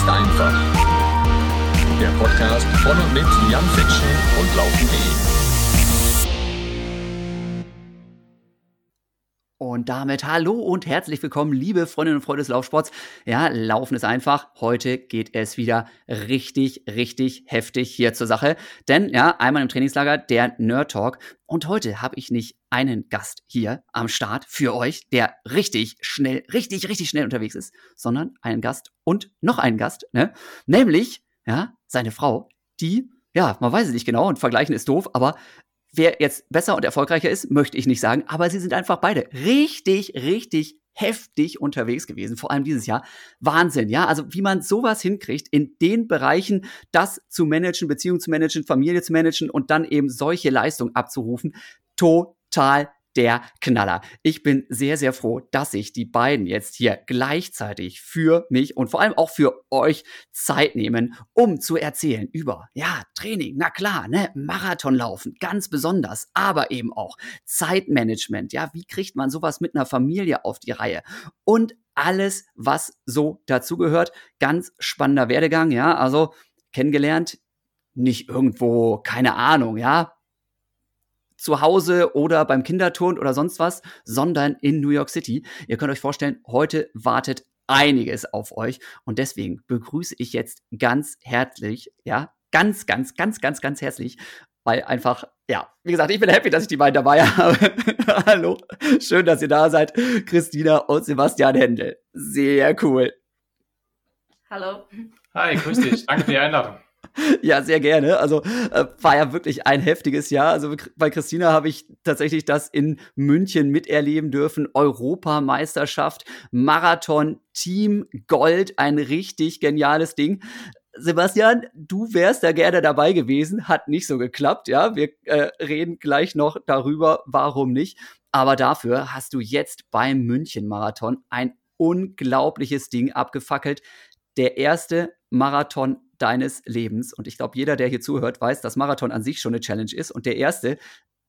ist einfach. Der Podcast von und mit Jan Fitschen und Laufen.de. Und damit hallo und herzlich willkommen, liebe Freundinnen und Freunde des Laufsports. Ja, Laufen ist einfach. Heute geht es wieder richtig, richtig heftig hier zur Sache. Denn ja, einmal im Trainingslager der Nerd Talk. Und heute habe ich nicht einen Gast hier am Start für euch, der richtig schnell, richtig, richtig schnell unterwegs ist, sondern einen Gast und noch einen Gast, ne? Nämlich, ja, seine Frau, die ja, man weiß es nicht genau und vergleichen ist doof, aber Wer jetzt besser und erfolgreicher ist, möchte ich nicht sagen, aber sie sind einfach beide richtig, richtig heftig unterwegs gewesen, vor allem dieses Jahr. Wahnsinn, ja. Also wie man sowas hinkriegt, in den Bereichen das zu managen, Beziehung zu managen, Familie zu managen und dann eben solche Leistungen abzurufen, total der Knaller. Ich bin sehr, sehr froh, dass sich die beiden jetzt hier gleichzeitig für mich und vor allem auch für euch Zeit nehmen, um zu erzählen über, ja, Training, na klar, ne, Marathonlaufen, ganz besonders, aber eben auch Zeitmanagement, ja, wie kriegt man sowas mit einer Familie auf die Reihe und alles, was so dazugehört. Ganz spannender Werdegang, ja, also kennengelernt, nicht irgendwo, keine Ahnung, ja, zu Hause oder beim Kinderturn oder sonst was, sondern in New York City. Ihr könnt euch vorstellen, heute wartet einiges auf euch und deswegen begrüße ich jetzt ganz herzlich, ja, ganz, ganz, ganz, ganz, ganz herzlich, weil einfach, ja, wie gesagt, ich bin happy, dass ich die beiden dabei habe. Hallo, schön, dass ihr da seid, Christina und Sebastian Händel. Sehr cool. Hallo. Hi, grüß dich. Danke für die Einladung. Ja, sehr gerne. Also äh, war ja wirklich ein heftiges Jahr. Also bei Christina habe ich tatsächlich das in München miterleben dürfen. Europameisterschaft, Marathon, Team Gold, ein richtig geniales Ding. Sebastian, du wärst da gerne dabei gewesen, hat nicht so geklappt, ja. Wir äh, reden gleich noch darüber, warum nicht. Aber dafür hast du jetzt beim München-Marathon ein unglaubliches Ding abgefackelt. Der erste Marathon deines Lebens. Und ich glaube, jeder, der hier zuhört, weiß, dass Marathon an sich schon eine Challenge ist und der erste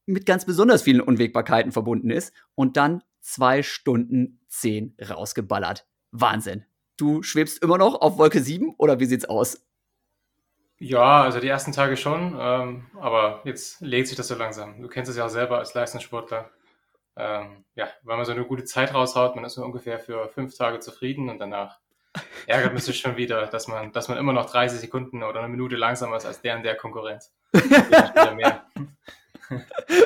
mit ganz besonders vielen Unwägbarkeiten verbunden ist und dann zwei Stunden zehn rausgeballert. Wahnsinn. Du schwebst immer noch auf Wolke 7 oder wie sieht's aus? Ja, also die ersten Tage schon, ähm, aber jetzt legt sich das so langsam. Du kennst es ja auch selber als Leistungssportler. Ähm, ja, wenn man so eine gute Zeit raushaut, man ist so ungefähr für fünf Tage zufrieden und danach ärgert mich schon wieder, dass man, dass man immer noch 30 Sekunden oder eine Minute langsamer ist als der in der Konkurrenz.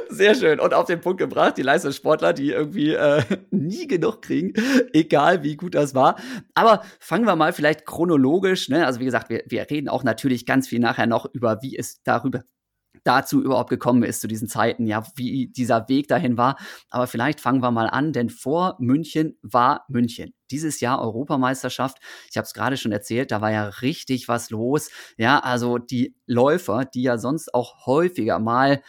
Sehr schön. Und auf den Punkt gebracht, die Leistungssportler, die irgendwie äh, nie genug kriegen, egal wie gut das war. Aber fangen wir mal vielleicht chronologisch, ne? Also wie gesagt, wir, wir reden auch natürlich ganz viel nachher noch über, wie es darüber dazu überhaupt gekommen ist, zu diesen Zeiten, ja, wie dieser Weg dahin war. Aber vielleicht fangen wir mal an, denn vor München war München. Dieses Jahr Europameisterschaft, ich habe es gerade schon erzählt, da war ja richtig was los. Ja, also die Läufer, die ja sonst auch häufiger mal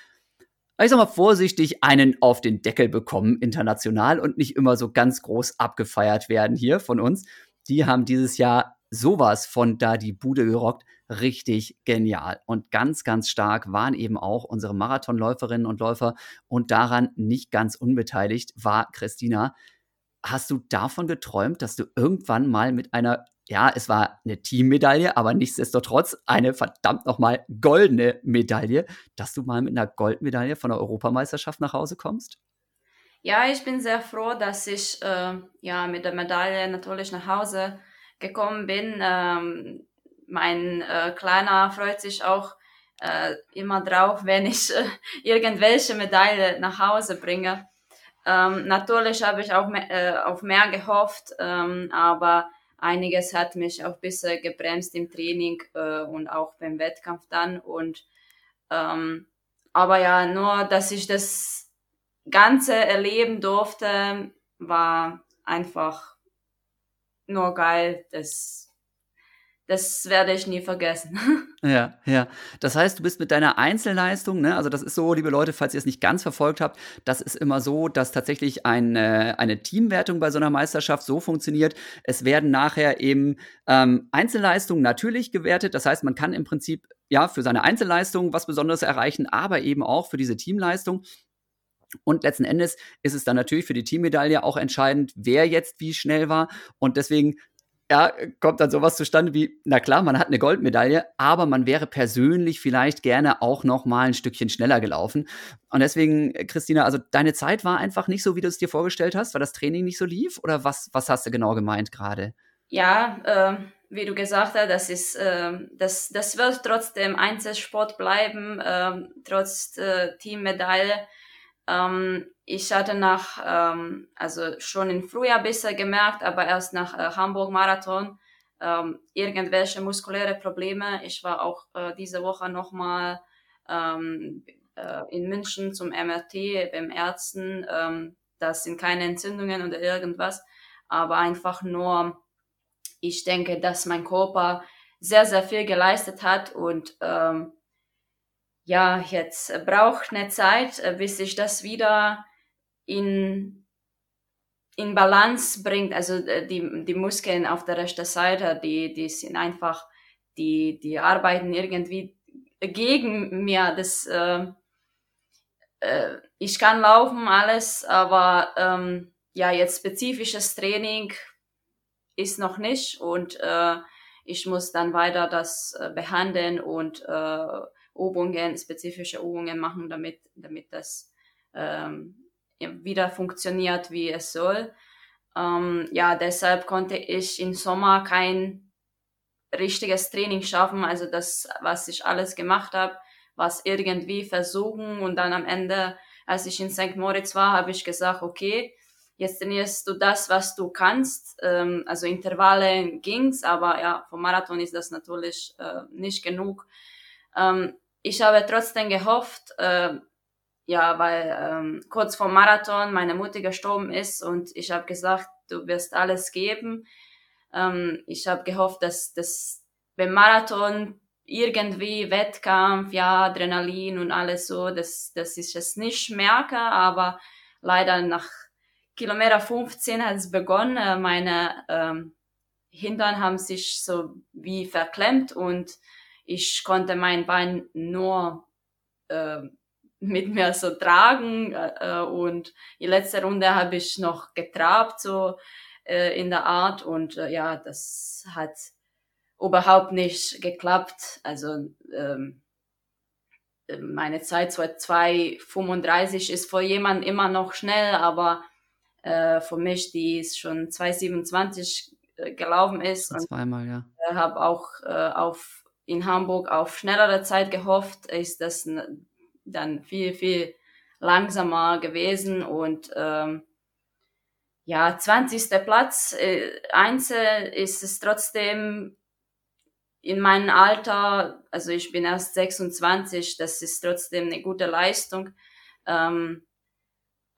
ich sag mal vorsichtig, einen auf den Deckel bekommen international und nicht immer so ganz groß abgefeiert werden hier von uns. Die haben dieses Jahr sowas von da die Bude gerockt richtig genial. Und ganz, ganz stark waren eben auch unsere Marathonläuferinnen und Läufer. Und daran nicht ganz unbeteiligt war Christina. Hast du davon geträumt, dass du irgendwann mal mit einer, ja, es war eine Teammedaille, aber nichtsdestotrotz eine verdammt nochmal goldene Medaille, dass du mal mit einer Goldmedaille von der Europameisterschaft nach Hause kommst? Ja, ich bin sehr froh, dass ich äh, ja mit der Medaille natürlich nach Hause gekommen bin. Ähm, mein äh, Kleiner freut sich auch äh, immer drauf, wenn ich äh, irgendwelche Medaille nach Hause bringe. Ähm, natürlich habe ich auch mehr, äh, auf mehr gehofft, ähm, aber einiges hat mich auch ein bisschen gebremst im Training äh, und auch beim Wettkampf dann. Und ähm, aber ja, nur dass ich das Ganze erleben durfte, war einfach nur geil. Das das werde ich nie vergessen. Ja, ja. Das heißt, du bist mit deiner Einzelleistung, ne, also das ist so, liebe Leute, falls ihr es nicht ganz verfolgt habt, das ist immer so, dass tatsächlich eine, eine Teamwertung bei so einer Meisterschaft so funktioniert. Es werden nachher eben ähm, Einzelleistungen natürlich gewertet. Das heißt, man kann im Prinzip ja für seine Einzelleistung was Besonderes erreichen, aber eben auch für diese Teamleistung. Und letzten Endes ist es dann natürlich für die Teammedaille auch entscheidend, wer jetzt wie schnell war. Und deswegen ja, kommt dann sowas zustande wie, na klar, man hat eine Goldmedaille, aber man wäre persönlich vielleicht gerne auch noch mal ein Stückchen schneller gelaufen. Und deswegen, Christina, also deine Zeit war einfach nicht so, wie du es dir vorgestellt hast, weil das Training nicht so lief? Oder was, was hast du genau gemeint gerade? Ja, äh, wie du gesagt hast, das ist, äh, das, das wird trotzdem Einzelsport bleiben, äh, trotz Teammedaille. Ähm, ich hatte nach, ähm, also schon im Frühjahr besser gemerkt, aber erst nach äh, Hamburg Marathon ähm, irgendwelche muskuläre Probleme. Ich war auch äh, diese Woche nochmal ähm, äh, in München zum MRT beim Ärzten. Ähm, das sind keine Entzündungen oder irgendwas, aber einfach nur, ich denke, dass mein Körper sehr, sehr viel geleistet hat und ähm, ja, jetzt braucht eine Zeit, äh, bis ich das wieder in, in Balance bringt. Also äh, die, die Muskeln auf der rechten Seite, die, die sind einfach, die, die arbeiten irgendwie gegen mir. Das, äh, äh, ich kann laufen, alles, aber ähm, ja, jetzt spezifisches Training ist noch nicht und äh, ich muss dann weiter das äh, behandeln und äh, Übungen, spezifische Übungen machen, damit, damit das ähm, wieder funktioniert, wie es soll. Ähm, ja, deshalb konnte ich im Sommer kein richtiges Training schaffen. Also das, was ich alles gemacht habe, was irgendwie versuchen und dann am Ende, als ich in St. Moritz war, habe ich gesagt, okay, jetzt trainierst du das, was du kannst. Ähm, also Intervalle ging's, aber ja, vom Marathon ist das natürlich äh, nicht genug. Ähm, ich habe trotzdem gehofft, äh, ja, weil ähm, kurz vor Marathon meine Mutter gestorben ist und ich habe gesagt, du wirst alles geben. Ähm, ich habe gehofft, dass das beim Marathon irgendwie Wettkampf, ja, Adrenalin und alles so, dass, dass ich es nicht merke, aber leider nach Kilometer 15 hat es begonnen. Meine ähm, Hintern haben sich so wie verklemmt und ich konnte mein Bein nur äh, mit mir so tragen äh, und die letzte Runde habe ich noch getrabt so äh, in der Art und äh, ja, das hat überhaupt nicht geklappt. Also ähm, meine Zeit 2,35 ist für jemanden immer noch schnell, aber äh, für mich, die ist schon 2,27 äh, gelaufen ist. Zweimal, ja. Habe auch äh, auf in Hamburg auf schnellere Zeit gehofft, ist das dann viel, viel langsamer gewesen und ähm, ja, 20. Platz, äh, Einzel ist es trotzdem in meinem Alter, also ich bin erst 26, das ist trotzdem eine gute Leistung. Ähm,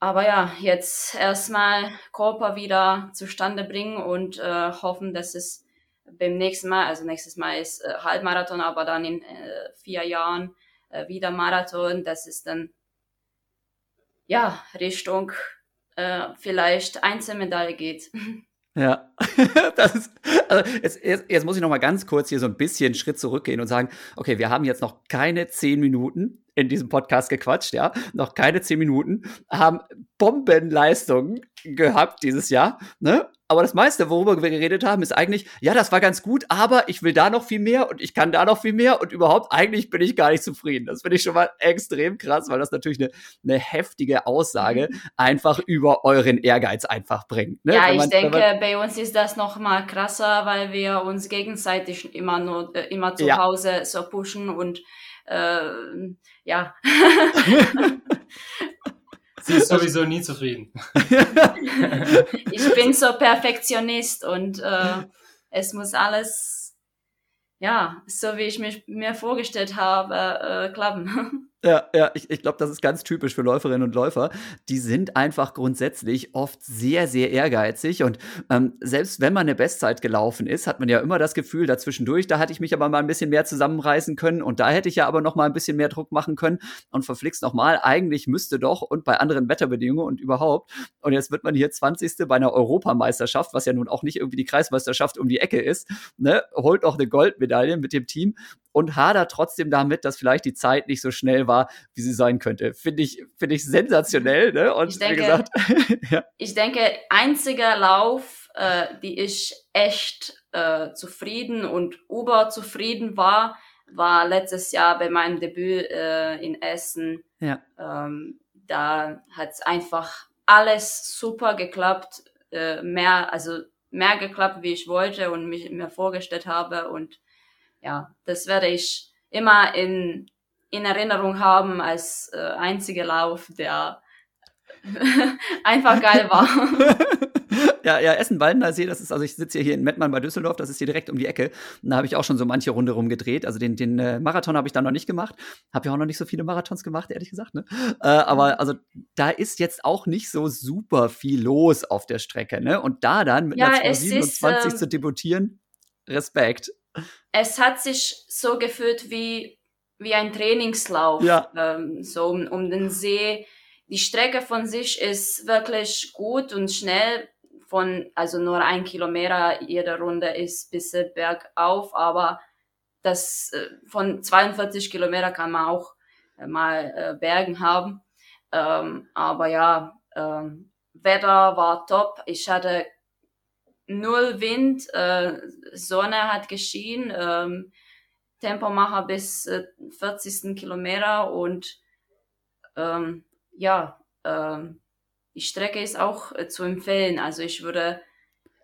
aber ja, jetzt erstmal Körper wieder zustande bringen und äh, hoffen, dass es beim nächsten Mal, also nächstes Mal ist äh, Halbmarathon, aber dann in äh, vier Jahren äh, wieder Marathon, dass es dann ja Richtung äh, vielleicht Einzelmedaille geht. Ja, das ist, also jetzt, jetzt, jetzt muss ich noch mal ganz kurz hier so ein bisschen Schritt zurückgehen und sagen, okay, wir haben jetzt noch keine zehn Minuten in diesem Podcast gequatscht, ja, noch keine zehn Minuten, haben Bombenleistungen gehabt dieses Jahr, ne? Aber das meiste, worüber wir geredet haben, ist eigentlich, ja, das war ganz gut, aber ich will da noch viel mehr und ich kann da noch viel mehr und überhaupt, eigentlich bin ich gar nicht zufrieden. Das finde ich schon mal extrem krass, weil das natürlich eine, eine heftige Aussage mhm. einfach über euren Ehrgeiz einfach bringt. Ne? Ja, man, ich denke, bei uns ist das noch mal krasser, weil wir uns gegenseitig immer nur, äh, immer zu ja. Hause so pushen und äh, ja. Sie ist sowieso nie zufrieden. ich bin so Perfektionist und äh, es muss alles, ja, so wie ich mich mir vorgestellt habe, äh, klappen. Ja, ja, ich, ich glaube, das ist ganz typisch für Läuferinnen und Läufer. Die sind einfach grundsätzlich oft sehr, sehr ehrgeizig. Und ähm, selbst wenn man eine Bestzeit gelaufen ist, hat man ja immer das Gefühl, dazwischendurch, da hatte ich mich aber mal ein bisschen mehr zusammenreißen können und da hätte ich ja aber noch mal ein bisschen mehr Druck machen können und verflixt nochmal, eigentlich müsste doch und bei anderen Wetterbedingungen und überhaupt. Und jetzt wird man hier 20. bei einer Europameisterschaft, was ja nun auch nicht irgendwie die Kreismeisterschaft um die Ecke ist, ne, holt noch eine Goldmedaille mit dem Team und hadert trotzdem damit, dass vielleicht die Zeit nicht so schnell war, wie sie sein könnte. Finde ich, finde ich sensationell, ne? Und ich denke, wie gesagt, ja. ich denke, einziger Lauf, äh, die ich echt äh, zufrieden und überzufrieden war, war letztes Jahr bei meinem Debüt äh, in Essen. Ja. Ähm, da hat es einfach alles super geklappt, äh, mehr, also mehr geklappt, wie ich wollte und mich mir vorgestellt habe. Und ja, das werde ich immer in, in Erinnerung haben als äh, einziger Lauf, der einfach geil war. ja, ja, Essen-Waldener See, das ist, also ich sitze hier in Mettmann bei Düsseldorf, das ist hier direkt um die Ecke. Und da habe ich auch schon so manche Runde rumgedreht. Also den, den äh, Marathon habe ich da noch nicht gemacht. Habe ja auch noch nicht so viele Marathons gemacht, ehrlich gesagt. Ne? Äh, aber also da ist jetzt auch nicht so super viel los auf der Strecke. Ne? Und da dann mit Ja, einer es 227 ist, ähm, zu debütieren, Respekt. Es hat sich so gefühlt wie, wie ein Trainingslauf, Ja. ähm, so um, um den See. Die Strecke von sich ist wirklich gut und schnell. Von, also nur ein Kilometer jede Runde ist ein bisschen bergauf, aber das äh, von 42 Kilometer kann man auch äh, mal äh, Bergen haben. Ähm, aber ja, ähm, Wetter war top. Ich hatte null Wind, äh, Sonne hat geschienen, ähm, Tempomacher bis äh, 40. Kilometer und ähm, ja, ähm, die Strecke ist auch äh, zu empfehlen. Also ich würde,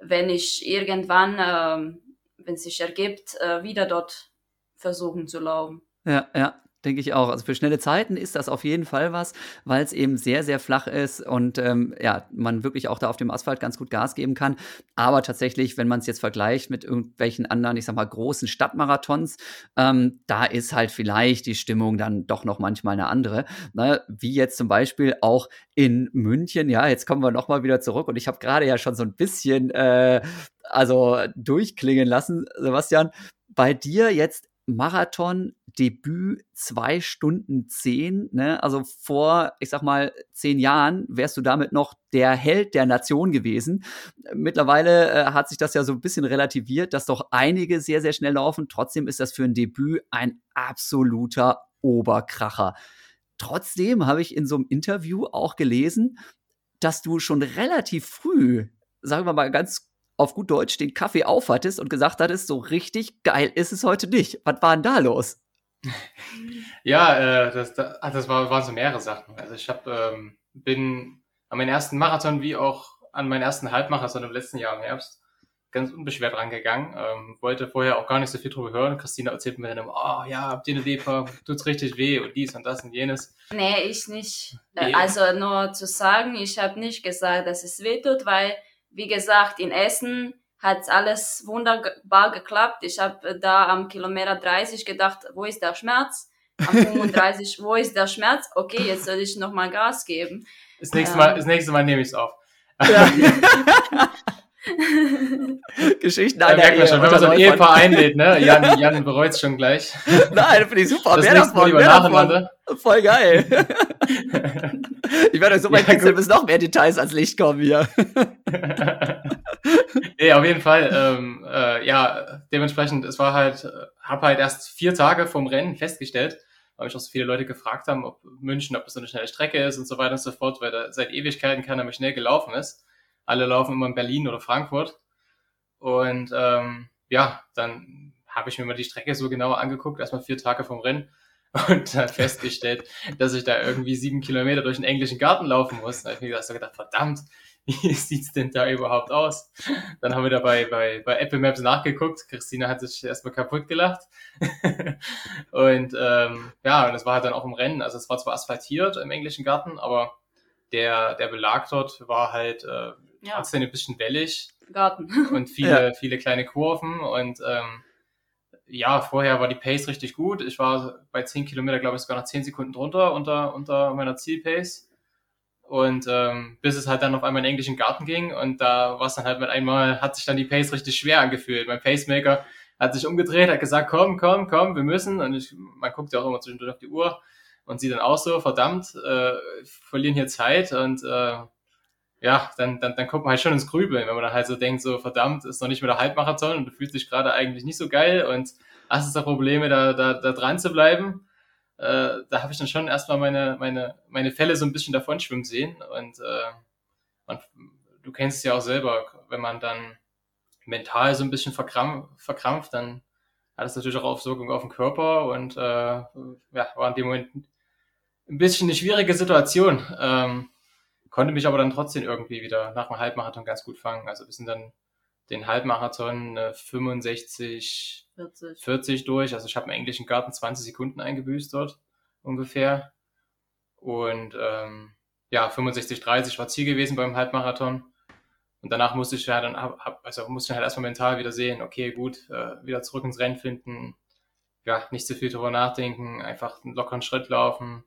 wenn ich irgendwann, ähm, wenn es sich ergibt, äh, wieder dort versuchen zu laufen. Ja, ja, denke ich auch. Also für schnelle Zeiten ist das auf jeden Fall was, weil es eben sehr, sehr flach ist und ähm, ja, man wirklich auch da auf dem Asphalt ganz gut Gas geben kann. Aber tatsächlich, wenn man es jetzt vergleicht mit irgendwelchen anderen, ich sag mal, großen Stadtmarathons, ähm, da ist halt vielleicht die Stimmung dann doch noch manchmal eine andere. Ne? Wie jetzt zum Beispiel auch in München. Ja, jetzt kommen wir nochmal wieder zurück und ich habe gerade ja schon so ein bisschen äh, also durchklingen lassen, Sebastian. Bei dir jetzt Marathon Debüt zwei Stunden zehn, ne? Also vor, ich sag mal, zehn Jahren wärst du damit noch der Held der Nation gewesen. Mittlerweile äh, hat sich das ja so ein bisschen relativiert, dass doch einige sehr, sehr schnell laufen. Trotzdem ist das für ein Debüt ein absoluter Oberkracher. Trotzdem habe ich in so einem Interview auch gelesen, dass du schon relativ früh, sagen wir mal ganz auf gut Deutsch, den Kaffee aufhattest und gesagt hattest, so richtig geil ist es heute nicht. Was war denn da los? Ja, äh, das, das, ach, das war, waren so mehrere Sachen. Also ich hab, ähm, bin an meinen ersten Marathon wie auch an meinen ersten Halbmarathon im letzten Jahr im Herbst ganz unbeschwert rangegangen. Ähm, wollte vorher auch gar nicht so viel drüber hören. Christina erzählt mir dann immer, oh ja, habt ihr eine Leber, tut's richtig weh und dies und das und jenes. Nee, ich nicht. Äh, Nee. Also nur zu sagen, ich habe nicht gesagt, dass es weh tut, weil, wie gesagt, in Essen hat alles wunderbar geklappt. Ich habe da am Kilometer 30 gedacht, wo ist der Schmerz? Am 35, wo ist der Schmerz? Okay, jetzt soll ich nochmal Gas geben. Das nächste Ähm. Mal, das nächste Mal nehme ich's auf. Geschichten Da einer merkt man schon, wenn man so ein Ehepaar einlädt, ne? Jan, Jan bereut's schon gleich. Nein, finde ich super. Das Mehr davon, lieber mehr davon. Voll geil. ich werde euch so weit Ja, gut. bis noch mehr Details ans Licht kommen hier. nee, auf jeden Fall, ähm, äh, ja, dementsprechend, es war halt, äh, hab halt erst vier Tage vom Rennen festgestellt, weil mich auch so viele Leute gefragt haben, ob München, ob das so eine schnelle Strecke ist und so weiter und so fort, weil da seit Ewigkeiten keiner mehr schnell gelaufen ist. Alle laufen immer in Berlin oder Frankfurt. Und ähm, ja, dann habe ich mir mal die Strecke so genauer angeguckt, erstmal vier Tage vom Rennen und dann festgestellt, dass ich da irgendwie sieben Kilometer durch den englischen Garten laufen muss. Da habe ich mir gedacht, gedacht, verdammt, wie sieht's denn da überhaupt aus? Dann haben wir da bei, bei, bei Apple Maps nachgeguckt. Christina hat sich erstmal kaputt gelacht. und ähm, ja, und es war halt dann auch im Rennen. Also es war zwar asphaltiert im englischen Garten, aber der, der Belag dort war halt äh, Ja, trotzdem ein bisschen wellig Garten. und viele, viele kleine Kurven und ähm, ja, vorher war die Pace richtig gut. Ich war bei 10 Kilometer, glaube ich, sogar noch 10 Sekunden drunter unter, unter meiner Zielpace. Und ähm, bis es halt dann auf einmal in den englischen Garten ging und da war es dann halt mit einmal, hat sich dann die Pace richtig schwer angefühlt. Mein Pacemaker hat sich umgedreht, hat gesagt, komm, komm, komm, wir müssen. Und ich, man guckt ja auch immer zwischendurch auf die Uhr und sieht dann auch so, verdammt, äh, verlieren hier Zeit und äh, ja, dann, dann, dann kommt man halt schon ins Grübeln, wenn man dann halt so denkt, so verdammt, ist noch nicht mehr der Halbmarathon und du fühlst dich gerade eigentlich nicht so geil und hast jetzt da Probleme, da, da, da dran zu bleiben. Äh, da habe ich dann schon erstmal meine, meine, meine Fälle so ein bisschen davon schwimmen sehen und, äh, und du kennst es ja auch selber, wenn man dann mental so ein bisschen verkrampft, verkrampft dann hat es natürlich auch Auswirkungen auf den Körper und äh, ja, war in dem Moment ein bisschen eine schwierige Situation. Ähm, konnte mich aber dann trotzdem irgendwie wieder nach dem Halbmarathon ganz gut fangen. Also wir sind dann den Halbmarathon äh, 65, 40. 40 durch. Also ich habe im englischen Garten 20 Sekunden eingebüßt dort ungefähr. Und ähm, ja, 65, 30 war Ziel gewesen beim Halbmarathon. Und danach musste ich ja dann, also musste ich halt erstmal mental wieder sehen, okay, gut, äh, wieder zurück ins Rennen finden, ja, nicht zu viel drüber nachdenken, einfach einen lockeren Schritt laufen.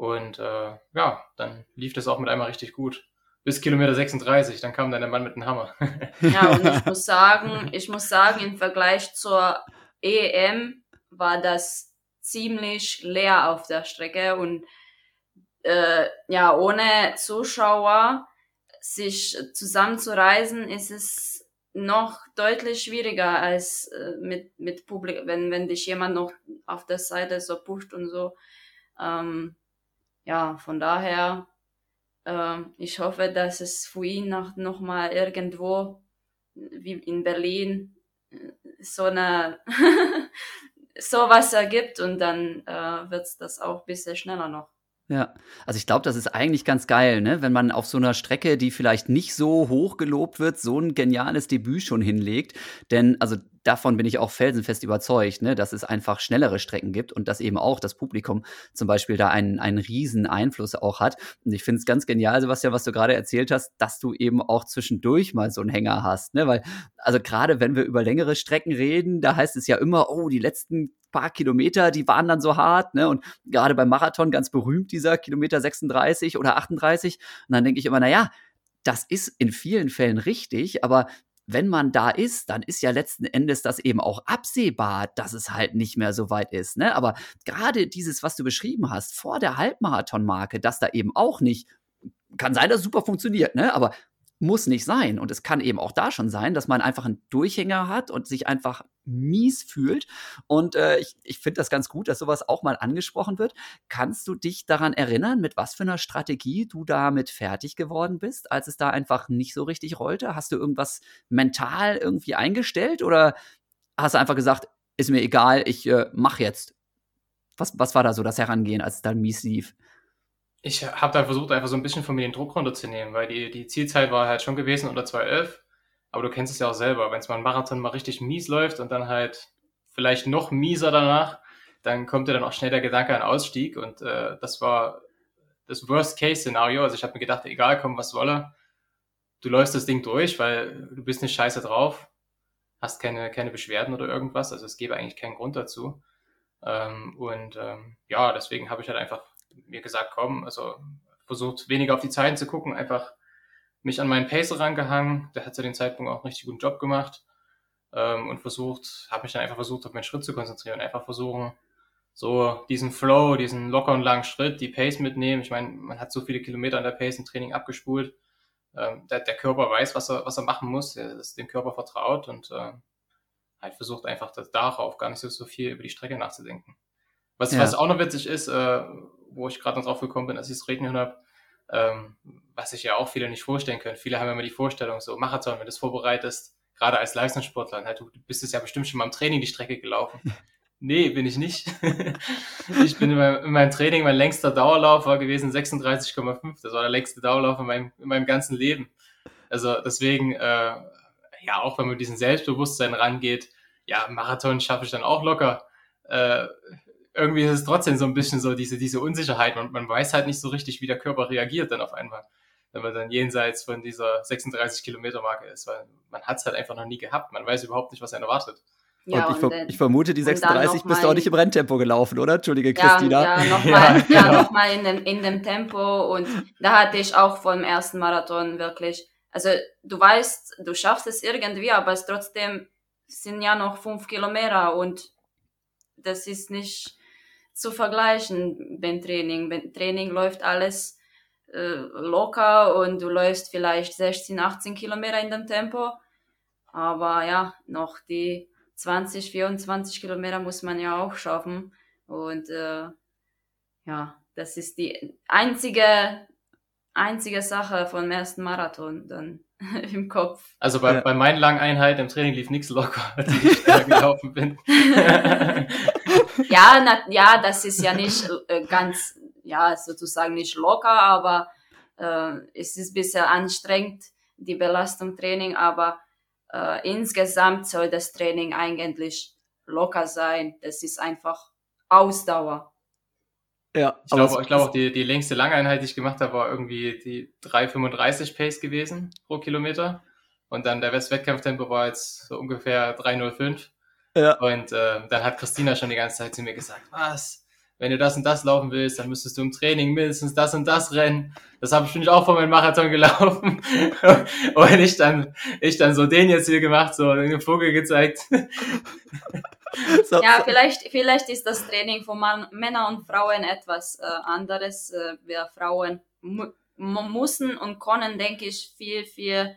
Und äh, ja, dann lief das auch mit einmal richtig gut. Bis Kilometer 36, dann kam dann der Mann mit dem Hammer. ja, und ich muss sagen, ich muss sagen, im Vergleich zur EM war das ziemlich leer auf der Strecke und äh, ja, ohne Zuschauer sich zusammenzureisen, ist es noch deutlich schwieriger als äh, mit, mit Publikum, wenn, wenn dich jemand noch auf der Seite so pusht und so. Ähm, ja, von daher, äh, ich hoffe, dass es für ihn noch, noch mal irgendwo, wie in Berlin, so eine sowas ergibt und dann äh, wird das auch ein bisschen schneller noch. Ja, also ich glaube, das ist eigentlich ganz geil, ne? wenn man auf so einer Strecke, die vielleicht nicht so hoch gelobt wird, so ein geniales Debüt schon hinlegt. Denn also davon bin ich auch felsenfest überzeugt, ne? dass es einfach schnellere Strecken gibt und dass eben auch das Publikum zum Beispiel da einen, einen riesen Einfluss auch hat. Und ich finde es ganz genial, Sebastian, was du gerade erzählt hast, dass du eben auch zwischendurch mal so einen Hänger hast. Ne? Weil, also gerade wenn wir über längere Strecken reden, da heißt es ja immer, oh, die letzten paar Kilometer, die waren dann so hart, ne? Und gerade beim Marathon ganz berühmt dieser Kilometer 36 oder 38. Und dann denke ich immer, na ja, das ist in vielen Fällen richtig, aber wenn man da ist, dann ist ja letzten Endes das eben auch absehbar, dass es halt nicht mehr so weit ist. Ne? Aber gerade dieses, was du beschrieben hast, vor der Halbmarathonmarke, dass da eben auch nicht, kann sein, dass es super funktioniert, ne? aber muss nicht sein. Und es kann eben auch da schon sein, dass man einfach einen Durchhänger hat und sich einfach mies fühlt. Und äh, ich, ich finde das ganz gut, dass sowas auch mal angesprochen wird. Kannst du dich daran erinnern, mit was für einer Strategie du damit fertig geworden bist, als es da einfach nicht so richtig rollte? Hast du irgendwas mental irgendwie eingestellt oder hast du einfach gesagt, ist mir egal, ich äh, mach jetzt? Was, was war da so das Herangehen, als es dann mies lief? Ich habe da versucht, einfach so ein bisschen von mir den Druck runterzunehmen, weil die, die Zielzeit war halt schon gewesen unter 2.11. Aber du kennst es ja auch selber, wenn es mal ein Marathon mal richtig mies läuft und dann halt vielleicht noch mieser danach, dann kommt dir dann auch schnell der Gedanke an Ausstieg. Und äh, das war das Worst-Case-Szenario. Also ich habe mir gedacht, egal, komm, was wolle, du läufst das Ding durch, weil du bist nicht scheiße drauf, hast keine, keine Beschwerden oder irgendwas. Also es gäbe eigentlich keinen Grund dazu. Ähm, und ähm, ja, deswegen habe ich halt einfach mir gesagt, komm, also versucht weniger auf die Zeiten zu gucken, einfach mich an meinen Pacer rangehangen. Der hat zu dem Zeitpunkt auch einen richtig guten Job gemacht ähm, und versucht, habe mich dann einfach versucht, auf meinen Schritt zu konzentrieren, einfach versuchen, so diesen Flow, diesen lockeren langen Schritt, die Pace mitnehmen. Ich meine, man hat so viele Kilometer an der Pace im Training abgespult. Ähm, der, der, Körper weiß, was er, was er machen muss, er ist dem Körper vertraut und äh, halt versucht einfach das darauf gar nicht so, so viel über die Strecke nachzudenken. Was, ja. was auch noch witzig ist, äh, wo ich gerade noch drauf gekommen bin, als ich es regnen habe, ähm, was sich ja auch viele nicht vorstellen können. Viele haben immer die Vorstellung, so Marathon, wenn du es vorbereitest, gerade als Leistungssportler, halt, du bist es ja bestimmt schon mal im Training die Strecke gelaufen. Nee, bin ich nicht. ich bin in meinem, in meinem, Training, mein längster Dauerlauf war gewesen 36,5. Das war der längste Dauerlauf in meinem, in meinem ganzen Leben. Also deswegen, äh, ja, auch wenn man mit diesem Selbstbewusstsein rangeht, ja, Marathon schaffe ich dann auch locker. Äh, irgendwie ist es trotzdem so ein bisschen so diese, diese Unsicherheit und man weiß halt nicht so richtig, wie der Körper reagiert dann auf einmal, wenn man dann jenseits von dieser 36 Kilometer Marke ist, weil man hat es halt einfach noch nie gehabt. Man weiß überhaupt nicht, was einen erwartet. Ja, und, ich, ver ich, vermute, die 36 bist du auch nicht im Renntempo gelaufen, oder? Entschuldige, Christina. Ja, ja nochmal ja, ja, noch in, dem, in dem Tempo. Und da hatte ich auch vor dem ersten Marathon wirklich, also du weißt, du schaffst es irgendwie, aber es trotzdem sind ja noch fünf Kilometer und das ist nicht, zu vergleichen beim Training. Beim Training läuft alles äh, locker und du läufst vielleicht 16, 18 Kilometer in dem Tempo. Aber ja, noch die 20, 24 Kilometer muss man ja auch schaffen. Und äh, ja, das ist die einzige einzige Sache vom ersten Marathon dann im Kopf. Also bei, Ja. bei meinen langen Einheiten im Training lief nichts locker, als ich da gelaufen bin. ja, na, ja, das ist ja nicht äh, ganz, ja, sozusagen nicht locker, aber äh, es ist ein bisschen anstrengend, die Belastung Training, aber äh, insgesamt soll das Training eigentlich locker sein. Das ist einfach Ausdauer. Ja, Ich glaube, ich glaube auch die, die längste Langeinheit, die ich gemacht habe, war irgendwie die 3,35 Pace gewesen pro Kilometer. Und dann der West- Wettkampftempo war jetzt so ungefähr 3,05. Ja. Und äh, dann hat Christina schon die ganze Zeit zu mir gesagt, was, wenn du das und das laufen willst, dann müsstest du im Training mindestens das und das rennen. Das habe ich nämlich auch vor meinem Marathon gelaufen. und ich dann, ich dann so den jetzt hier gemacht, so den Vogel gezeigt. so, Ja, vielleicht, vielleicht ist das Training von Mann, Männern und Frauen etwas äh, anderes. Äh, wir Frauen mu müssen und können, denke ich, viel, viel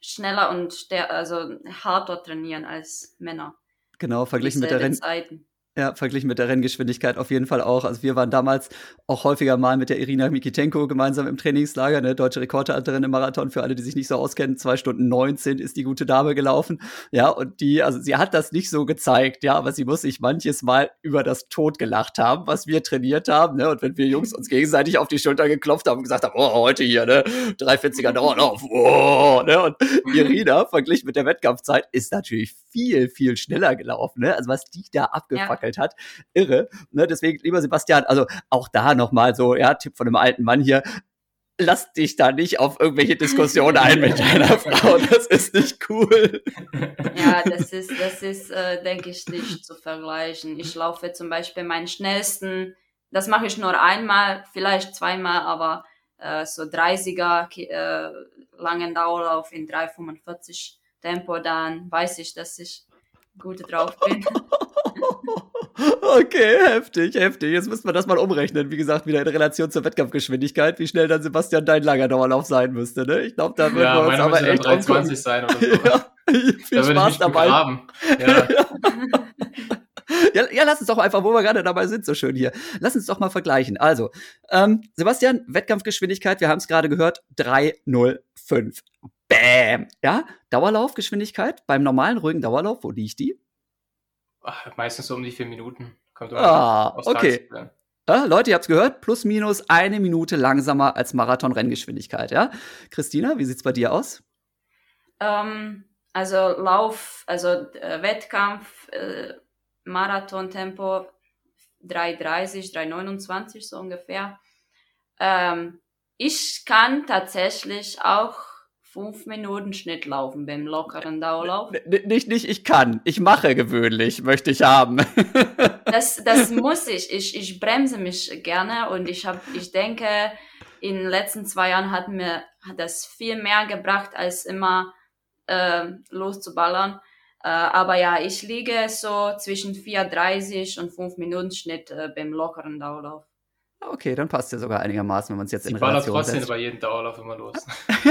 schneller und also härter trainieren als Männer. Genau, verglichen mit der Zeiten. Ja, verglichen mit der Renngeschwindigkeit auf jeden Fall auch. Also wir waren damals auch häufiger mal mit der Irina Mikitenko gemeinsam im Trainingslager, eine deutsche Rekordhalterin im Marathon. Für alle, die sich nicht so auskennen, zwei Stunden 19 ist die gute Dame gelaufen. Ja, und die, also sie hat das nicht so gezeigt, ja, aber sie muss sich manches Mal über das Tod gelacht haben, was wir trainiert haben, ne? Und wenn wir Jungs uns gegenseitig auf die Schulter geklopft haben und gesagt haben, oh, heute hier, ne, 340er Dauerlauf, oh, ne? Und Irina, verglichen mit der Wettkampfzeit, ist natürlich viel, viel schneller gelaufen, ne? Also was die da abgefackelt hat, irre. Ne? Deswegen, lieber Sebastian, also auch da nochmal so, ja, Tipp von einem alten Mann hier, lass dich da nicht auf irgendwelche Diskussionen ein mit deiner Frau, das ist nicht cool. Ja, das ist, das ist, äh, denke ich, nicht zu vergleichen. Ich laufe zum Beispiel meinen schnellsten, das mache ich nur einmal, vielleicht zweimal, aber äh, so 30er Ki- äh, langen Dauerlauf in 3,45 Tempo, dann weiß ich, dass ich gut drauf bin. Okay, heftig, heftig. Jetzt müssen wir das mal umrechnen. Wie gesagt, wieder in Relation zur Wettkampfgeschwindigkeit, wie schnell dann Sebastian dein langer Dauerlauf sein müsste. Ne? Ich glaube, da würden Ja, wir uns aber müsste echt 3,20 umgucken. sein oder so. Ja, viel da Spaß dabei. begraben. Ja. Ja, ja, lass uns doch einfach, wo wir gerade dabei sind, so schön hier. Lass uns doch mal vergleichen. Also, ähm, Sebastian, Wettkampfgeschwindigkeit, wir haben es gerade gehört, 305. Bäm. Ja, Dauerlaufgeschwindigkeit beim normalen ruhigen Dauerlauf, wo liegt die? Ach, meistens so um die vier Minuten. Kommt Ah, okay. Ja, Leute, ihr habt's gehört, plus minus eine Minute langsamer als Marathon-Renngeschwindigkeit, ja? Christina, wie sieht's bei dir aus? Ähm, also Lauf, also äh, Wettkampf, äh, Marathontempo 3,30, 3,29 so ungefähr. Ähm, ich kann tatsächlich auch fünf Minuten Schnitt laufen beim lockeren Dauerlauf. Nicht, nicht, ich kann. Ich mache gewöhnlich, möchte ich haben. Das, das muss ich. ich. Ich bremse mich gerne und ich habe, ich denke, in den letzten zwei Jahren hat mir das viel mehr gebracht, als immer äh, loszuballern. Äh, aber ja, ich liege so zwischen 4,30 und 5 Minuten Schnitt äh, beim lockeren Dauerlauf. Okay, dann passt ja sogar einigermaßen, wenn man es jetzt Sie in Relation trotzdem setzt. bei jedem Dauerlauf immer los.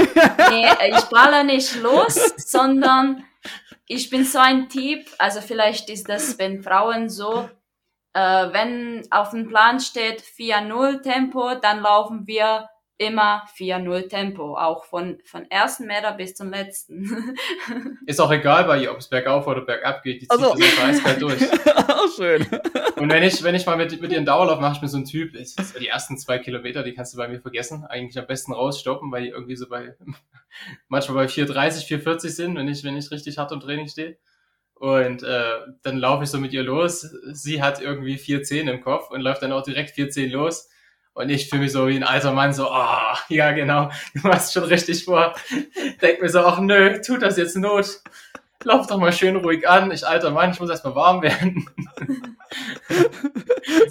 Nee, ich baller nicht los, sondern ich bin so ein Typ, also vielleicht ist das, wenn Frauen so, äh, wenn auf dem Plan steht 4-0 Tempo, dann laufen wir immer 4-0 Tempo, auch von, von ersten Meter bis zum letzten. Ist auch egal bei ihr, ob es bergauf oder bergab geht, die zieht Also- das einfach eiskalt durch. Auch schön. Und wenn ich, wenn ich mal mit, mit ihr einen Dauerlauf mache, ich bin so ein Typ, ist, ist die ersten zwei Kilometer, die kannst du bei mir vergessen. Eigentlich am besten rausstoppen, weil die irgendwie so bei, manchmal bei 4,30, 4,40 sind, wenn ich, wenn ich richtig hart im Training stehe. Und äh, dann laufe ich so mit ihr los. Sie hat irgendwie 4,10 im Kopf und läuft dann auch direkt 4,10 los. Und ich fühle mich so wie ein alter Mann, so, ah, ja genau, du machst schon richtig vor. Denk mir so, ach nö, tut das jetzt Not. Lauf doch mal schön ruhig an. Ich alter Mann, ich muss erst mal warm werden.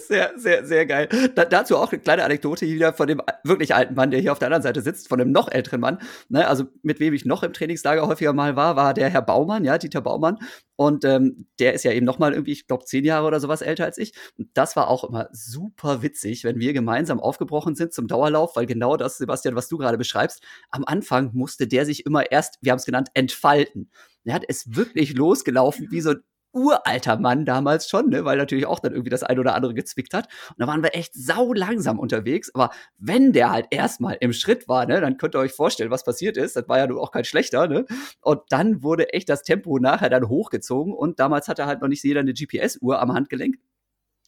Sehr, sehr, sehr geil. Da, dazu auch eine kleine Anekdote hier wieder von dem wirklich alten Mann, der hier auf der anderen Seite sitzt, von dem noch älteren Mann. Ne, also mit wem ich noch im Trainingslager häufiger mal war, war der Herr Baumann, ja, Dieter Baumann. Und ähm, der ist ja eben noch mal irgendwie, ich glaube, zehn Jahre oder sowas älter als ich. Und das war auch immer super witzig, wenn wir gemeinsam aufgebrochen sind zum Dauerlauf, weil genau das, Sebastian, was du gerade beschreibst, am Anfang musste der sich immer erst, wir haben es genannt, entfalten. Er hat es wirklich losgelaufen wie so ein uralter Mann damals schon, ne, weil natürlich auch dann irgendwie das ein oder andere gezwickt hat. Und da waren wir echt sau langsam unterwegs. Aber wenn der halt erstmal im Schritt war, ne, dann könnt ihr euch vorstellen, was passiert ist. Das war ja nun auch kein schlechter, ne? Und dann wurde echt das Tempo nachher dann hochgezogen. Und damals hatte halt noch nicht jeder eine GPS-Uhr am Handgelenk.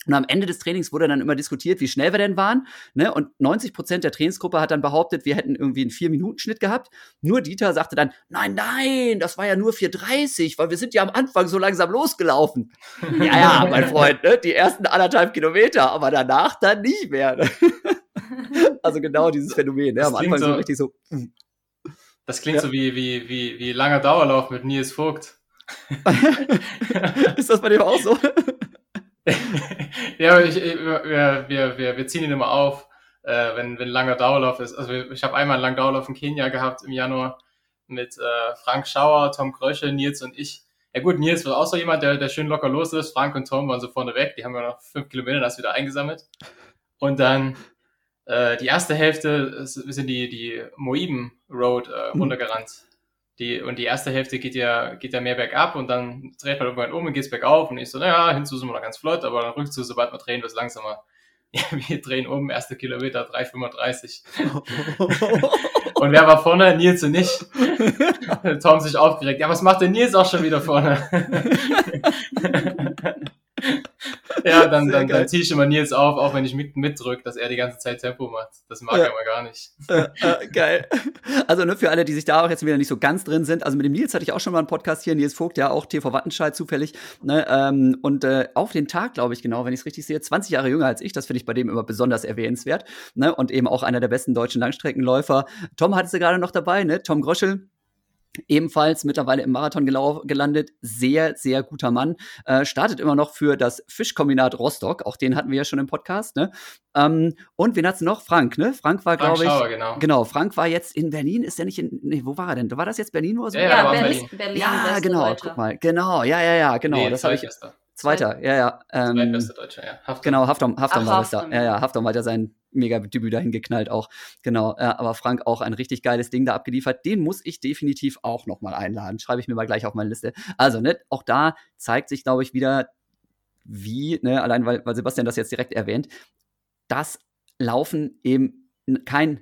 Und am Ende des Trainings wurde dann immer diskutiert, wie schnell wir denn waren. Ne? Und 90 Prozent der Trainingsgruppe hat dann behauptet, wir hätten irgendwie einen Vier-Minuten-Schnitt gehabt. Nur Dieter sagte dann, nein, nein, das war ja nur 4,30, weil wir sind ja am Anfang so langsam losgelaufen. ja, ja, mein Freund, ne? die ersten anderthalb Kilometer, aber danach dann nicht mehr. Ne? also genau dieses Phänomen. Ne? Am Anfang so, so richtig so. Das klingt ja. so wie, wie, wie, wie langer Dauerlauf mit Nils Vogt. Ist das bei dem auch so? Ja, ich, wir, wir, wir, wir ziehen ihn immer auf, äh, wenn, wenn langer Dauerlauf ist. Also ich habe einmal einen langen Dauerlauf in Kenia gehabt im Januar mit äh, Frank Schauer, Tom Krösche, Nils und ich. Ja gut, Nils war auch so jemand, der, der schön locker los ist. Frank und Tom waren so vorne weg. Die haben ja noch fünf Kilometer das wieder eingesammelt. Und dann äh, die erste Hälfte sind die, die Moiben Road äh, mhm. runtergerannt. Die, und die erste Hälfte geht ja, geht ja mehr bergab und dann dreht man irgendwann um und geht es bergauf und ich so, naja, hinzu sind wir noch ganz flott, aber dann rückzu, sobald wir drehen, wird es langsamer. Ja, wir drehen um, erste Kilometer 3,35. und wer war vorne? Nils und ich. Tom sich aufgeregt. Ja, was macht denn Nils auch schon wieder vorne? ja, dann, dann, dann ziehe ich immer Nils auf, auch wenn ich mit, mitdrücke, dass er die ganze Zeit Tempo macht. Das mag ja. er aber gar nicht. Äh, äh, geil. Also ne, für alle, die sich da auch jetzt wieder nicht so ganz drin sind, also mit dem Nils hatte ich auch schon mal einen Podcast hier, Nils Vogt, ja auch TV Wattenscheid zufällig. Ne, ähm, und äh, auf den Tag, glaube ich, genau, wenn ich es richtig sehe, 20 Jahre jünger als ich, das finde ich bei dem immer besonders erwähnenswert. Ne, und eben auch einer der besten deutschen Langstreckenläufer. Tom hatte sie gerade noch dabei, ne? Tom Groschel, ebenfalls mittlerweile im Marathon gelandet. Sehr, sehr guter Mann. Äh, startet immer noch für das Fischkombinat Rostock. Auch den hatten wir ja schon im Podcast. Ne? Ähm, und wen hat's noch? Frank, ne? Frank war, glaube ich. Schauer, genau. genau, Frank war jetzt in Berlin. Ist der nicht in. Nee, wo war er denn? War das jetzt Berlin oder so? Ja, ja, ja Berlin. Berlin. Ja, genau, guck mal. Genau, ja, ja, ja, genau. Nee, das habe ich. Zweiter, ja, ja. Ähm, Zweitbester Deutscher, ja. Haftom. Genau, Haftom, Haftom Ach, war das da. Ja, ja, Haftom hat ja sein Mega-Debüt dahin geknallt auch. Genau, äh, aber Frank auch ein richtig geiles Ding da abgeliefert. Den muss ich definitiv auch nochmal einladen. Schreibe ich mir mal gleich auf meine Liste. Also, ne, auch da zeigt sich, glaube ich, wieder, wie, ne, allein weil, weil Sebastian das jetzt direkt erwähnt, dass Laufen eben kein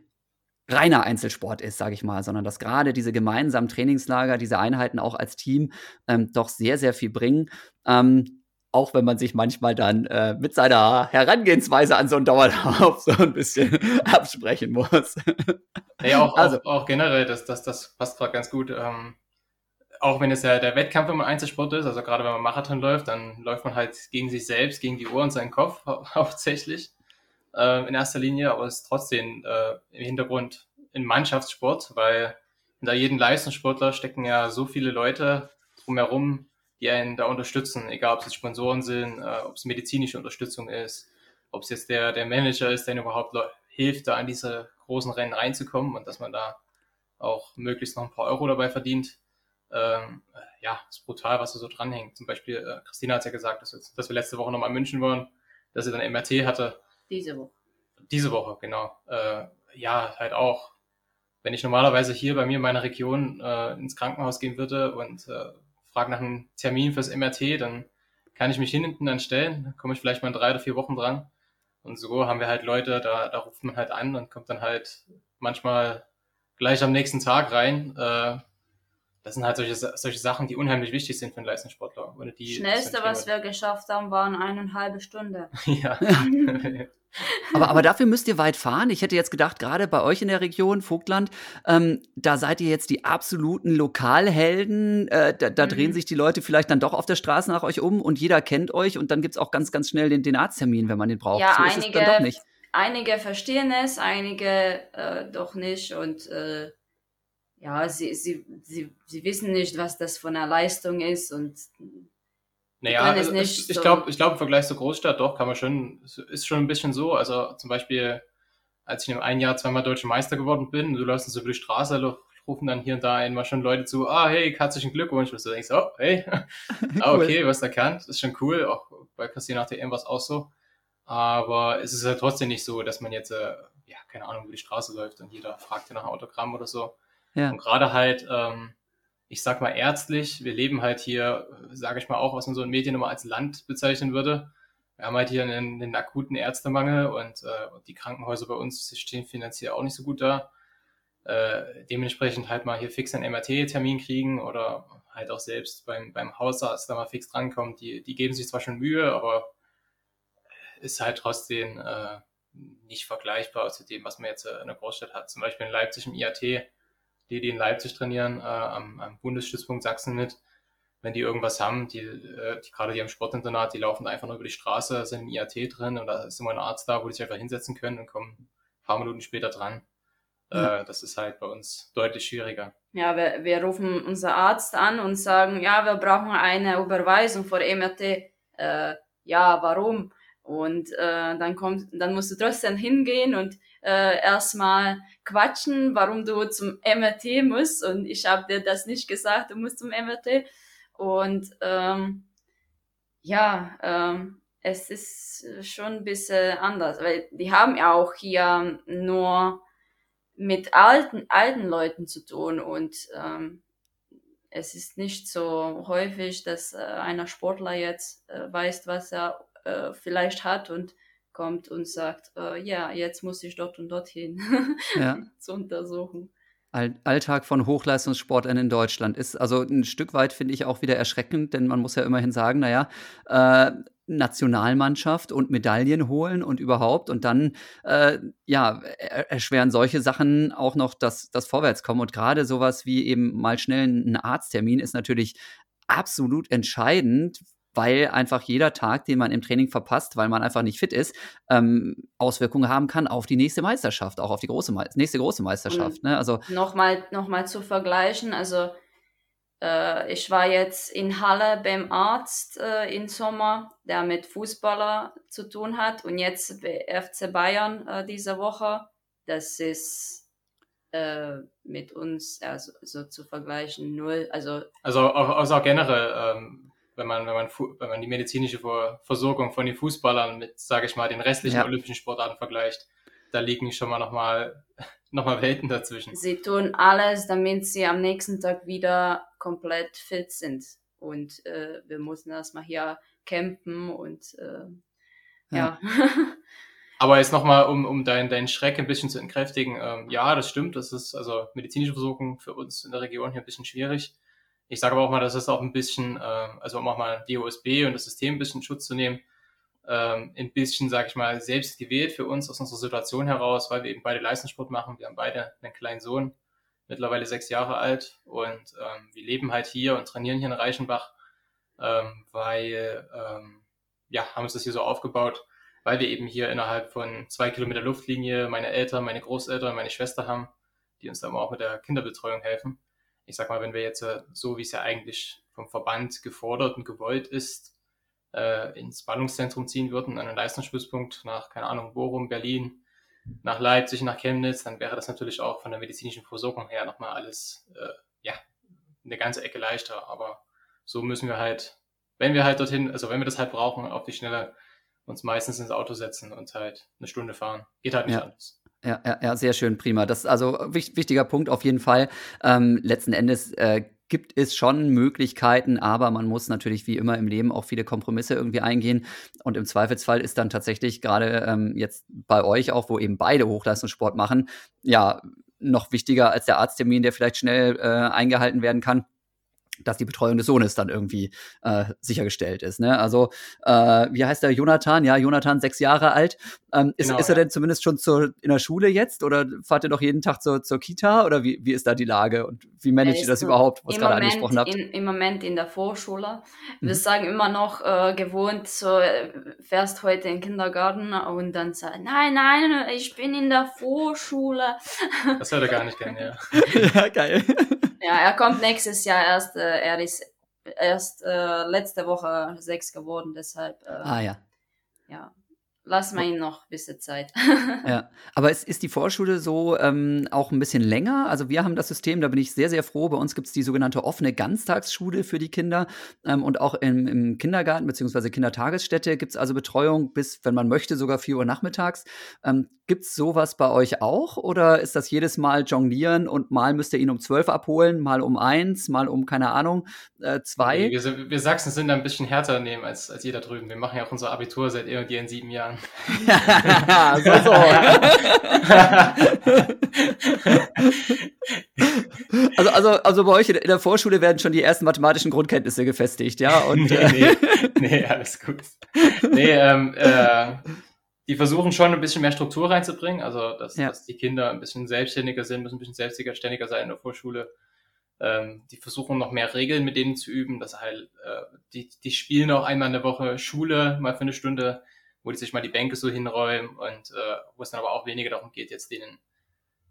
reiner Einzelsport ist, sage ich mal, sondern dass gerade diese gemeinsamen Trainingslager, diese Einheiten auch als Team ähm, doch sehr, sehr viel bringen. Ähm, auch wenn man sich manchmal dann äh, mit seiner Herangehensweise an so einen Dauerlauf so ein bisschen absprechen muss. Ja, auch, also, auch, auch generell, das, das, das passt gerade ganz gut. Ähm, auch wenn es ja der Wettkampf immer Einzelsport ist, also gerade wenn man Marathon läuft, dann läuft man halt gegen sich selbst, gegen die Uhr und seinen Kopf hau hauptsächlich äh, in erster Linie, aber es ist trotzdem äh, im Hintergrund ein Mannschaftssport, weil hinter jedem Leistungssportler stecken ja so viele Leute drumherum, die einen da unterstützen, egal ob es Sponsoren sind, äh, ob es medizinische Unterstützung ist, ob es jetzt der, der Manager ist, der überhaupt hilft, da an diese großen Rennen reinzukommen und dass man da auch möglichst noch ein paar Euro dabei verdient. Ähm, ja, ist brutal, was da so dranhängt. Zum Beispiel, äh, Christina hat ja gesagt, dass wir, dass wir letzte Woche nochmal in München waren, dass sie dann MRT hatte. Diese Woche. Diese Woche, genau. Äh, ja, halt auch. Wenn ich normalerweise hier bei mir in meiner Region äh, ins Krankenhaus gehen würde und äh, frage nach einem Termin fürs MRT, dann kann ich mich hinten dann stellen, dann komme ich vielleicht mal in drei oder vier Wochen dran. Und so haben wir halt Leute, da, da ruft man halt an und kommt dann halt manchmal gleich am nächsten Tag rein. Äh, das sind halt solche, solche Sachen, die unheimlich wichtig sind für einen Leistungssportler. Ohne die Schnellste, was wir geschafft haben, waren eineinhalb Stunden. ja. aber, aber dafür müsst ihr weit fahren. Ich hätte jetzt gedacht, gerade bei euch in der Region, Vogtland, ähm, da seid ihr jetzt die absoluten Lokalhelden. Äh, da, da mhm. drehen sich die Leute vielleicht dann doch auf der Straße nach euch um und jeder kennt euch und dann gibt es auch ganz, ganz schnell den, den Arzttermin, wenn man den braucht. Ja, so einige, einige verstehen es, einige äh, doch nicht und äh, ja, sie, sie, sie, sie wissen nicht, was das von einer Leistung ist und naja, also ich, ich so glaube, ich glaube im Vergleich zur Großstadt doch kann man schon, ist schon ein bisschen so. Also zum Beispiel, als ich in einem Jahr zweimal deutscher Meister geworden bin, du läufst so über die Straße, rufen dann hier und da einmal schon Leute zu, ah, hey, herzlichen Glückwunsch. Und du denkst, oh, hey, ah, okay, was erkannt, ist schon cool. Auch bei Christine nach der es auch so. Aber es ist ja trotzdem nicht so, dass man jetzt, äh, ja, keine Ahnung, über die Straße läuft und jeder fragt dir nach Autogramm oder so. Ja. Und gerade halt, ähm, ich sag mal ärztlich. Wir leben halt hier, sage ich mal auch, was man so in Medien immer als Land bezeichnen würde. Wir haben halt hier einen, einen akuten Ärztemangel und äh, die Krankenhäuser bei uns stehen finanziell auch nicht so gut da. Äh, dementsprechend halt mal hier fix einen MRT-Termin kriegen oder halt auch selbst beim, beim Hausarzt da mal fix drankommt. Die, die geben sich zwar schon Mühe, aber ist halt trotzdem äh, nicht vergleichbar zu dem, was man jetzt äh, in der Großstadt hat. Zum Beispiel in Leipzig im IAT, die, die in Leipzig trainieren, äh, am, am Bundesstützpunkt Sachsen mit, wenn die irgendwas haben, die, äh, die gerade die am Sportinternat, die laufen einfach nur über die Straße, sind im IAT drin und da ist immer ein Arzt da, wo die sich einfach hinsetzen können und kommen ein paar Minuten später dran. Ja. Äh, das ist halt bei uns deutlich schwieriger. Ja, wir, wir rufen unser Arzt an und sagen, ja, wir brauchen eine Überweisung vor MRT. Äh, ja, warum? Und äh, dann kommt, dann musst du trotzdem hingehen und äh, erstmal quatschen, warum du zum MRT musst. Und ich habe dir das nicht gesagt, du musst zum MRT. Und ähm, ja, ähm, es ist schon ein bisschen anders, weil die haben ja auch hier nur mit alten, alten Leuten zu tun und ähm, es ist nicht so häufig, dass äh, einer Sportler jetzt äh, weiß, was er äh, vielleicht hat und kommt und sagt, äh, ja, jetzt muss ich dort und dorthin ja. zu untersuchen. Alltag von Hochleistungssportlern in Deutschland ist also ein Stück weit, finde ich, auch wieder erschreckend, denn man muss ja immerhin sagen, naja, äh, Nationalmannschaft und Medaillen holen und überhaupt und dann äh, ja erschweren solche Sachen auch noch das, das Vorwärtskommen und gerade sowas wie eben mal schnell ein Arzttermin ist natürlich absolut entscheidend, weil einfach jeder Tag, den man im Training verpasst, weil man einfach nicht fit ist, ähm, Auswirkungen haben kann auf die nächste Meisterschaft, auch auf die große nächste große Meisterschaft. Ne? Also nochmal noch mal zu vergleichen, also äh, ich war jetzt in Halle beim Arzt äh, im Sommer, der mit Fußballer zu tun hat und jetzt FC Bayern äh, diese Woche. Das ist äh, mit uns also, so zu vergleichen null. Also, also auch, also auch generell, ähm, wenn man, wenn man, wenn man die medizinische Versorgung von den Fußballern mit, sage ich mal, den restlichen ja. olympischen Sportarten vergleicht, da liegen schon mal nochmal noch mal Welten dazwischen. Sie tun alles, damit sie am nächsten Tag wieder komplett fit sind. Und äh, wir mussten erstmal hier campen und äh, ja. ja. Aber jetzt nochmal, um, um deinen dein Schreck ein bisschen zu entkräftigen, ähm, ja, das stimmt, das ist also medizinische Versorgung für uns in der Region hier ein bisschen schwierig. Ich sage aber auch mal, das ist auch ein bisschen, äh, also um auch mal die OSB und das System ein bisschen Schutz zu nehmen, ähm, ein bisschen, sage ich mal, selbst gewählt für uns aus unserer Situation heraus, weil wir eben beide Leistungssport machen. Wir haben beide einen kleinen Sohn, mittlerweile sechs Jahre alt und ähm, wir leben halt hier und trainieren hier in Reichenbach, ähm, weil, ähm, ja, haben uns das hier so aufgebaut, weil wir eben hier innerhalb von zwei Kilometer Luftlinie meine Eltern, meine Großeltern, meine Schwester haben, die uns dann auch mit der Kinderbetreuung helfen. Ich sag mal, wenn wir jetzt äh, so, wie es ja eigentlich vom Verband gefordert und gewollt ist, äh, ins Ballungszentrum ziehen würden, an einen Leistungsstützpunkt nach, keine Ahnung, Bochum, Berlin, nach Leipzig, nach Chemnitz, dann wäre das natürlich auch von der medizinischen Versorgung her nochmal alles, äh, ja, eine ganze Ecke leichter. Aber so müssen wir halt, wenn wir halt dorthin, also wenn wir das halt brauchen, auf die Schnelle uns meistens ins Auto setzen und halt eine Stunde fahren. Geht halt nicht ja. anders. Ja, ja, ja, sehr schön, prima. Das ist also wichtiger Punkt auf jeden Fall. Ähm, letzten Endes äh, gibt es schon Möglichkeiten, aber man muss natürlich wie immer im Leben auch viele Kompromisse irgendwie eingehen. Und im Zweifelsfall ist dann tatsächlich gerade ähm, jetzt bei euch auch, wo eben beide Hochleistungssport machen, ja, noch wichtiger als der Arzttermin, der vielleicht schnell äh, eingehalten werden kann dass die Betreuung des Sohnes dann irgendwie äh, sichergestellt ist. Ne? Also, äh, wie heißt der Jonathan? Ja, Jonathan, sechs Jahre alt. Ähm, ist, genau, ist er ja. denn zumindest schon zur, in der Schule jetzt oder fahrt ihr doch jeden Tag zur, zur Kita oder wie, wie ist da die Lage und wie managt ihr das überhaupt, was gerade angesprochen habt? In, Im Moment in der Vorschule. Wir mhm. sagen immer noch äh, gewohnt, so äh, fährst heute in den Kindergarten und dann sagt, nein, nein, ich bin in der Vorschule. Das hört er gar nicht gerne, ja. ja, geil. Ja, er kommt nächstes Jahr erst. Äh, er ist erst äh, letzte Woche sechs geworden, deshalb. Äh, ah ja. Ja. lass mal ihn noch ein bisschen Zeit. ja, aber ist, ist die Vorschule so ähm, auch ein bisschen länger? Also wir haben das System, da bin ich sehr, sehr froh. Bei uns gibt es die sogenannte offene Ganztagsschule für die Kinder ähm, und auch im, im Kindergarten bzw. Kindertagesstätte gibt es also Betreuung bis, wenn man möchte, sogar 4 Uhr nachmittags. Ähm, gibt es sowas bei euch auch oder ist das jedes Mal jonglieren und mal müsst ihr ihn um 12 abholen, mal um eins, mal um, keine Ahnung, äh, zwei? Nee, wir, wir Sachsen sind da ein bisschen härter nehmen als, als ihr da drüben. Wir machen ja auch unser Abitur seit irgendwie in sieben Jahren. so, so. also, also, also bei euch in der Vorschule werden schon die ersten mathematischen Grundkenntnisse gefestigt, ja? Und, nee, nee, nee, alles gut. Nee, ähm, äh, die versuchen schon ein bisschen mehr Struktur reinzubringen, also dass, ja. dass die Kinder ein bisschen selbstständiger sind, müssen ein bisschen selbstständiger sein in der Vorschule. Ähm, die versuchen noch mehr Regeln mit denen zu üben, dass halt, äh, die, die spielen auch einmal in der Woche Schule, mal für eine Stunde, wo die sich mal die Bänke so hinräumen und äh, wo es dann aber auch weniger darum geht, jetzt denen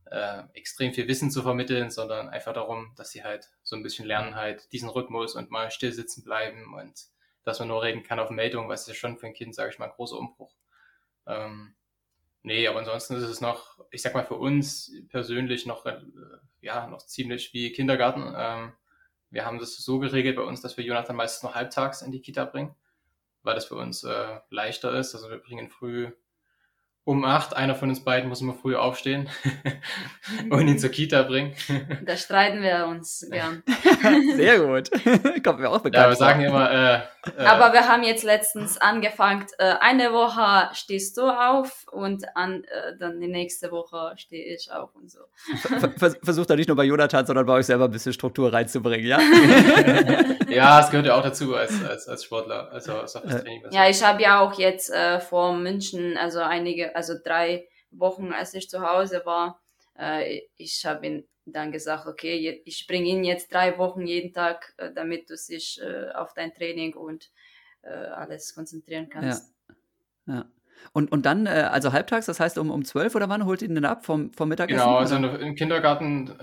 äh, extrem viel Wissen zu vermitteln, sondern einfach darum, dass sie halt so ein bisschen lernen halt diesen Rhythmus und mal still sitzen bleiben und dass man nur reden kann auf Meldung, was ist schon für ein Kind, sage ich mal, ein großer Umbruch. Ähm, nee, aber ansonsten ist es noch, ich sag mal, für uns persönlich noch, äh, ja, noch ziemlich wie Kindergarten. Ähm, wir haben das so geregelt bei uns, dass wir Jonathan meistens noch halbtags in die Kita bringen, weil das für uns äh, leichter ist. Also wir bringen früh um acht. Einer von uns beiden muss immer früh aufstehen und ihn zur Kita bringen. da streiten wir uns gern. Sehr gut. Kommt mir auch bekannt. Ja, wir sagen immer. Äh, äh, Aber wir haben jetzt letztens angefangen. Äh, eine Woche stehst du auf und an, äh, dann die nächste Woche stehe ich auf und so. Vers versucht da nicht nur bei Jonathan, sondern bei euch selber ein bisschen Struktur reinzubringen, ja? ja, es gehört ja auch dazu als, als, als Sportler. Also, als Training. Ja, ich habe ja auch jetzt äh, vor München, also einige also drei Wochen, als ich zu Hause war, äh, ich habe ihn dann gesagt, okay, ich bringe ihn jetzt drei Wochen jeden Tag, äh, damit du dich äh, auf dein Training und äh, alles konzentrieren kannst. Ja. ja. Und, und dann, äh, also halbtags, das heißt um, um 12 oder wann holt ihr ihn denn ab vom, vom Mittagessen? Genau, also im Kindergarten,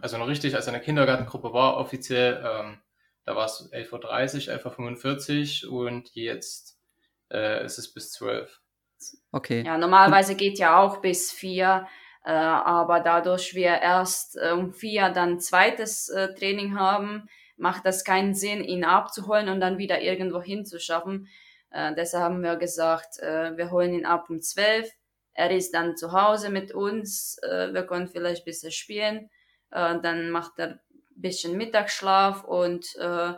also noch richtig, als eine Kindergartengruppe war offiziell, ähm, da war es 11.30 Uhr, 11.45 Uhr und jetzt äh, ist es bis 12 Okay. Ja, normalerweise geht ja auch bis vier, äh, aber dadurch wir erst äh, um vier dann zweites äh, Training haben, macht das keinen Sinn, ihn abzuholen und dann wieder irgendwo hinzuschaffen. Äh, deshalb haben wir gesagt, äh, wir holen ihn ab um zwölf. Er ist dann zu Hause mit uns. Äh, wir können vielleicht ein bisschen spielen. Äh, dann macht er ein bisschen Mittagsschlaf und äh,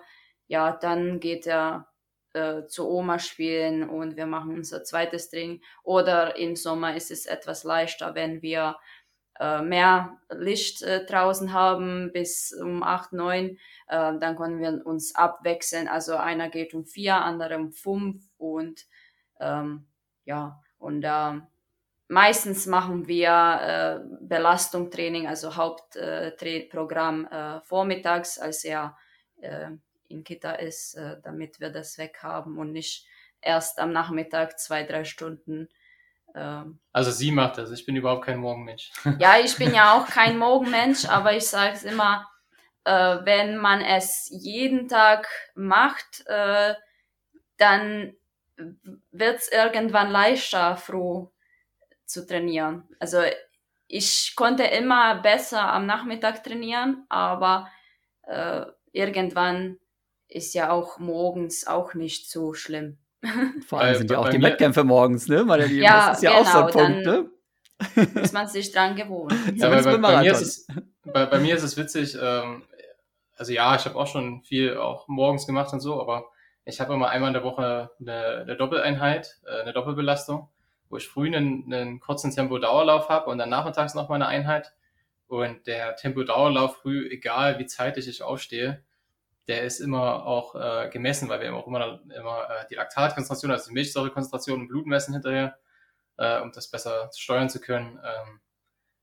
ja, dann geht er äh, zu Oma spielen und wir machen unser zweites Training. Oder im Sommer ist es etwas leichter, wenn wir äh, mehr Licht äh, draußen haben bis um 8, 9, äh, dann können wir uns abwechseln. Also einer geht um 4, andere um 5 und ähm, ja, und äh, meistens machen wir äh, Belastungstraining, also Hauptprogramm äh, vormittags, als er äh, in Kita ist, äh, damit wir das weghaben und nicht erst am Nachmittag zwei, drei Stunden. Ähm, also sie macht das, ich bin überhaupt kein Morgenmensch. Ja, ich bin ja auch kein Morgenmensch, aber ich sage es immer, äh, wenn man es jeden Tag macht, äh, dann wird es irgendwann leichter, froh zu trainieren. Also ich konnte immer besser am Nachmittag trainieren, aber äh, irgendwann ist ja auch morgens auch nicht so schlimm. Vor allem sind ja auch die Wettkämpfe morgens, ne? Meine Lieben, ja, das ist ja genau, auch so ein genau, Punkt, ne? Muss man sich dran gewohnen. Ja, bei, bei, bei, mir ist es, bei, bei, mir ist es witzig, ähm, also ja, ich habe auch schon viel auch morgens gemacht und so, aber ich habe immer einmal in der Woche eine, eine Doppeleinheit, äh, eine Doppelbelastung, wo ich früh einen, einen kurzen Tempo-Dauerlauf habe und dann nachmittags noch mal eine Einheit. Und der Tempo-Dauerlauf früh, egal wie zeitig ich aufstehe, der ist immer auch äh, gemessen, weil wir auch immer, immer äh, die Laktatkonzentration, also die Milchsäurekonzentration im Blut messen hinterher, äh, um das besser steuern zu können, ähm,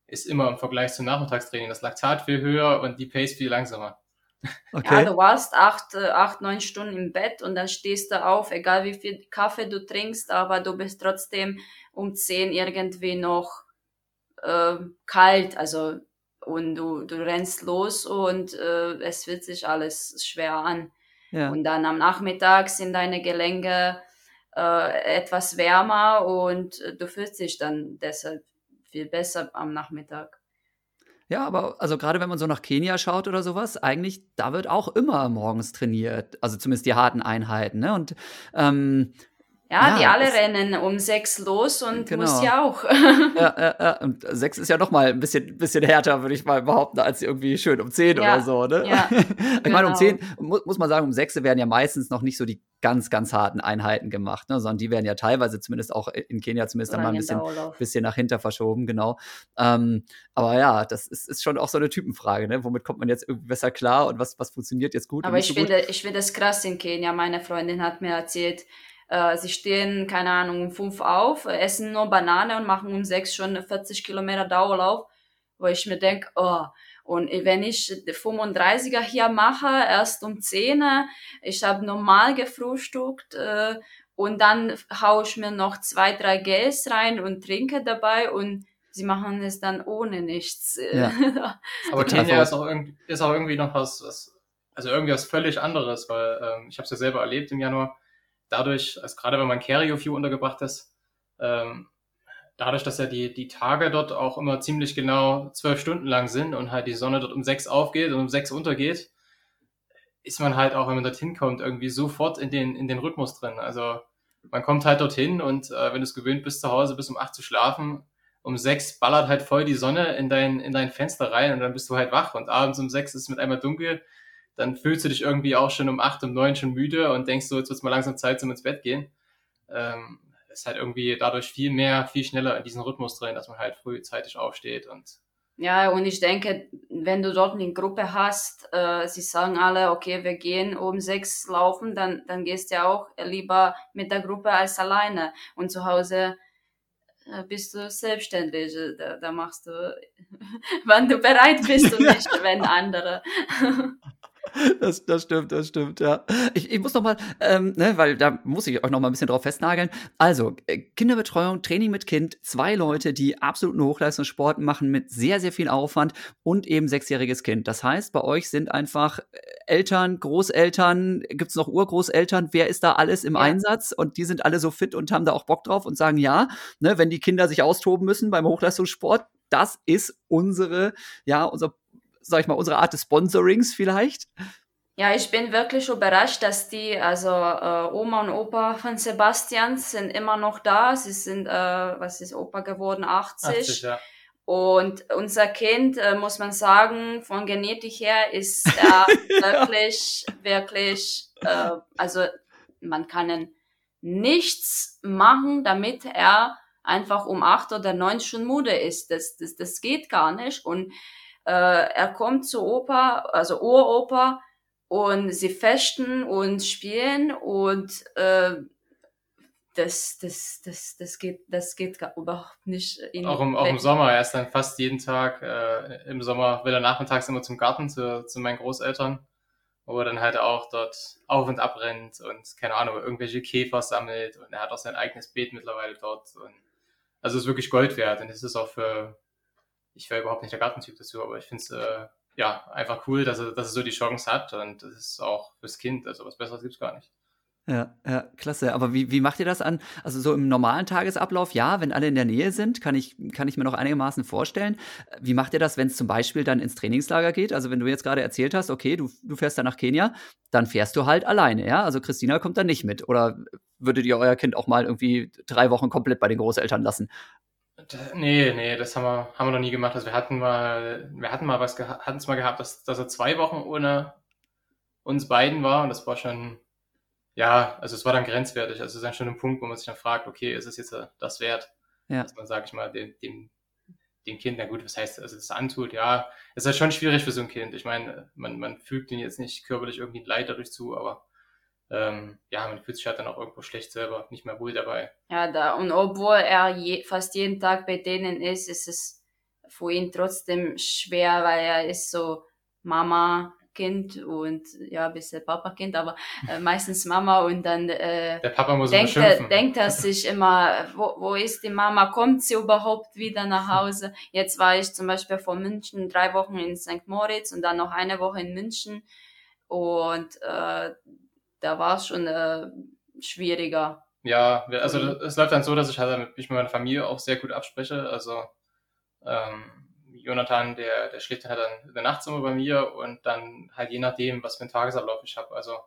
ist immer im Vergleich zum Nachmittagstraining das Laktat viel höher und die Pace viel langsamer. Okay. Ja, du warst acht, äh, acht, neun Stunden im Bett und dann stehst du auf, egal wie viel Kaffee du trinkst, aber du bist trotzdem um zehn irgendwie noch äh, kalt, also und du, du rennst los und äh, es fühlt sich alles schwer an. Ja. Und dann am Nachmittag sind deine Gelenke äh, etwas wärmer und du fühlst dich dann deshalb viel besser am Nachmittag. Ja, aber also gerade wenn man so nach Kenia schaut oder sowas, eigentlich, da wird auch immer morgens trainiert. Also zumindest die harten Einheiten. Ne? Und ähm, ja, ja, die alle rennen um sechs los und genau. muss ja auch. ja, ja, ja, und sechs ist ja noch mal ein bisschen, bisschen härter, würde ich mal behaupten, als irgendwie schön um zehn ja. oder so. Ne? Ja, ich genau. meine, um genau. zehn muss, muss man sagen, um sechs werden ja meistens noch nicht so die ganz, ganz harten Einheiten gemacht, ne? sondern die werden ja teilweise zumindest auch in Kenia zumindest dann mal ein bisschen, bisschen nach hinter verschoben, genau. Ähm, aber ja, das ist, ist schon auch so eine Typenfrage, ne? Womit kommt man jetzt irgendwie besser klar und was, was funktioniert jetzt gut? Aber ich so finde, gut? ich finde es krass in Kenia. Meine Freundin hat mir erzählt, äh, sie stehen, keine Ahnung, um fünf auf, essen nur Banane und machen um sechs schon 40 Kilometer Dauerlauf, wo ich mir denke, oh, und wenn ich 35er hier mache, erst um 10, ich habe normal gefrühstückt äh, und dann haue ich mir noch zwei, drei Gels rein und trinke dabei und sie machen es dann ohne nichts. Ja. Aber Kenia ist auch, irgendwie, ist auch irgendwie noch was, was, also irgendwie was völlig anderes, weil ähm, ich habe es ja selber erlebt im Januar dadurch, also gerade wenn man Carry View untergebracht ist, ähm, dadurch, dass ja die, die Tage dort auch immer ziemlich genau zwölf Stunden lang sind und halt die Sonne dort um sechs aufgeht und um sechs untergeht, ist man halt auch, wenn man dorthin kommt, irgendwie sofort in den, in den Rhythmus drin. Also man kommt halt dorthin und äh, wenn du es gewöhnt bist, zu Hause bis um acht zu schlafen, um sechs ballert halt voll die Sonne in dein, in dein Fenster rein und dann bist du halt wach und abends um sechs ist es mit einmal dunkel dann fühlst du dich irgendwie auch schon um acht, um neun schon müde und denkst so, jetzt wird's mal langsam Zeit zum ins Bett gehen. Ähm, ist halt irgendwie dadurch viel mehr, viel schneller in diesen Rhythmus drin, dass man halt frühzeitig aufsteht und ja, und ich denke, wenn du dort eine Gruppe hast, äh, sie sagen alle, okay, wir gehen um sechs laufen, dann, dann gehst du ja auch lieber mit der Gruppe als alleine. Und zu Hause äh, bist du selbstständig. Da, da machst du, wann du bereit bist und nicht, wenn andere. Das, das stimmt, das stimmt, ja. Ich, ich muss noch mal, ähm, ne, weil da muss ich euch noch mal ein bisschen drauf festnageln. Also, äh, Kinderbetreuung, Training mit Kind, zwei Leute, die absoluten Hochleistungssport machen mit sehr, sehr viel Aufwand und eben sechsjähriges Kind. Das heißt, bei euch sind einfach äh, Eltern, Großeltern, gibt's noch Urgroßeltern, wer ist da alles im ja. Einsatz? Und die sind alle so fit und haben da auch Bock drauf und sagen, ja, ne, wenn die Kinder sich austoben müssen beim Hochleistungssport, das ist unsere, ja, unser sag ich mal, unsere Art des Sponsorings vielleicht? Ja, ich bin wirklich überrascht, dass die, also äh, Oma und Opa von Sebastian sind immer noch da. Sie sind, äh, was ist Opa geworden, 80. 80 ja. Und unser Kind, äh, muss man sagen, von Genetik her ist er wirklich, wirklich, äh, also man kann nichts machen, damit er einfach um acht oder neun schon müde ist. Das, das, das geht gar nicht. Und äh, er kommt zu Opa, also Uropa, und sie fechten und spielen und äh, das, das, das, das geht, das geht überhaupt nicht. In auch, im, auch im Sommer, er ist dann fast jeden Tag, äh, im Sommer will er nachmittags immer zum Garten zu, zu meinen Großeltern, wo er dann halt auch dort auf und ab rennt und keine Ahnung, irgendwelche Käfer sammelt und er hat auch sein eigenes Beet mittlerweile dort und also es ist wirklich Gold wert und es ist auch für, ich wäre überhaupt nicht der Gartentyp dazu, aber ich finde es äh, ja einfach cool, dass er, dass er so die Chance hat und das ist auch fürs Kind, also was Besseres gibt es gar nicht. Ja, ja, klasse. Aber wie, wie macht ihr das an? Also so im normalen Tagesablauf, ja, wenn alle in der Nähe sind, kann ich, kann ich mir noch einigermaßen vorstellen. Wie macht ihr das, wenn es zum Beispiel dann ins Trainingslager geht? Also wenn du jetzt gerade erzählt hast, okay, du, du fährst dann nach Kenia, dann fährst du halt alleine, ja? Also Christina kommt dann nicht mit. Oder würdet ihr euer Kind auch mal irgendwie drei Wochen komplett bei den Großeltern lassen? Nee, nee, das haben wir, haben wir noch nie gemacht. Also wir hatten mal, wir hatten mal was hatten es mal gehabt, dass, dass er zwei Wochen ohne uns beiden war und das war schon, ja, also es war dann grenzwertig. Also es ist dann schon ein Punkt, wo man sich dann fragt, okay, ist es jetzt äh, das wert? Ja. Dass man, sag ich mal, dem, dem, dem Kind, na gut, was heißt, also das antut, ja, es ist halt schon schwierig für so ein Kind. Ich meine, man, man fügt ihn jetzt nicht körperlich irgendwie ein Leid dadurch zu, aber ähm, ja, man fühlt sich halt dann auch irgendwo schlecht selber, nicht mehr wohl dabei. Ja, da, und obwohl er je, fast jeden Tag bei denen ist, ist es für ihn trotzdem schwer, weil er ist so Mama, Kind und ja, ein bisschen Papa-Kind, aber äh, meistens Mama und dann äh, Der Papa muss denkt, er, denkt er sich immer, wo, wo ist die Mama, kommt sie überhaupt wieder nach Hause? Jetzt war ich zum Beispiel von München drei Wochen in St. Moritz und dann noch eine Woche in München und äh, da war es schon äh, schwieriger. Ja, also es läuft dann so, dass ich halt mich mit meiner Familie auch sehr gut abspreche. Also ähm, Jonathan, der, der schläft dann halt dann in der Nachtzimmer bei mir und dann halt je nachdem, was für einen Tagesablauf ich habe. Also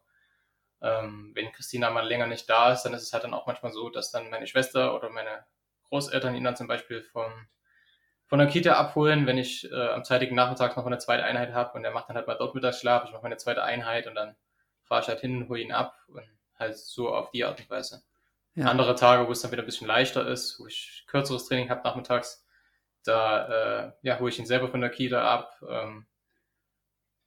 ähm, wenn Christina mal länger nicht da ist, dann ist es halt dann auch manchmal so, dass dann meine Schwester oder meine Großeltern ihn dann zum Beispiel vom, von der Kita abholen, wenn ich äh, am zeitigen Nachmittag noch eine zweite Einheit habe und er macht dann halt mal dort Mittagsschlaf, ich mache meine zweite Einheit und dann fahre ich halt hin, hole ihn ab und halt so auf die Art und Weise. Ja. Andere Tage, wo es dann wieder ein bisschen leichter ist, wo ich kürzeres Training habe nachmittags, da äh, ja, hole ich ihn selber von der Kita ab. Ähm,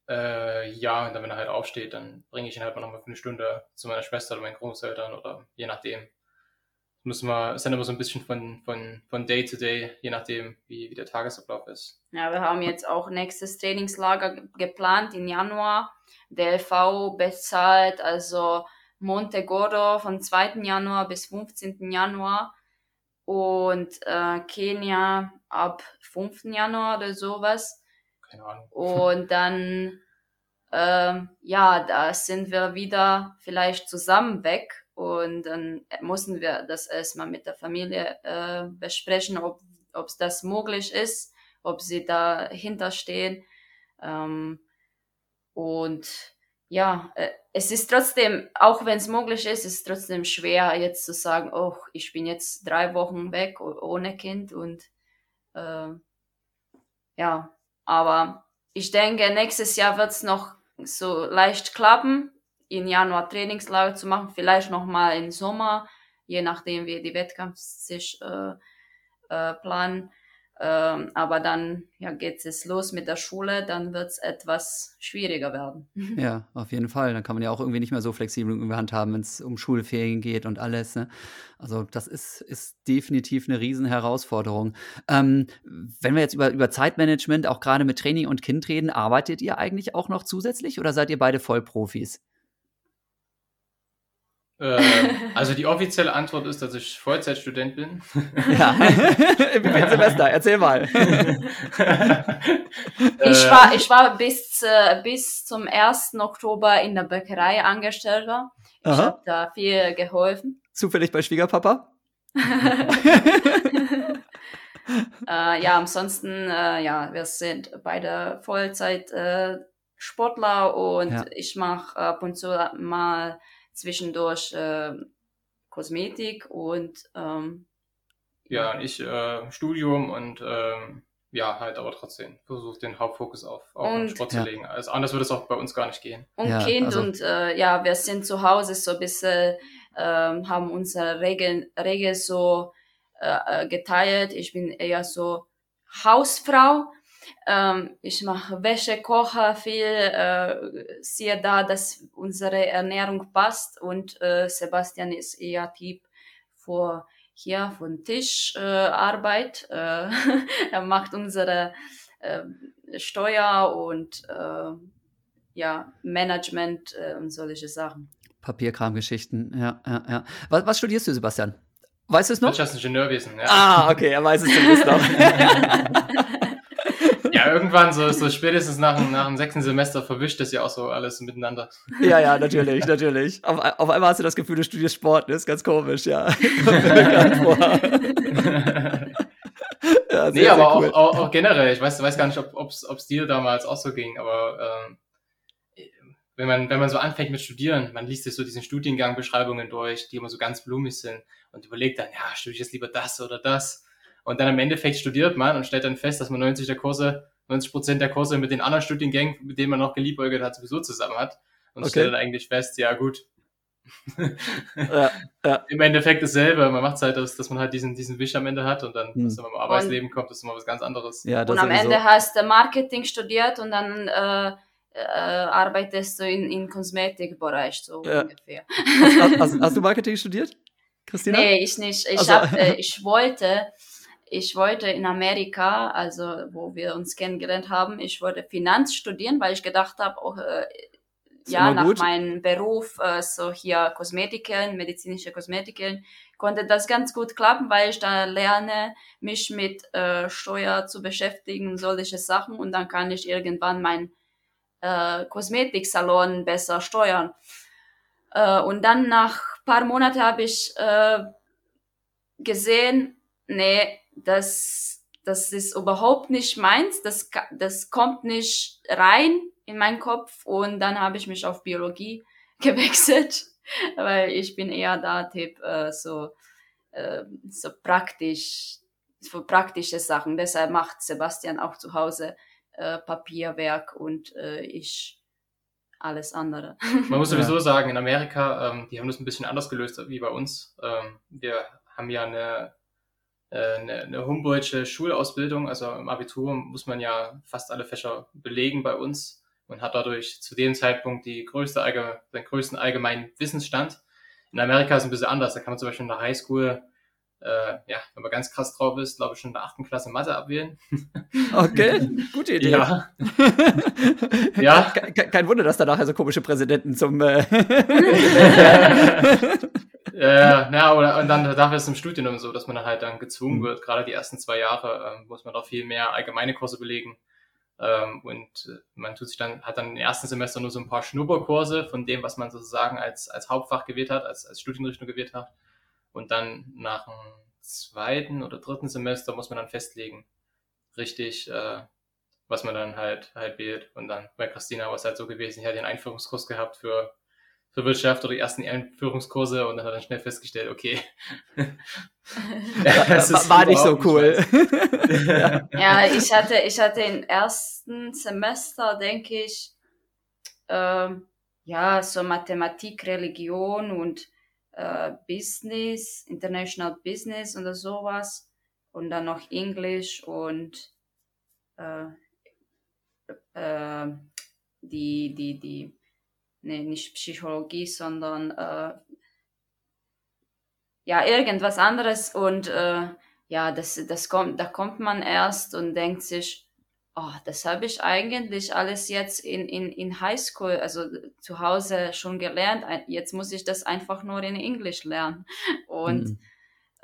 äh, ja, und dann, wenn er halt aufsteht, dann bringe ich ihn halt mal nochmal für eine Stunde zu meiner Schwester oder meinen Großeltern oder je nachdem. Muss man, ist dann immer so ein bisschen von, von, von Day to Day, je nachdem, wie, wie der Tagesablauf ist. Ja, wir haben jetzt auch nächstes Trainingslager geplant im Januar. Der LV bezahlt also Monte Gordo von 2. Januar bis 15. Januar und äh, Kenia ab 5. Januar oder sowas. Keine Ahnung. Und dann, ähm, ja, da sind wir wieder vielleicht zusammen weg und dann mussten wir das erstmal mit der Familie äh, besprechen, ob es das möglich ist, ob sie dahinter stehen. Ähm, und ja, äh, es ist trotzdem, auch wenn es möglich ist, ist trotzdem schwer, jetzt zu sagen, oh, ich bin jetzt drei Wochen weg ohne Kind und äh, ja, aber ich denke, nächstes Jahr wird es noch so leicht klappen, im Januar Trainingslager zu machen, vielleicht noch mal im Sommer, je nachdem, wie die Wettkampf sich äh, äh, planen. Ähm, aber dann ja, geht es los mit der Schule, dann wird es etwas schwieriger werden. Ja, auf jeden Fall. Dann kann man ja auch irgendwie nicht mehr so flexibel in der Hand haben, wenn es um Schulferien geht und alles. Ne? Also das ist, ist definitiv eine Riesenherausforderung. Ähm, wenn wir jetzt über, über Zeitmanagement, auch gerade mit Training und Kind reden, arbeitet ihr eigentlich auch noch zusätzlich oder seid ihr beide Vollprofis? Äh, also die offizielle Antwort ist, dass ich Vollzeitstudent bin. Ja, im Semester, erzähl mal. ich war, ich war bis, äh, bis zum 1. Oktober in der Bäckerei Angestellter. Ich habe da viel geholfen. Zufällig bei Schwiegerpapa? äh, ja, ansonsten, äh, ja, wir sind beide Vollzeit äh, Sportler und ja. ich mache ab und zu mal zwischendurch äh, Kosmetik und ähm, ja, ich äh, Studium und ähm, ja, halt aber trotzdem versucht den Hauptfokus auf, auf und, den Sport zu ja. legen. Also anders würde es auch bei uns gar nicht gehen. Und ja, Kind also, und äh, ja, wir sind zu Hause so ein bisschen, äh, haben unsere Regeln, Regeln so äh, äh, geteilt. Ich bin eher so Hausfrau ähm, ich mache Wäsche, koche viel, äh, sehe da, dass unsere Ernährung passt und äh, Sebastian ist eher Typ vor hier von Tischarbeit. Äh, er macht unsere Steuer und ja, Management und solche Sachen. Papierkramgeschichten, ja, ja, ja. Was, was studierst du, Sebastian? Weißt du es noch? Wirtschaftsingenieurwesen, ja. Ah, okay, er weiß es zumindest noch. Ja, irgendwann, so, so spätestens nach, nach dem sechsten Semester verwischt das ja auch so alles miteinander. Ja, ja, natürlich, natürlich. Auf, auf einmal hast du das Gefühl, du studierst Sport, das ist ganz komisch, ja. ja nee, aber cool. auch, auch, auch, generell, ich weiß, weiß gar nicht, ob es dir damals auch so ging, aber ähm, wenn man, wenn man so anfängt mit Studieren, man liest sich so diesen Studiengangbeschreibungen durch, die immer so ganz blumig sind und überlegt dann, ja, studiere ich jetzt lieber das oder das. Und dann im Endeffekt studiert man und stellt dann fest, dass man 90 der Kurse, 90 Prozent der Kurse mit den anderen Studiengängen, mit denen man noch geliebäugelt hat, sowieso zusammen hat. Und okay. stellt dann eigentlich fest, ja gut. ja, ja. Im Endeffekt dasselbe. Man macht es halt, dass, dass man halt diesen, diesen Wisch am Ende hat und dann, hm. wenn man im Arbeitsleben kommt, ist immer was ganz anderes. Ja, und am Ende hast du Marketing studiert und dann äh, äh, arbeitest du in, in Kosmetikbereich so ja. ungefähr. Hast, hast, hast, du Marketing studiert, Christina? Nee, ich nicht. Ich, also. hab, äh, ich wollte ich wollte in Amerika, also wo wir uns kennengelernt haben, ich wollte Finanz studieren, weil ich gedacht habe, oh, äh, ja, nach gut. meinem Beruf, äh, so hier Kosmetikerin, medizinische Kosmetikerin, konnte das ganz gut klappen, weil ich da lerne, mich mit äh, Steuer zu beschäftigen, solche Sachen und dann kann ich irgendwann mein äh, Kosmetiksalon besser steuern. Äh, und dann nach paar Monaten habe ich äh, gesehen, nee, das, das ist überhaupt nicht meins, das, das kommt nicht rein in meinen Kopf und dann habe ich mich auf Biologie gewechselt, weil ich bin eher da Typ äh, so, äh, so praktisch, für praktische Sachen. Deshalb macht Sebastian auch zu Hause äh, Papierwerk und äh, ich alles andere. Man muss sowieso sagen, in Amerika, ähm, die haben das ein bisschen anders gelöst wie bei uns. Ähm, wir haben ja eine, eine, eine Humboldtsche Schulausbildung, also im Abitur muss man ja fast alle Fächer belegen bei uns und hat dadurch zu dem Zeitpunkt die größte, den größten allgemeinen Wissensstand. In Amerika ist es ein bisschen anders. Da kann man zum Beispiel in der Highschool äh, ja, wenn man ganz krass drauf ist, glaube ich, schon in der achten Klasse Mathe abwählen. Okay, gute Idee. Ja. ja. Kein, kein, Wunder, dass da nachher so komische Präsidenten zum. Äh äh, na, oder, und dann dafür ist es im Studium so, dass man halt dann gezwungen mhm. wird, gerade die ersten zwei Jahre, äh, muss man doch viel mehr allgemeine Kurse belegen. Ähm, und äh, man tut sich dann, hat dann im ersten Semester nur so ein paar Schnupperkurse von dem, was man sozusagen als, als Hauptfach gewählt hat, als, als Studienrichtung gewählt hat. Und dann nach dem zweiten oder dritten Semester muss man dann festlegen, richtig, äh, was man dann halt halt wählt. Und dann bei Christina war es halt so gewesen, ich hatte einen Einführungskurs gehabt für, für Wirtschaft oder die ersten Einführungskurse und dann hat dann schnell festgestellt, okay. das war, war nicht so cool. ja, ich hatte, ich hatte im ersten Semester, denke ich, äh, ja, so Mathematik, Religion und äh, Business, International Business oder sowas und dann noch Englisch und äh, äh, die, die, die, nee, nicht Psychologie, sondern äh, ja, irgendwas anderes und äh, ja, das, das kommt, da kommt man erst und denkt sich, oh, das habe ich eigentlich alles jetzt in, in, in Highschool, also zu Hause schon gelernt. Jetzt muss ich das einfach nur in Englisch lernen. Und mhm.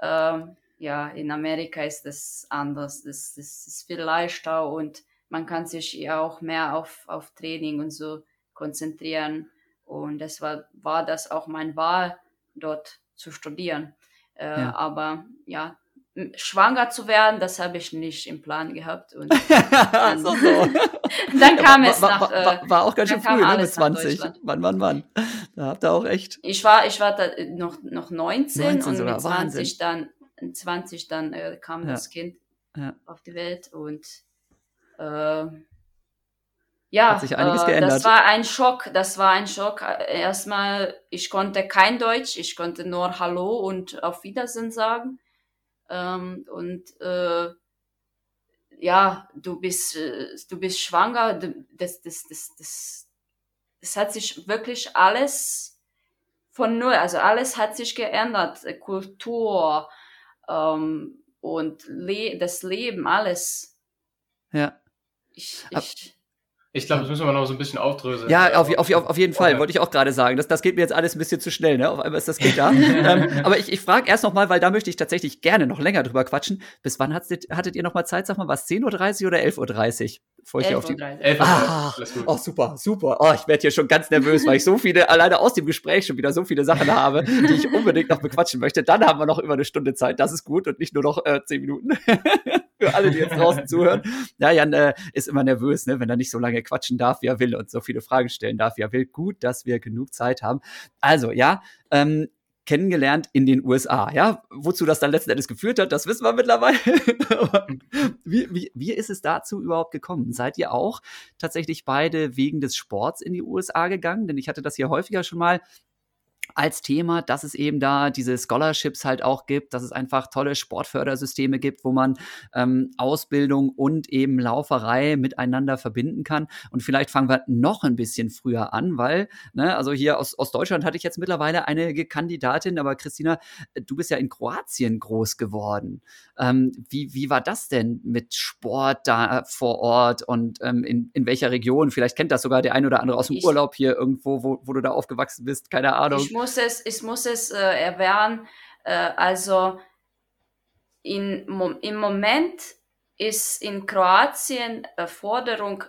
ähm, ja, in Amerika ist das anders. Das, das ist viel leichter und man kann sich ja auch mehr auf, auf Training und so konzentrieren. Und das war, war das auch mein Wahl, dort zu studieren. Äh, ja. Aber ja, schwanger zu werden, das habe ich nicht im Plan gehabt. Und dann, so, so. dann kam ja, es war, nach. War, war, auch ganz schön früh, ne, mit 20. Wann, wann, wann? Da habt ihr auch echt. Ich war, ich war da noch, noch 19, 19 und sogar. mit 20 Wahnsinn. dann, 20 dann äh, kam ja. das Kind auf die Welt und äh, ja, Hat sich einiges äh, geändert. das war ein Schock, das war ein Schock. Erstmal, ich konnte kein Deutsch, ich konnte nur Hallo und auf Wiedersehen sagen. Ähm, und äh, ja, du bist, äh, du bist schwanger, das, das, das, das, das hat sich wirklich alles von null, also alles hat sich geändert, Kultur ähm, und Le das Leben, alles. Ja. Ich, ich, ich glaube, das müssen wir noch so ein bisschen aufdröseln. Ja, auf, auf, auf, auf jeden Fall, wollte ich auch gerade sagen. Das, das geht mir jetzt alles ein bisschen zu schnell, ne? Auf einmal ist das geht da. ähm, aber ich, ich frage erst noch mal, weil da möchte ich tatsächlich gerne noch länger drüber quatschen. Bis wann hattet, hattet ihr noch mal Zeit? Sag mal, was 10.30 Uhr oder 11.30 Uhr? Bevor ich 11 auf die 11 Uhr. Ah, oh, super, super. Oh, ich werde hier schon ganz nervös, weil ich so viele, alleine aus dem Gespräch schon wieder so viele Sachen habe, die ich unbedingt noch bequatschen möchte. Dann haben wir noch über eine Stunde Zeit. Das ist gut und nicht nur noch äh, 10 Minuten. Für alle, die jetzt draußen zuhören. Ja, Jan äh, ist immer nervös, ne, wenn er nicht so lange quatschen darf, wie er will und so viele Fragen stellen darf, wie er will. Gut, dass wir genug Zeit haben. Also, ja, ähm, kennengelernt in den USA. Ja, wozu das dann letzten Endes geführt hat, das wissen wir mittlerweile. wie, wie, wie ist es dazu überhaupt gekommen? Seid ihr auch tatsächlich beide wegen des Sports in die USA gegangen? Denn ich hatte das hier häufiger schon mal als Thema, dass es eben da diese Scholarships halt auch gibt, dass es einfach tolle Sportfördersysteme gibt, wo man ähm, Ausbildung und eben Lauferei miteinander verbinden kann. Und vielleicht fangen wir noch ein bisschen früher an, weil, ne, also hier aus, aus Deutschland hatte ich jetzt mittlerweile eine Kandidatin, aber Christina, du bist ja in Kroatien groß geworden. Ähm, wie, wie war das denn mit Sport da vor Ort und ähm, in, in welcher Region? Vielleicht kennt das sogar der ein oder andere aus dem ich, Urlaub hier irgendwo, wo, wo du da aufgewachsen bist, keine Ahnung. Muss es, ich muss es äh, erwähnen, äh, also in, im Moment ist in Kroatien äh, Forderung,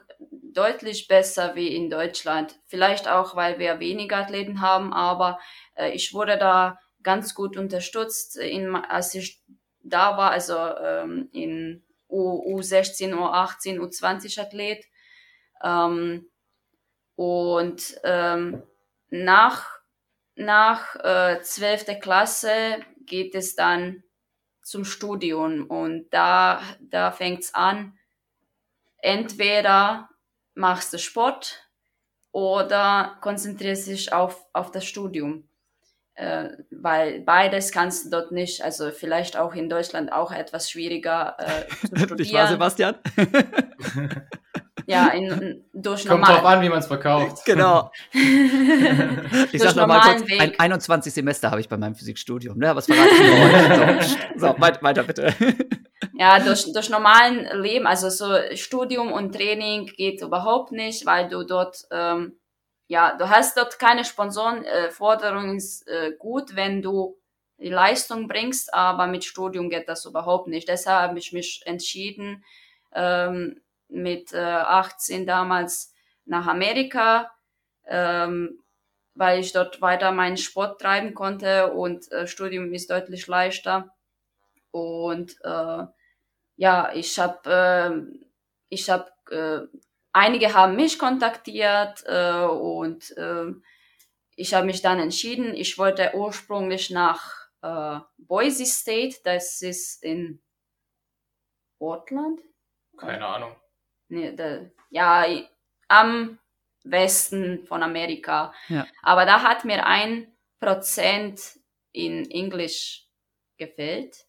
deutlich besser wie in Deutschland. Vielleicht auch, weil wir weniger Athleten haben, aber äh, ich wurde da ganz gut unterstützt, in, als ich da war, also ähm, in U, U16, U18, U20 Athlet. Ähm, und ähm, nach, nach äh, 12. Klasse geht es dann zum Studium und da, da fängt's an, entweder machst du Sport oder konzentrierst dich auf, auf das Studium. Äh, weil beides kannst du dort nicht, also vielleicht auch in Deutschland auch etwas schwieriger äh, zu studieren. Nicht wahr, Sebastian? ja, in, durch Kommt normal. drauf an, wie man es verkauft. genau. Ich Durch sag noch mal normalen kurz, Weg. ein 21 Semester habe ich bei meinem Physikstudium, ne? Das verrate ich heute. So, so weit, weiter bitte. Ja, durch, durch normalen Leben, also so Studium und Training geht überhaupt nicht, weil du dort, ähm, ja, du hast dort keine Sponsoren. Äh, Forderung ist äh, gut, wenn du die Leistung bringst, aber mit Studium geht das überhaupt nicht. Deshalb habe ich mich entschieden, ähm, mit äh, 18 damals nach Amerika, ähm, weil ich dort weiter meinen Sport treiben konnte und äh, Studium ist deutlich leichter. Und äh, ja, ich habe, äh, ich habe, äh, einige haben mich kontaktiert äh, und äh, ich habe mich dann entschieden, ich wollte ursprünglich nach äh, Boise State, das ist in Portland. Keine Ahnung. Da, ja, am Westen von Amerika. Ja. Aber da hat mir ein Prozent in Englisch gefällt.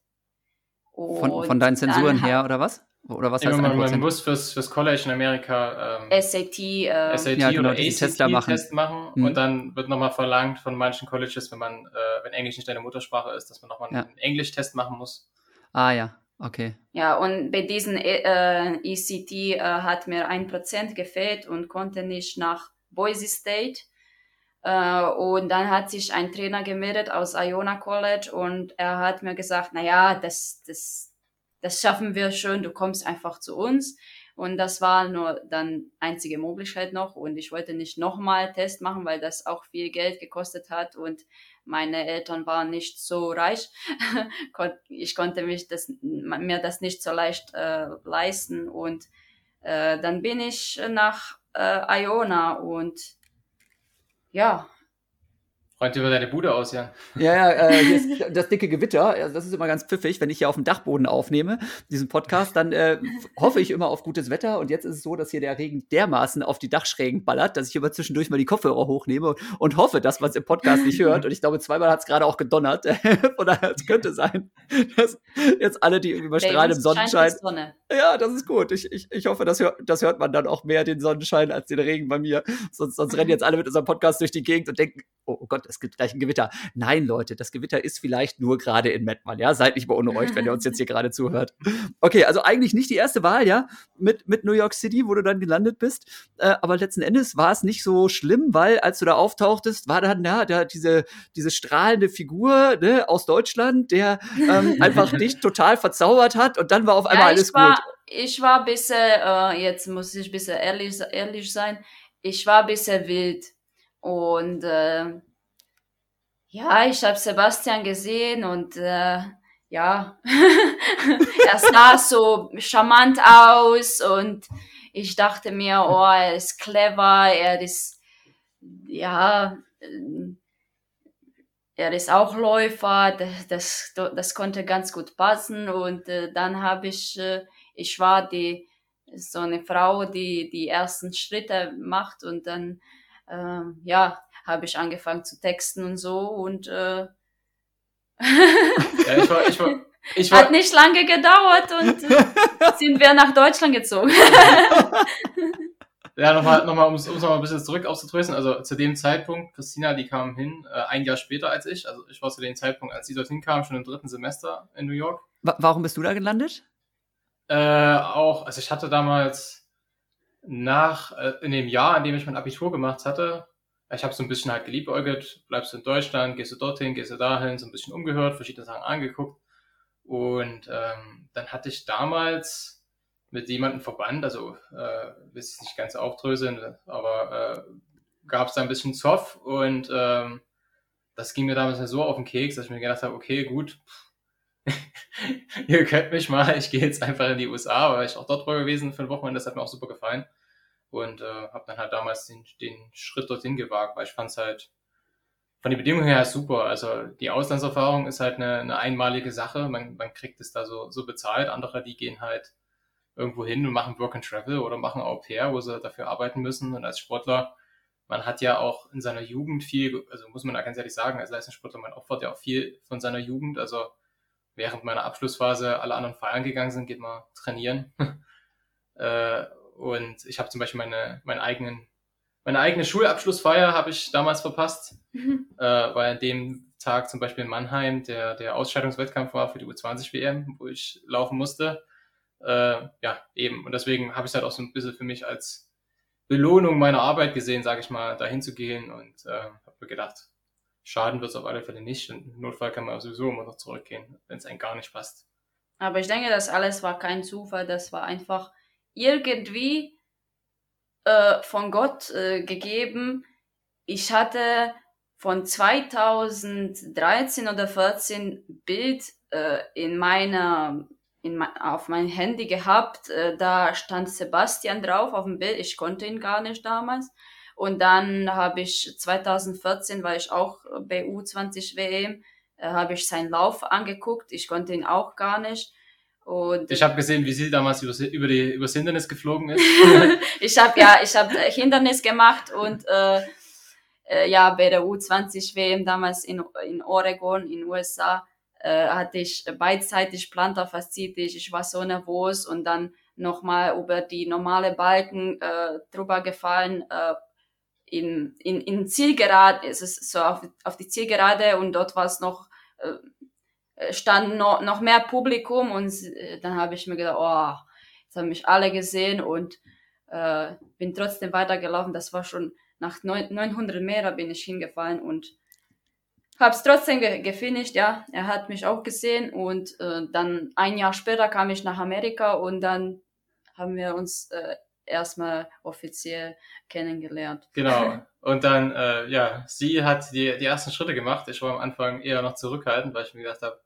Von, von deinen Zensuren her oder was? Oder was heißt man, muss fürs, fürs College in Amerika ähm, SAT, äh, SAT Ja, genau, oder diesen ACT Test da machen. Test machen Mhm. und dann wird nochmal verlangt von manchen Colleges, wenn man, äh, wenn Englisch nicht deine Muttersprache ist, dass man nochmal Ja. einen Englisch-Test machen muss. Ah ja, okay. ja, und bei diesen äh, ECT äh, hat mir ein Prozent gefehlt und konnte nicht nach Boise State. Äh, und dann hat sich ein Trainer gemeldet aus Iona College und er hat mir gesagt, na ja, das, das, das schaffen wir schon, du kommst einfach zu uns. Und das war nur dann einzige Möglichkeit noch. Und ich wollte nicht nochmal Test machen, weil das auch viel Geld gekostet hat und meine Eltern waren nicht so reich. Ich konnte mich das, mir das nicht so leicht äh, leisten. Und äh, dann bin ich nach äh, Iona und ja, Räumt über deine Bude aus, ja. Ja, ja, äh, hier ist das dicke Gewitter. Das ist immer ganz pfiffig, wenn ich hier auf dem Dachboden aufnehme, diesen Podcast, dann äh, hoffe ich immer auf gutes Wetter. Und jetzt ist es so, dass hier der Regen dermaßen auf die Dachschrägen ballert, dass ich immer zwischendurch mal die Kopfhörer hochnehme und hoffe, dass man es im Podcast nicht hört. Und ich glaube, zweimal hat es gerade auch gedonnert. Von daher, es könnte sein, dass jetzt alle, die irgendwie mal bei strahlen im Sonnenschein. Sonne. Ja, das ist gut. Ich, ich, ich hoffe, das hört, das hört man dann auch mehr, den Sonnenschein, als den Regen bei mir. Sonst, sonst rennen jetzt alle mit unserem Podcast durch die Gegend und denken, oh, oh Gott, es gibt gleich ein Gewitter. Nein, Leute, das Gewitter ist vielleicht nur gerade in Mettmann, ja? Seid nicht beunruhigt, wenn ihr uns jetzt hier gerade zuhört. Okay, also eigentlich nicht die erste Wahl, ja, mit, mit New York City, wo du dann gelandet bist. Äh, aber letzten Endes war es nicht so schlimm, weil als du da auftauchtest, war dann ja, da diese, diese strahlende Figur ne, aus Deutschland, der ähm, einfach dich total verzaubert hat und dann war auf einmal Ja, alles war, gut. Ich war ein bisschen, äh, jetzt muss ich ein bisschen ehrlich, ehrlich sein, ich war ein bisschen wild. Und äh, ja, ich habe Sebastian gesehen und äh, ja, er sah so charmant aus und ich dachte mir, oh, er ist clever, er ist, ja, äh, er ist auch Läufer, das, das, konnte ganz gut passen und äh, dann habe ich, äh, ich war die, so eine Frau, die die ersten Schritte macht und dann, ähm, ja, habe ich angefangen zu texten und so und äh, Ja, ich war, ich war, ich war, hat nicht lange gedauert und äh, sind wir nach Deutschland gezogen. Ja, nochmal, nochmal, um es noch mal ein bisschen zurück aufzudrösen. Also zu dem Zeitpunkt, Christina, die kam hin, äh, ein Jahr später als ich. Also ich war zu dem Zeitpunkt, als sie dorthin kam, schon im dritten Semester in New York. Wa warum bist du da gelandet? Äh, auch, also ich hatte damals nach, äh, in dem Jahr, in dem ich mein Abitur gemacht hatte, ich habe so ein bisschen halt geliebäugelt, bleibst du in Deutschland, gehst du dorthin, gehst du dahin, so ein bisschen umgehört, verschiedene Sachen angeguckt. Und ähm, dann hatte ich damals mit jemandem verbannt, also äh, will ich nicht ganz aufdröseln, aber äh, gab es da ein bisschen Zoff und ähm, das ging mir damals so auf den Keks, dass ich mir gedacht habe, okay, gut, ihr könnt mich mal, ich gehe jetzt einfach in die USA, weil ich auch dort war gewesen für ein Wochenende, das hat mir auch super gefallen und äh, habe dann halt damals den, den Schritt dorthin gewagt, weil ich fand es halt von den Bedingungen her super. Also die Auslandserfahrung ist halt eine, eine einmalige Sache. Man, man kriegt es da so, so bezahlt. Andere, die gehen halt irgendwo hin und machen Work and Travel oder machen Au pair, wo sie dafür arbeiten müssen. Und als Sportler, man hat ja auch in seiner Jugend viel, also muss man da ganz ehrlich sagen, als Leistungssportler, man opfert ja auch viel von seiner Jugend. Also während meiner Abschlussphase alle anderen feiern gegangen sind, geht man trainieren. äh, und ich habe zum Beispiel meine, meinen eigenen meine eigene Schulabschlussfeier habe ich damals verpasst, mhm. äh, weil an dem Tag zum Beispiel in Mannheim der, der Ausscheidungswettkampf war für die U20-WM, wo ich laufen musste. Äh, ja, eben. Und deswegen habe ich es halt auch so ein bisschen für mich als Belohnung meiner Arbeit gesehen, sage ich mal, dahin zu gehen und äh, habe mir gedacht, schaden wird es auf alle Fälle nicht. Und im Notfall kann man sowieso immer noch zurückgehen, wenn es einem gar nicht passt. Aber ich denke, das alles war kein Zufall, das war einfach irgendwie äh, von Gott äh, gegeben. Ich hatte von 2013 oder 14 Bild äh, in meiner in auf mein Handy gehabt. Äh, da stand Sebastian drauf auf dem Bild. Ich konnte ihn gar nicht damals. Und dann habe ich 2014, war ich auch bei U20 WM, äh, habe ich seinen Lauf angeguckt. Ich konnte ihn auch gar nicht. Und ich habe gesehen, wie sie damals über, über die übers Hindernis geflogen ist. ich habe ja, ich habe Hindernis gemacht und äh, äh, ja bei der U20 WM damals in, in Oregon in USA äh, hatte ich beidseitig Plantarfaszitis. Ich war so nervös und dann nochmal über die normale Balken äh, drüber gefallen. Äh, in, in, in Zielgerade, es ist so auf, auf die Zielgerade und dort war es noch äh, äh, stand noch, noch mehr Publikum und äh, dann habe ich mir gedacht, oh, jetzt haben mich alle gesehen und äh, bin trotzdem weitergelaufen. Das war schon nach 900 Meter bin ich hingefallen und habe es trotzdem ge gefinisht, ja. Er hat mich auch gesehen und äh, dann ein Jahr später kam ich nach Amerika und dann haben wir uns äh, erstmal offiziell kennengelernt. Genau. Und dann, äh, ja, sie hat die, die ersten Schritte gemacht. Ich war am Anfang eher noch zurückhaltend, weil ich mir gedacht habe,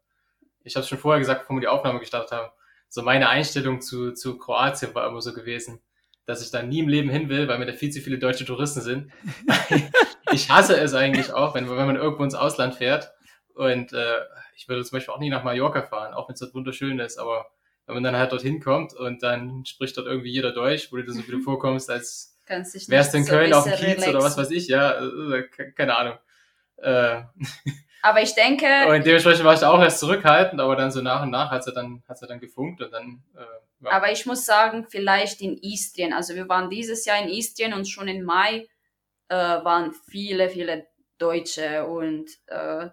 ich habe schon vorher gesagt, bevor wir die Aufnahme gestartet haben, so meine Einstellung zu, zu Kroatien war immer so gewesen, dass ich da nie im Leben hin will, weil mir da viel zu viele deutsche Touristen sind. ich hasse es eigentlich auch, wenn, wenn man irgendwo ins Ausland fährt. Und äh, ich würde zum Beispiel auch nie nach Mallorca fahren, auch wenn es dort wunderschön ist, aber wenn man dann halt dorthin kommt und dann spricht dort irgendwie jeder Deutsch, wo du dir so wieder vorkommst, als wärst du in Köln so auf dem Kiez relaxen. oder was weiß ich, ja, äh, keine Ahnung. Äh, aber ich denke. Und dementsprechend war ich auch erst zurückhaltend, aber dann so nach und nach hat sie dann, hat sie dann gefunkt und dann. Äh, ja. Aber ich muss sagen, vielleicht in Istrien. Also wir waren dieses Jahr in Istrien und schon im Mai äh, waren viele, viele Deutsche und äh,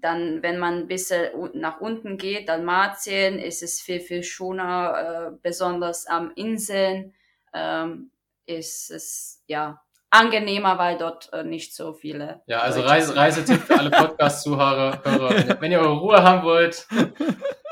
dann, wenn man ein bisschen nach unten geht, Dalmatien, ist es viel, viel schöner, äh, besonders am Inseln ähm, ist es ja angenehmer, weil dort äh, nicht so viele. Ja, also Reise, Reisetipp für alle Podcast-Zuhörer. wenn ihr eure Ruhe haben wollt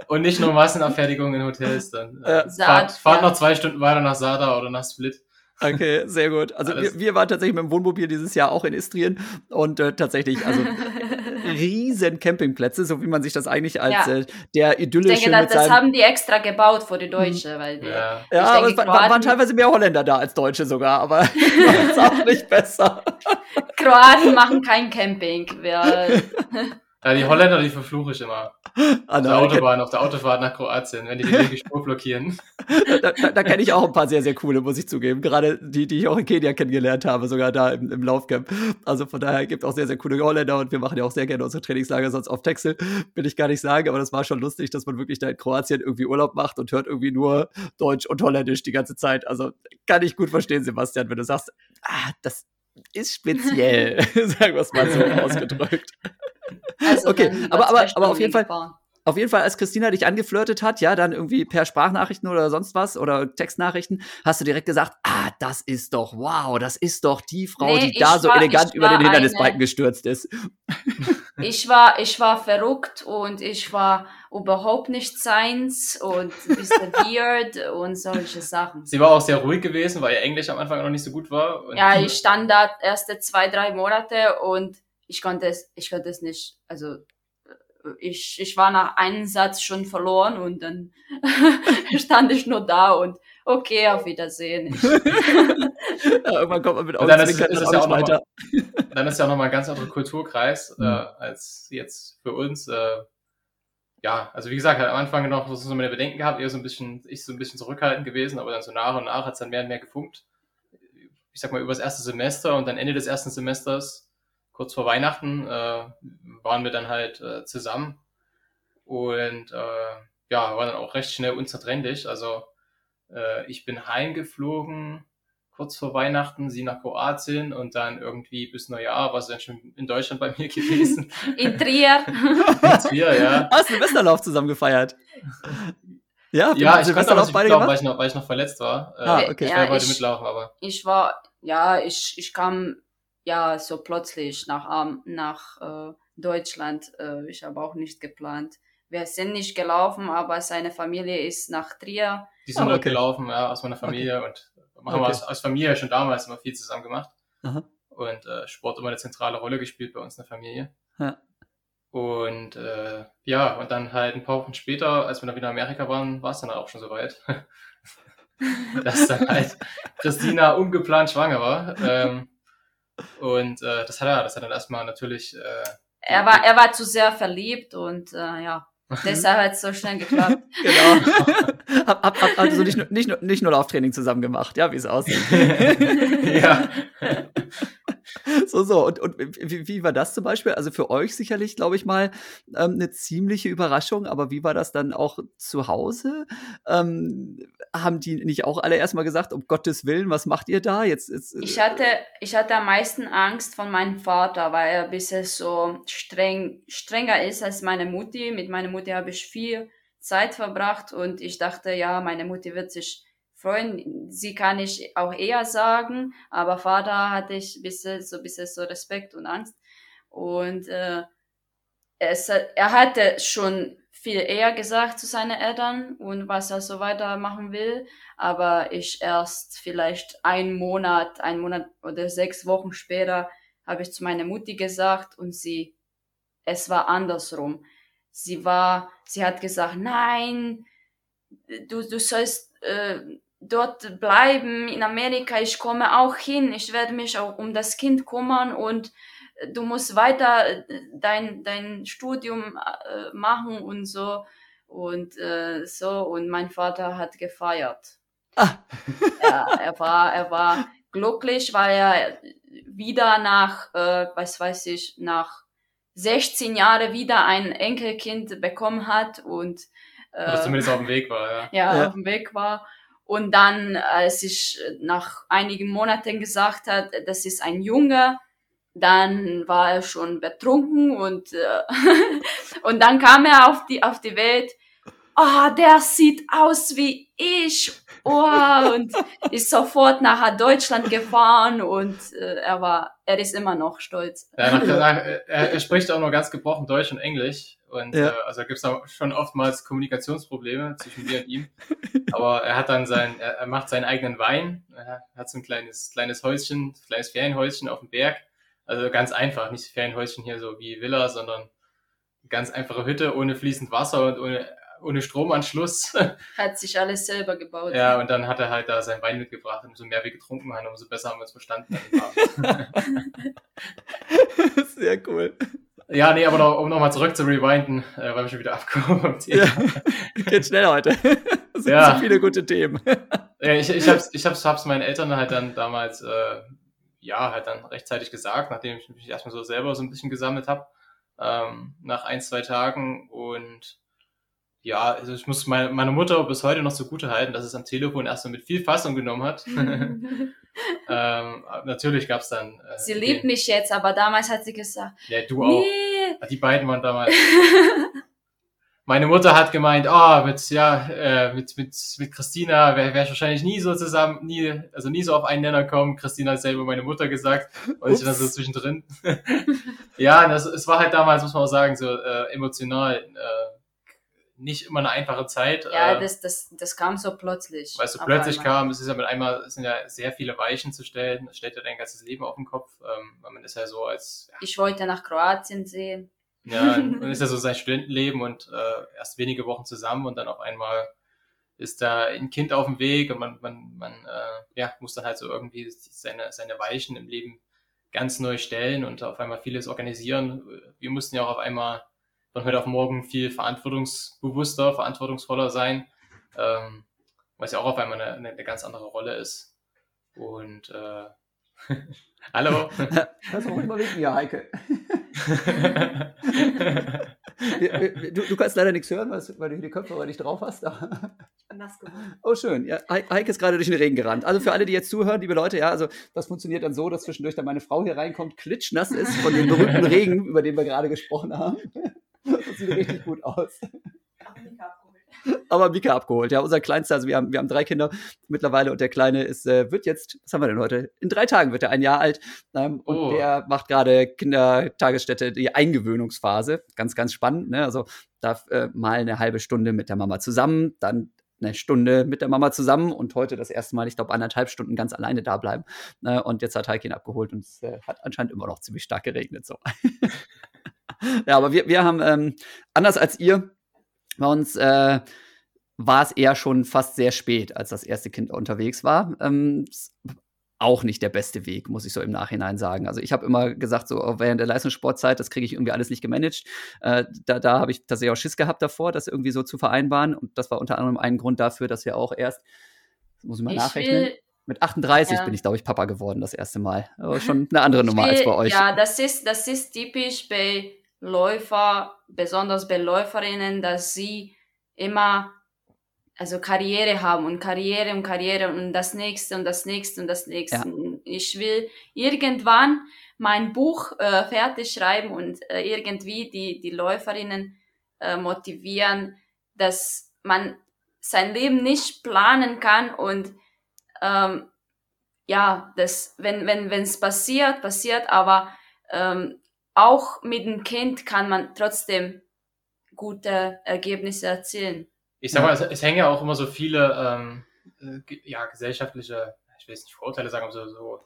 und nicht nur Massenabfertigung in Hotels, dann äh, fahrt, fahrt ja. noch zwei Stunden weiter nach Sada oder nach Split. Okay, sehr gut. Also wir, wir, waren tatsächlich mit dem Wohnmobil dieses Jahr auch in Istrien und äh, tatsächlich, also riesen Campingplätze, so wie man sich das eigentlich als ja. äh, der idyllische. Ich denke, das, das haben die extra gebaut für die Deutsche, weil die, ja, ja aber denke, es Kroaten, waren teilweise mehr Holländer da als Deutsche sogar, aber ist auch nicht besser. Kroaten machen kein Camping. Wir, Ja, die Holländer, die verfluche ich immer. Ah, auf der Autobahn, auf der Autofahrt nach Kroatien, wenn die die Spur blockieren. Da, da, da kenne ich auch ein paar sehr, sehr coole, muss ich zugeben. Gerade die, die ich auch in Kenia kennengelernt habe, sogar da im, im Laufcamp. Also von daher gibt es auch sehr, sehr coole Holländer und wir machen ja auch sehr gerne unsere Trainingslager sonst auf Texel, will ich gar nicht sagen, aber das war schon lustig, dass man wirklich da in Kroatien irgendwie Urlaub macht und hört irgendwie nur Deutsch und Holländisch die ganze Zeit. Also kann ich gut verstehen, Sebastian, wenn du sagst, ah, das ist speziell, sagen wir es mal so ausgedrückt. Also okay, aber, aber, aber auf jeden Fall. Auf jeden Fall, als Christina dich angeflirtet hat, ja, dann irgendwie per Sprachnachrichten oder sonst was oder Textnachrichten, hast du direkt gesagt, ah, das ist doch, wow, das ist doch die Frau, nee, die da so war, elegant über den Hindernisbalken gestürzt ist. Ich war, ich war verrückt und ich war überhaupt nicht seins und bist weird und solche Sachen. Sie war auch sehr ruhig gewesen, weil ihr Englisch am Anfang noch nicht so gut war. Und Ja, ich stand da erste zwei, drei Monate und ich konnte es, ich konnte es nicht, also ich, ich war nach einem Satz schon verloren und dann stand ich nur da und okay, auf Wiedersehen. Ja, irgendwann kommt man mit Und dann ist- ist es auch ja auch noch weiter. dann ist ja nochmal ein ganz anderer Kulturkreis Mhm. äh, als jetzt für uns. Äh, ja, also wie gesagt, halt am Anfang noch so meine Bedenken gehabt, eher so ein bisschen, ich so ein bisschen zurückhaltend gewesen, aber dann so nach und nach hat es dann mehr und mehr gefunkt. Ich sag mal, über das erste Semester und dann Ende des ersten Semesters, kurz vor Weihnachten, äh, waren wir dann halt äh, zusammen und äh, ja, war dann auch recht schnell unzertrennlich. Also äh, ich bin heimgeflogen kurz vor Weihnachten, sie nach Kroatien und dann irgendwie bis Neujahr war sie dann schon in Deutschland bei mir gewesen. in Trier. Jetzt hier, ja. Hast du Silvesterlauf zusammen gefeiert? Ja, Ja, ich konnte nicht beide mitlaufen, weil ich, noch, weil ich noch verletzt war. Äh, Ah, okay. Ich Ja, wollte ich- mitlaufen, aber ich war, ja, ich, ich kam ja so plötzlich nach, nach äh, Deutschland. Äh, ich habe auch nicht geplant. Wir sind nicht gelaufen, aber seine Familie ist nach Trier. die sind Ah, dort okay. gelaufen, ja, aus meiner Familie und haben wir Okay. aus, aus Familie schon damals immer viel zusammen gemacht. Aha. Und äh, Sport immer eine zentrale Rolle gespielt bei uns in der Familie. Ja. Und äh, ja, und dann halt ein paar Wochen später, als wir dann wieder in Amerika waren, war es dann auch schon soweit. dass dann halt Christina ungeplant schwanger war. Ähm, und äh, das hat er, das hat dann erstmal natürlich äh, Er war, er war zu sehr verliebt und äh, ja, deshalb hat es so schnell geklappt. Genau. hab, hab, hab also nicht, nur- nicht, nur- nicht nur Lauftraining zusammen gemacht, ja, wie es aussieht. ja. So, so. Und, und wie, wie war das zum Beispiel? Also für euch sicherlich, glaube ich mal, ähm, eine ziemliche Überraschung, aber wie war das dann auch zu Hause? Ähm, haben die nicht auch alle erstmal gesagt, um Gottes Willen, was macht ihr da? Jetzt ist, Ich hatte, ich hatte am meisten Angst von meinem Vater, weil er ein bisschen so streng, strenger ist als meine Mutti. Mit meiner Mutti habe ich viel Zeit verbracht und ich dachte, ja, meine Mutti wird sich freuen. Sie kann ich auch eher sagen, aber Vater hatte ich ein bisschen, so ein bisschen so Respekt und Angst. Und äh, es, er hatte schon viel eher gesagt zu seinen Eltern und was er so weitermachen will aber ich erst vielleicht einen Monat, einen Monat oder sechs Wochen später habe ich zu meiner Mutti gesagt und sie, es war andersrum. Sie war, sie hat gesagt, nein, du, du sollst äh, dort bleiben in Amerika, ich komme auch hin, ich werde mich auch um das Kind kümmern und du musst weiter äh, dein, dein Studium äh, machen und so und äh, so und mein Vater hat gefeiert. Ah. ja, er war, er war glücklich, weil er wieder nach, äh, was weiß ich, nach 16 Jahren wieder ein Enkelkind bekommen hat und äh, Oder zumindest auf dem Weg war, ja. ja, Ja. auf dem Weg war. Und dann, als ich nach einigen Monaten gesagt hat, das ist ein Junge, dann war er schon betrunken und, äh, und dann kam er auf die, auf die Welt. Oh, der sieht aus wie ich. Oh, und ist sofort nach Deutschland gefahren und äh, er war, er ist immer noch stolz. Ja, nach, nach, er, er spricht auch nur ganz gebrochen Deutsch und Englisch. Und Ja. äh, also gibt es da schon oftmals Kommunikationsprobleme zwischen mir und ihm. Aber er hat dann sein, er, er macht seinen eigenen Wein. Er hat so ein kleines, kleines Häuschen, kleines Ferienhäuschen auf dem Berg. Also ganz einfach, nicht Ferienhäuschen hier so wie Villa, sondern ganz einfache Hütte ohne fließend Wasser und ohne, ohne Stromanschluss. Hat sich alles selber gebaut. ja, und dann hat er halt da seinen Wein mitgebracht. Und umso mehr wir getrunken haben, umso besser haben wir uns verstanden. an dem Abend. Sehr cool. Ja, nee, aber noch, um nochmal zurück zu rewinden, äh, weil wir schon wieder Thema. Ja. Geht schnell heute. Es sind Ja. so viele gute Themen. Ja, ich, ich hab's, ich hab's, hab's meinen Eltern halt dann damals, äh, ja, halt dann rechtzeitig gesagt, nachdem ich mich erstmal so selber so ein bisschen gesammelt habe, ähm, nach ein, zwei Tagen und ja, also ich muss meine, meine Mutter bis heute noch zugute halten, dass es am Telefon erstmal mit viel Fassung genommen hat. ähm, natürlich gab's dann. Äh, Sie den- liebt mich jetzt, aber damals hat sie gesagt, Ja, du auch. nee, Die beiden waren damals. Meine Mutter hat gemeint, ah, mit, ja, äh, mit, mit, mit Christina wäre wär ich wahrscheinlich nie so zusammen, nie, also nie so auf einen Nenner kommen. Christina hat selber meine Mutter gesagt und ich dann so Ups. zwischendrin. ja, das, es war halt damals, muss man auch sagen, so äh, emotional. Äh, nicht immer eine einfache Zeit. Ja, äh, das, das, das kam so plötzlich. weil es so plötzlich einmal. kam, es ist ja mit einmal, es sind ja sehr viele Weichen zu stellen, das stellt ja dein ganzes Leben auf den Kopf, ähm, weil man ist ja so als, ja, Ich wollte nach Kroatien sehen. Ja, man ist ja so sein Studentenleben und äh, erst wenige Wochen zusammen und dann auf einmal ist da ein Kind auf dem Weg und man, man, man äh, ja, muss dann halt so irgendwie seine, seine Weichen im Leben ganz neu stellen und auf einmal vieles organisieren. Wir mussten ja auch auf einmal von heute auf morgen viel verantwortungsbewusster, verantwortungsvoller sein, ähm, was ja auch auf einmal eine, eine, ganz andere Rolle ist. Und äh, hallo. Das auch immer wegen mir, Heike. Du, du kannst leider nichts hören, weil du hier die Kopfhörer nicht drauf hast. aber- Nass geworden. Oh, schön. Ja, Hei- Heike ist gerade durch den Regen gerannt. Also für alle, die jetzt zuhören, liebe Leute, ja, also das funktioniert dann so, dass zwischendurch dann meine Frau hier reinkommt, klitschnass ist von dem berühmten Regen, über den wir gerade gesprochen haben. Das sieht richtig gut aus. Aber Mika abgeholt, ja, unser Kleinster, also wir haben, wir haben drei Kinder mittlerweile und der Kleine ist, äh, wird jetzt, was haben wir denn heute? In drei Tagen wird er ein Jahr alt ähm, und Oh. der macht gerade Kindertagesstätte, die Eingewöhnungsphase. Ganz, ganz spannend, ne? Also darf äh, mal eine halbe Stunde mit der Mama zusammen, dann eine Stunde mit der Mama zusammen und heute das erste Mal, ich glaube, anderthalb Stunden ganz alleine da bleiben. Äh, und jetzt hat Heike ihn abgeholt und es äh, hat anscheinend immer noch ziemlich stark geregnet. So. ja, aber wir, wir haben, ähm, anders als ihr, bei uns äh, war es eher schon fast sehr spät, als das erste Kind unterwegs war. Ähm, auch nicht der beste Weg, muss ich so im Nachhinein sagen. Also ich habe immer gesagt, so oh, während der Leistungssportzeit, das kriege ich irgendwie alles nicht gemanagt. Äh, da da habe ich tatsächlich auch Schiss gehabt davor, das irgendwie so zu vereinbaren. Und das war unter anderem ein Grund dafür, dass wir auch erst, das muss ich mal Ich nachrechnen, mit 38 Ja. bin ich, glaube ich, Papa geworden das erste Mal. Aber schon eine andere Nummer als will- bei euch. Ja, das ist, das ist typisch bei Läufer, besonders bei Läuferinnen, dass sie immer also Karriere haben und Karriere und Karriere und das nächste und das nächste und das nächste. Ich will irgendwann mein Buch äh, fertig schreiben und äh, irgendwie die, die Läuferinnen äh, motivieren, dass man sein Leben nicht planen kann und ähm, ja, das, wenn wenn wenn es passiert, passiert, aber ähm, auch mit dem Kind kann man trotzdem gute Ergebnisse erzielen. Ich sag mal, es, es hängen ja auch immer so viele ähm, äh, ge- ja, gesellschaftliche, ich will jetzt nicht Vorurteile sagen, aber so, so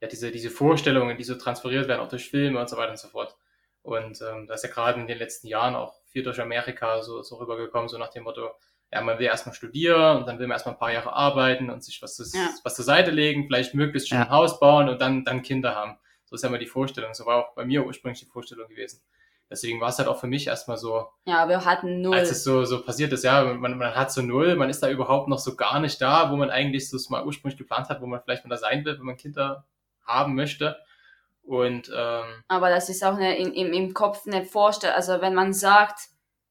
ja, diese, diese Vorstellungen, die so transferiert werden, auch durch Filme und so weiter und so fort. Und ähm, da ist ja gerade in den letzten Jahren auch viel durch Amerika so, so rübergekommen, so nach dem Motto, ja, man will erstmal studieren und dann will man erstmal ein paar Jahre arbeiten und sich was, zu- Ja. was zur Seite legen, vielleicht möglichst schon Ja. ein Haus bauen und dann, dann Kinder haben. So ist ja immer die Vorstellung. So war auch bei mir ursprünglich die Vorstellung gewesen. Deswegen war es halt auch für mich erstmal so, Ja, wir hatten null. als es so, so passiert ist, ja, man, man hat so null, man ist da überhaupt noch so gar nicht da, wo man eigentlich so es mal ursprünglich geplant hat, wo man vielleicht mal da sein will, wenn man Kinder haben möchte. Und ähm, Aber das ist auch eine, in, im, im Kopf eine Vorstellung. Also wenn man sagt,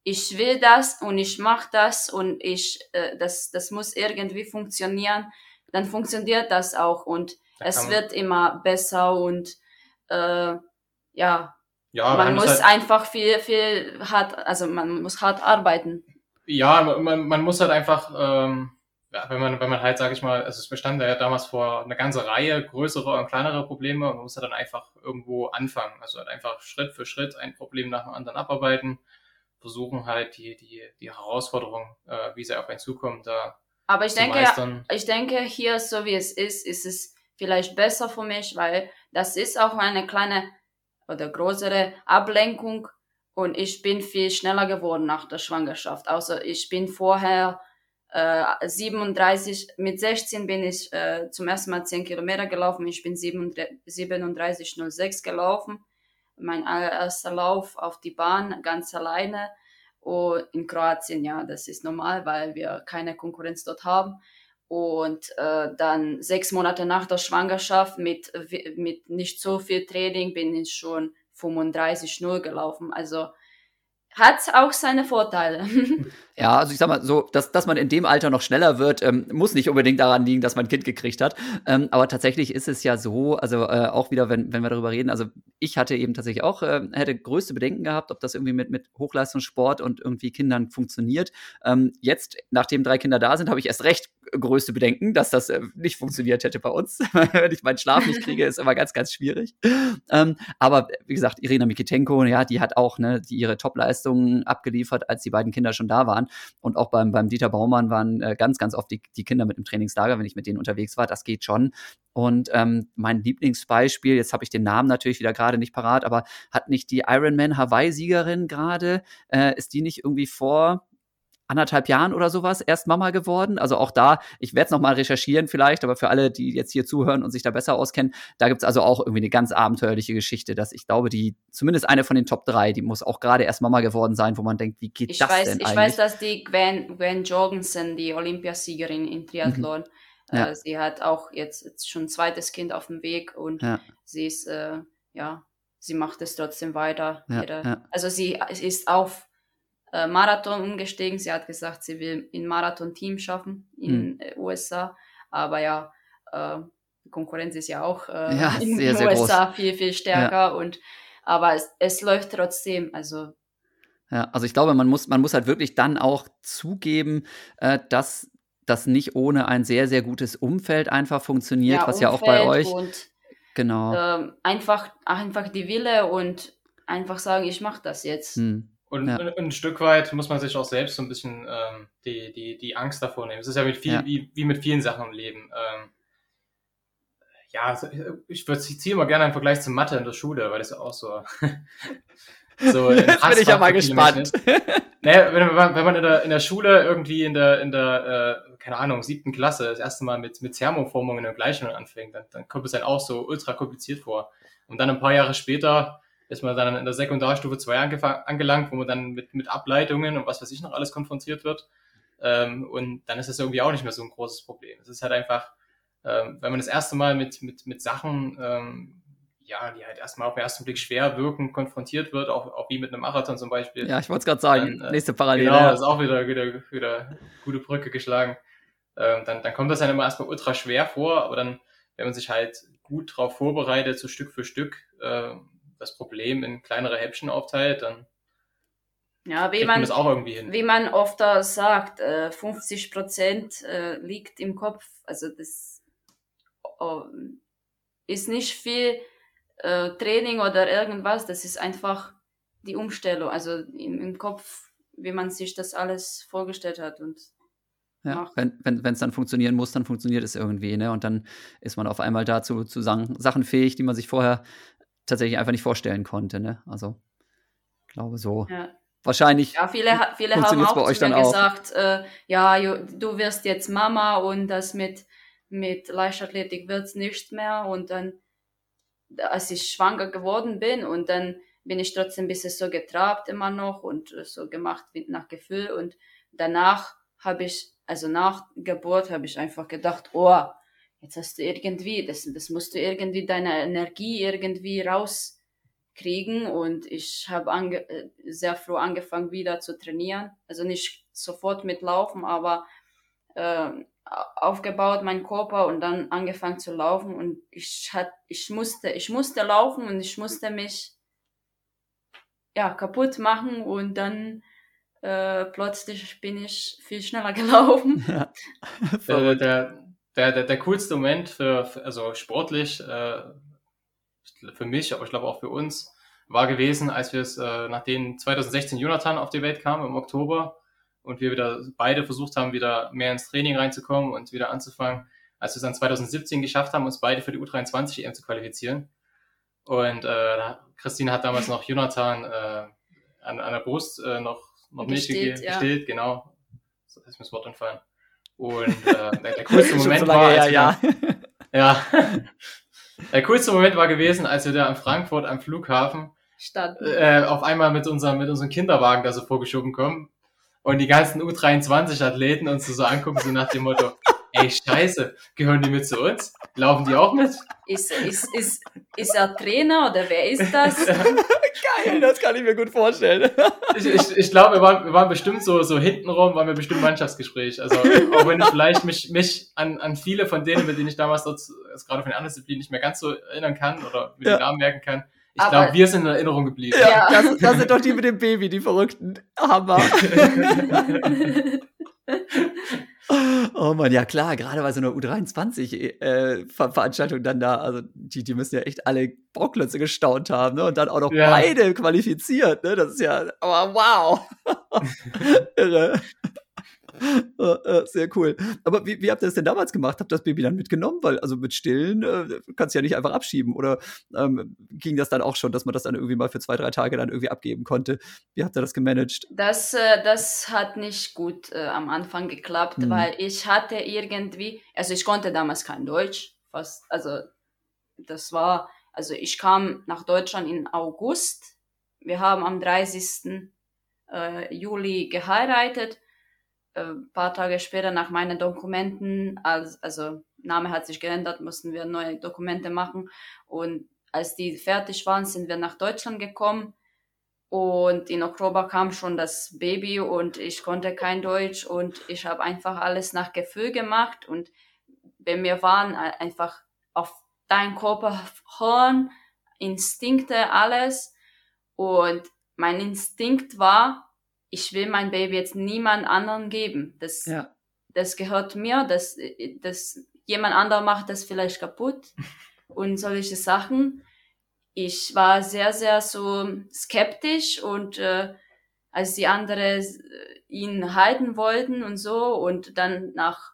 ich will das und ich mache das und ich, äh, das, das muss irgendwie funktionieren, dann funktioniert das auch und da es wird immer besser und äh, ja, ja, man muss halt, einfach viel, viel hart, also man muss hart arbeiten. ja, man, man muss halt einfach, ähm, ja, wenn man, wenn man halt, sag ich mal, also es bestand ja damals vor eine ganze Reihe größere und kleinere Probleme und man muss halt dann einfach irgendwo anfangen. Also halt einfach Schritt für Schritt ein Problem nach dem anderen abarbeiten, versuchen halt die, die, die Herausforderung, äh, wie sie auf einen zukommt, da Aber ich zu denke, meistern. ich denke, hier, so wie es ist, ist es vielleicht besser für mich, weil das ist auch eine kleine oder größere Ablenkung und ich bin viel schneller geworden nach der Schwangerschaft. Also ich bin vorher äh, 37, mit 16 bin ich äh, zum ersten Mal 10 Kilometer gelaufen, ich bin 37,06 gelaufen. Mein allererster Lauf auf die Bahn, ganz alleine. Und in Kroatien, ja, das ist normal, weil wir keine Konkurrenz dort haben. Und äh, dann sechs Monate nach der Schwangerschaft mit, mit nicht so viel Training bin ich schon 35-0 gelaufen. Also hat auch seine Vorteile. Ja, also ich sag mal so, dass, dass man in dem Alter noch schneller wird, ähm, muss nicht unbedingt daran liegen, dass man ein Kind gekriegt hat. Ähm, aber tatsächlich ist es ja so, also äh, auch wieder, wenn, wenn wir darüber reden, also ich hatte eben tatsächlich auch, äh, hätte größte Bedenken gehabt, ob das irgendwie mit, mit Hochleistungssport und irgendwie Kindern funktioniert. Ähm, jetzt, nachdem drei Kinder da sind, habe ich erst recht größte Bedenken, dass das äh, nicht funktioniert hätte bei uns. Wenn ich meinen Schlaf nicht kriege, ist immer ganz, ganz schwierig. Ähm, aber wie gesagt, Irina Mikitenko, ja, die hat auch ne, die ihre Topleistungen abgeliefert, als die beiden Kinder schon da waren. Und auch beim, beim Dieter Baumann waren äh, ganz, ganz oft die, die Kinder mit im Trainingslager, wenn ich mit denen unterwegs war. Das geht schon. Und ähm, mein Lieblingsbeispiel, jetzt habe ich den Namen natürlich wieder gerade nicht parat, aber hat nicht die Ironman Hawaii-Siegerin gerade, äh, ist die nicht irgendwie vor anderthalb Jahren oder sowas erst Mama geworden. Also auch da, ich werde es nochmal recherchieren vielleicht, aber für alle, die jetzt hier zuhören und sich da besser auskennen, da gibt es also auch irgendwie eine ganz abenteuerliche Geschichte, dass ich glaube, die, zumindest eine von den Top drei, die muss auch gerade erst Mama geworden sein, wo man denkt, wie geht ich das weiß, denn ich eigentlich? weiß, dass die Gwen, Gwen Jorgensen, die Olympiasiegerin in Triathlon, Mhm. Ja. äh, sie hat auch jetzt, jetzt schon ein zweites Kind auf dem Weg und Ja. sie ist, äh, ja, sie macht es trotzdem weiter. Ja, Ihre. Also sie sie ist auf äh, Marathon umgestiegen. Sie hat gesagt, sie will ein Marathon-Team schaffen in äh, USA. Aber ja, äh, die Konkurrenz ist ja auch äh, Ja, in den USA viel, viel stärker. Und aber es, es läuft trotzdem. Also Ja, also ich glaube, man muss, man muss halt wirklich dann auch zugeben, äh, dass das nicht ohne ein sehr, sehr gutes Umfeld einfach funktioniert, was ja auch bei Umfeld euch. Und Genau. ähm, einfach, einfach die Wille und einfach sagen, ich mache das jetzt. Hm. Und, Ja. und, ein Stück weit muss man sich auch selbst so ein bisschen ähm, die, die, die Angst davor nehmen. Es ist ja, mit viel, Ja. Wie, wie mit vielen Sachen im Leben. Ähm, ja, ich würde ich ziehe immer gerne einen Vergleich zu Mathe in der Schule, weil das ja auch so. so Jetzt bin ich ja mal Menschen gespannt. Naja, wenn, man- wenn man in der, in der Schule irgendwie in der, in der äh, keine Ahnung, siebten Klasse das erste Mal mit, mit Thermoformungen und Gleichungen anfängt, dann, dann kommt es dann auch so ultra kompliziert vor. Und dann ein paar Jahre später ist man dann in der Sekundarstufe 2 angefang- angelangt, wo man dann mit, mit Ableitungen und was weiß ich noch alles konfrontiert wird. Ähm, und dann ist das irgendwie auch nicht mehr so ein großes Problem. Es ist halt einfach, ähm, wenn man das erste Mal mit, mit, mit Sachen, ähm, ja, die halt erstmal auf den ersten Blick schwer wirken, konfrontiert wird, auch, auch wie mit einem Marathon zum Beispiel. Ja, ich wollte es gerade sagen. Dann, äh, Nächste Parallele. Genau, ja. das ist auch wieder, wieder, wieder gute Brücke geschlagen. Ähm, dann, dann kommt das dann immer erstmal ultra schwer vor, aber dann, wenn man sich halt gut darauf vorbereitet, so Stück für Stück äh, das Problem in kleinere Häppchen aufteilt, dann Ja, wie man man, das auch irgendwie hin. wie man oft sagt, äh, 50 Prozent äh, liegt im Kopf. Also das äh, ist nicht viel äh, Training oder irgendwas. Das ist einfach die Umstellung, also im, Kopf, wie man sich das alles vorgestellt hat. Und Ja, macht. wenn wenn es dann funktionieren muss, dann funktioniert es irgendwie, ne? Und dann ist man auf einmal dazu zu sagen, Sachen fähig, die man sich vorher tatsächlich einfach nicht vorstellen konnte, ne? Also, ich glaube so. ja. Wahrscheinlich. Ja, viele, viele haben auch bei euch dann auch? gesagt, äh, ja, du wirst jetzt Mama und das mit, mit Leichtathletik wird's nicht mehr. Und dann, als ich schwanger geworden bin und dann bin ich trotzdem ein bisschen so getrabt immer noch und so gemacht nach Gefühl. Und danach habe ich, also nach Geburt habe ich einfach gedacht, oh, jetzt hast du irgendwie, das, das musst du irgendwie deine Energie irgendwie rauskriegen und ich habe ange äh, sehr früh angefangen wieder zu trainieren. Also nicht sofort mit Laufen, aber äh, aufgebaut mein Körper und dann angefangen zu laufen und ich hat, ich musste, ich musste laufen und ich musste mich ja kaputt machen und dann äh, plötzlich bin ich viel schneller gelaufen. Ja. Der, Verrückt. der, der, der, der coolste Moment für, für also sportlich, äh, für mich, aber ich glaube auch für uns, war gewesen, als wir es, äh, nachdem 2016 Jonathan auf die Welt kam im Oktober und wir wieder beide versucht haben, wieder mehr ins Training reinzukommen und wieder anzufangen, als wir es dann 2017 geschafft haben, uns beide für die U23 EM zu qualifizieren. Und äh, Christine hat damals noch Jonathan äh, an, an der Brust äh, noch, noch Milch Gestillt, gegeben, ja. gestillt, genau. So ist mir das Wort entfallen. Und äh, der, der coolste Moment so war, her, ja. dann, ja. Der coolste Moment war gewesen, als wir da in Frankfurt am Flughafen Statt äh, auf einmal mit unserem, mit unserem Kinderwagen da so vorgeschoben kommen und die ganzen U23-Athleten uns so angucken, so nach dem Motto, ey, scheiße, gehören die mit zu uns? Laufen die auch mit? ist, ist, ist, ist er Trainer oder wer ist das? Geil, das kann ich mir gut vorstellen. Ich, ich, ich glaube, wir waren, wir waren bestimmt so, so hintenrum, waren wir bestimmt Mannschaftsgespräch. Also, auch wenn ich vielleicht mich, mich an, an viele von denen, mit denen ich damals dort, gerade von den anderen Disziplinen nicht mehr ganz so erinnern kann oder mir Ja. den Namen merken kann, ich glaube, wir sind in Erinnerung geblieben. Ja, Ja. Das, das sind doch die mit dem Baby, die Verrückten. Hammer. Oh man, ja klar, gerade bei so einer U23-Veranstaltung äh, dann da, also die, die müssen ja echt alle Bauklötze gestaunt haben, ne? Und dann auch noch ja. beide qualifiziert, ne? Das ist ja, aber wow. Irre. Sehr cool. Aber wie, wie habt ihr das denn damals gemacht? Habt ihr das Baby dann mitgenommen? Weil, also mit Stillen äh, kannst du ja nicht einfach abschieben. Oder ähm, ging das dann auch schon, dass man das dann irgendwie mal für zwei, drei Tage dann irgendwie abgeben konnte? Wie habt ihr das gemanagt? Das, äh, das hat nicht gut äh, am Anfang geklappt, hm. weil ich hatte irgendwie, also ich konnte damals kein Deutsch. Fast, also das war, also ich kam nach Deutschland in August. Wir haben am 30. Äh, Juli geheiratet äh, paar Tage später nach meinen Dokumenten, als, also Name hat sich geändert, mussten wir neue Dokumente machen. Und als die fertig waren, sind wir nach Deutschland gekommen. Und in Oktober kam schon das Baby und ich konnte kein Deutsch und ich habe einfach alles nach Gefühl gemacht und bei mir waren einfach auf dein Körper hören, Instinkte, alles. Und mein Instinkt war, ich will mein Baby jetzt niemand anderen geben. Das, ja. das gehört mir, das, das, jemand anderer macht das vielleicht kaputt und solche Sachen. Ich war sehr, sehr so skeptisch und äh, als die anderen ihn halten wollten und so und dann nach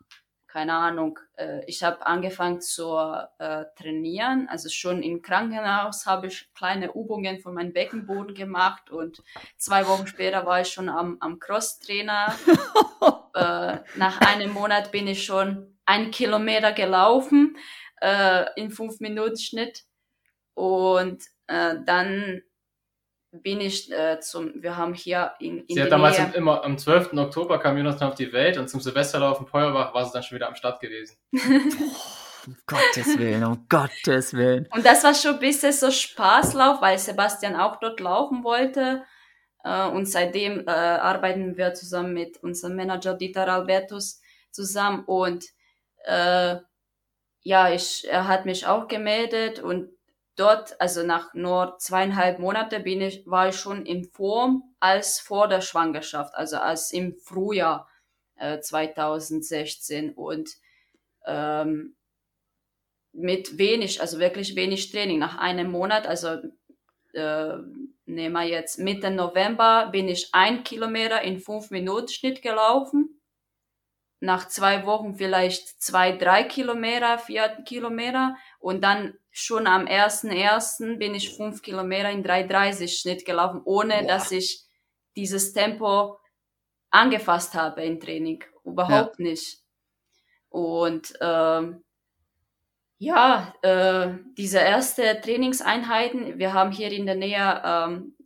keine Ahnung, äh, ich habe angefangen zu äh, trainieren. Also schon im Krankenhaus habe ich kleine Übungen von meinem Beckenboden gemacht und zwei Wochen später war ich schon am, am Cross-Trainer. äh, nach einem Monat bin ich schon ein Kilometer gelaufen äh, in fünf Minuten Schnitt und äh, dann bin ich äh, zum, wir haben hier in, in Sie hat damals Nähe, immer am 12. Oktober kam Jonathan auf die Welt und zum Silvesterlauf in Feuerbach war sie dann schon wieder am Start gewesen. um Gottes Willen, um Gottes Willen. Und das war schon ein bisschen so Spaßlauf, weil Sebastian auch dort laufen wollte. Äh, und seitdem äh, arbeiten wir zusammen mit unserem Manager Dieter Albertus zusammen und äh, ja, ich, er hat mich auch gemeldet und dort, also nach nur zweieinhalb Monate bin ich, war ich schon in Form als vor der Schwangerschaft, also als im Frühjahr äh, 2016 und ähm, mit wenig, also wirklich wenig Training. Nach einem Monat, also äh, nehmen wir jetzt Mitte November, bin ich ein Kilometer in fünf Minuten Schnitt gelaufen. Nach zwei Wochen vielleicht zwei, drei Kilometer, vier Kilometer und dann schon am 1.1. bin ich fünf Kilometer in 3,30 Schnitt gelaufen, ohne Boah. dass ich dieses Tempo angefasst habe im Training. Überhaupt ja. nicht. Und ähm, ja, äh, diese erste Trainingseinheiten, wir haben hier in der Nähe ähm,